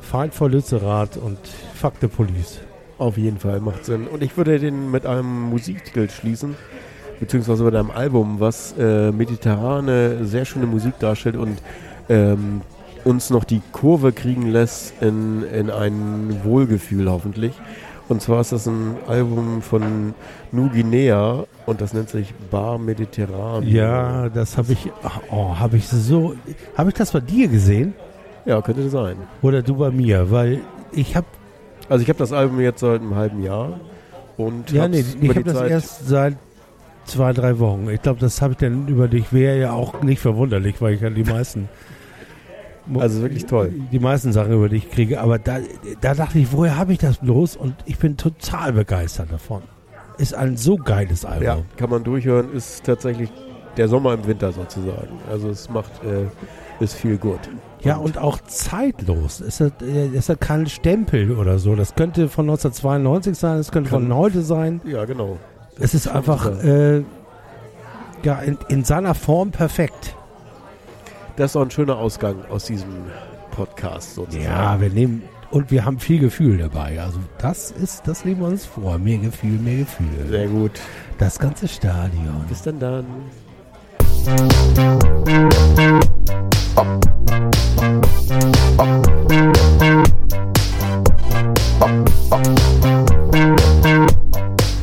Fight for Lützerath und Fuck the Police. Auf jeden Fall, macht Sinn. Und ich würde den mit einem Musiktitel schließen, beziehungsweise mit einem Album, was äh, mediterrane, sehr schöne Musik darstellt und ähm, uns noch die Kurve kriegen lässt in, in ein Wohlgefühl hoffentlich. Und zwar ist das ein Album von New Guinea und das nennt sich Bar Mediterran. Ja, das habe ich, oh, habe ich so, habe ich das bei dir gesehen? Ja, könnte sein. Oder du bei mir, weil ich habe. Also ich habe das Album jetzt seit einem halben Jahr und ja, nee, ich habe das erst seit zwei, drei Wochen. Ich glaube, das habe ich dann über dich. Wäre ja auch nicht verwunderlich, weil ich ja die meisten also wirklich toll. Die meisten Sachen, über die ich kriege. Aber da, da dachte ich, woher habe ich das bloß? Und ich bin total begeistert davon. Ist ein so geiles Album. Ja, kann man durchhören. Ist tatsächlich der Sommer im Winter sozusagen. Also es macht, äh, ist viel gut. Ja, und auch zeitlos. Es hat, äh, es hat keinen Stempel oder so. Das könnte von 1992 sein, es könnte kann, von heute sein. Ja, genau es ist einfach äh, ja, in, in, seiner Form perfekt. Das ist auch ein schöner Ausgang aus diesem Podcast sozusagen. Ja, wir nehmen und wir haben viel Gefühl dabei. Also das ist, das nehmen wir uns vor. Mehr Gefühl, mehr Gefühl. Sehr gut. Das ganze Stadion. Bis dann dann. Up. Up. Up. Up.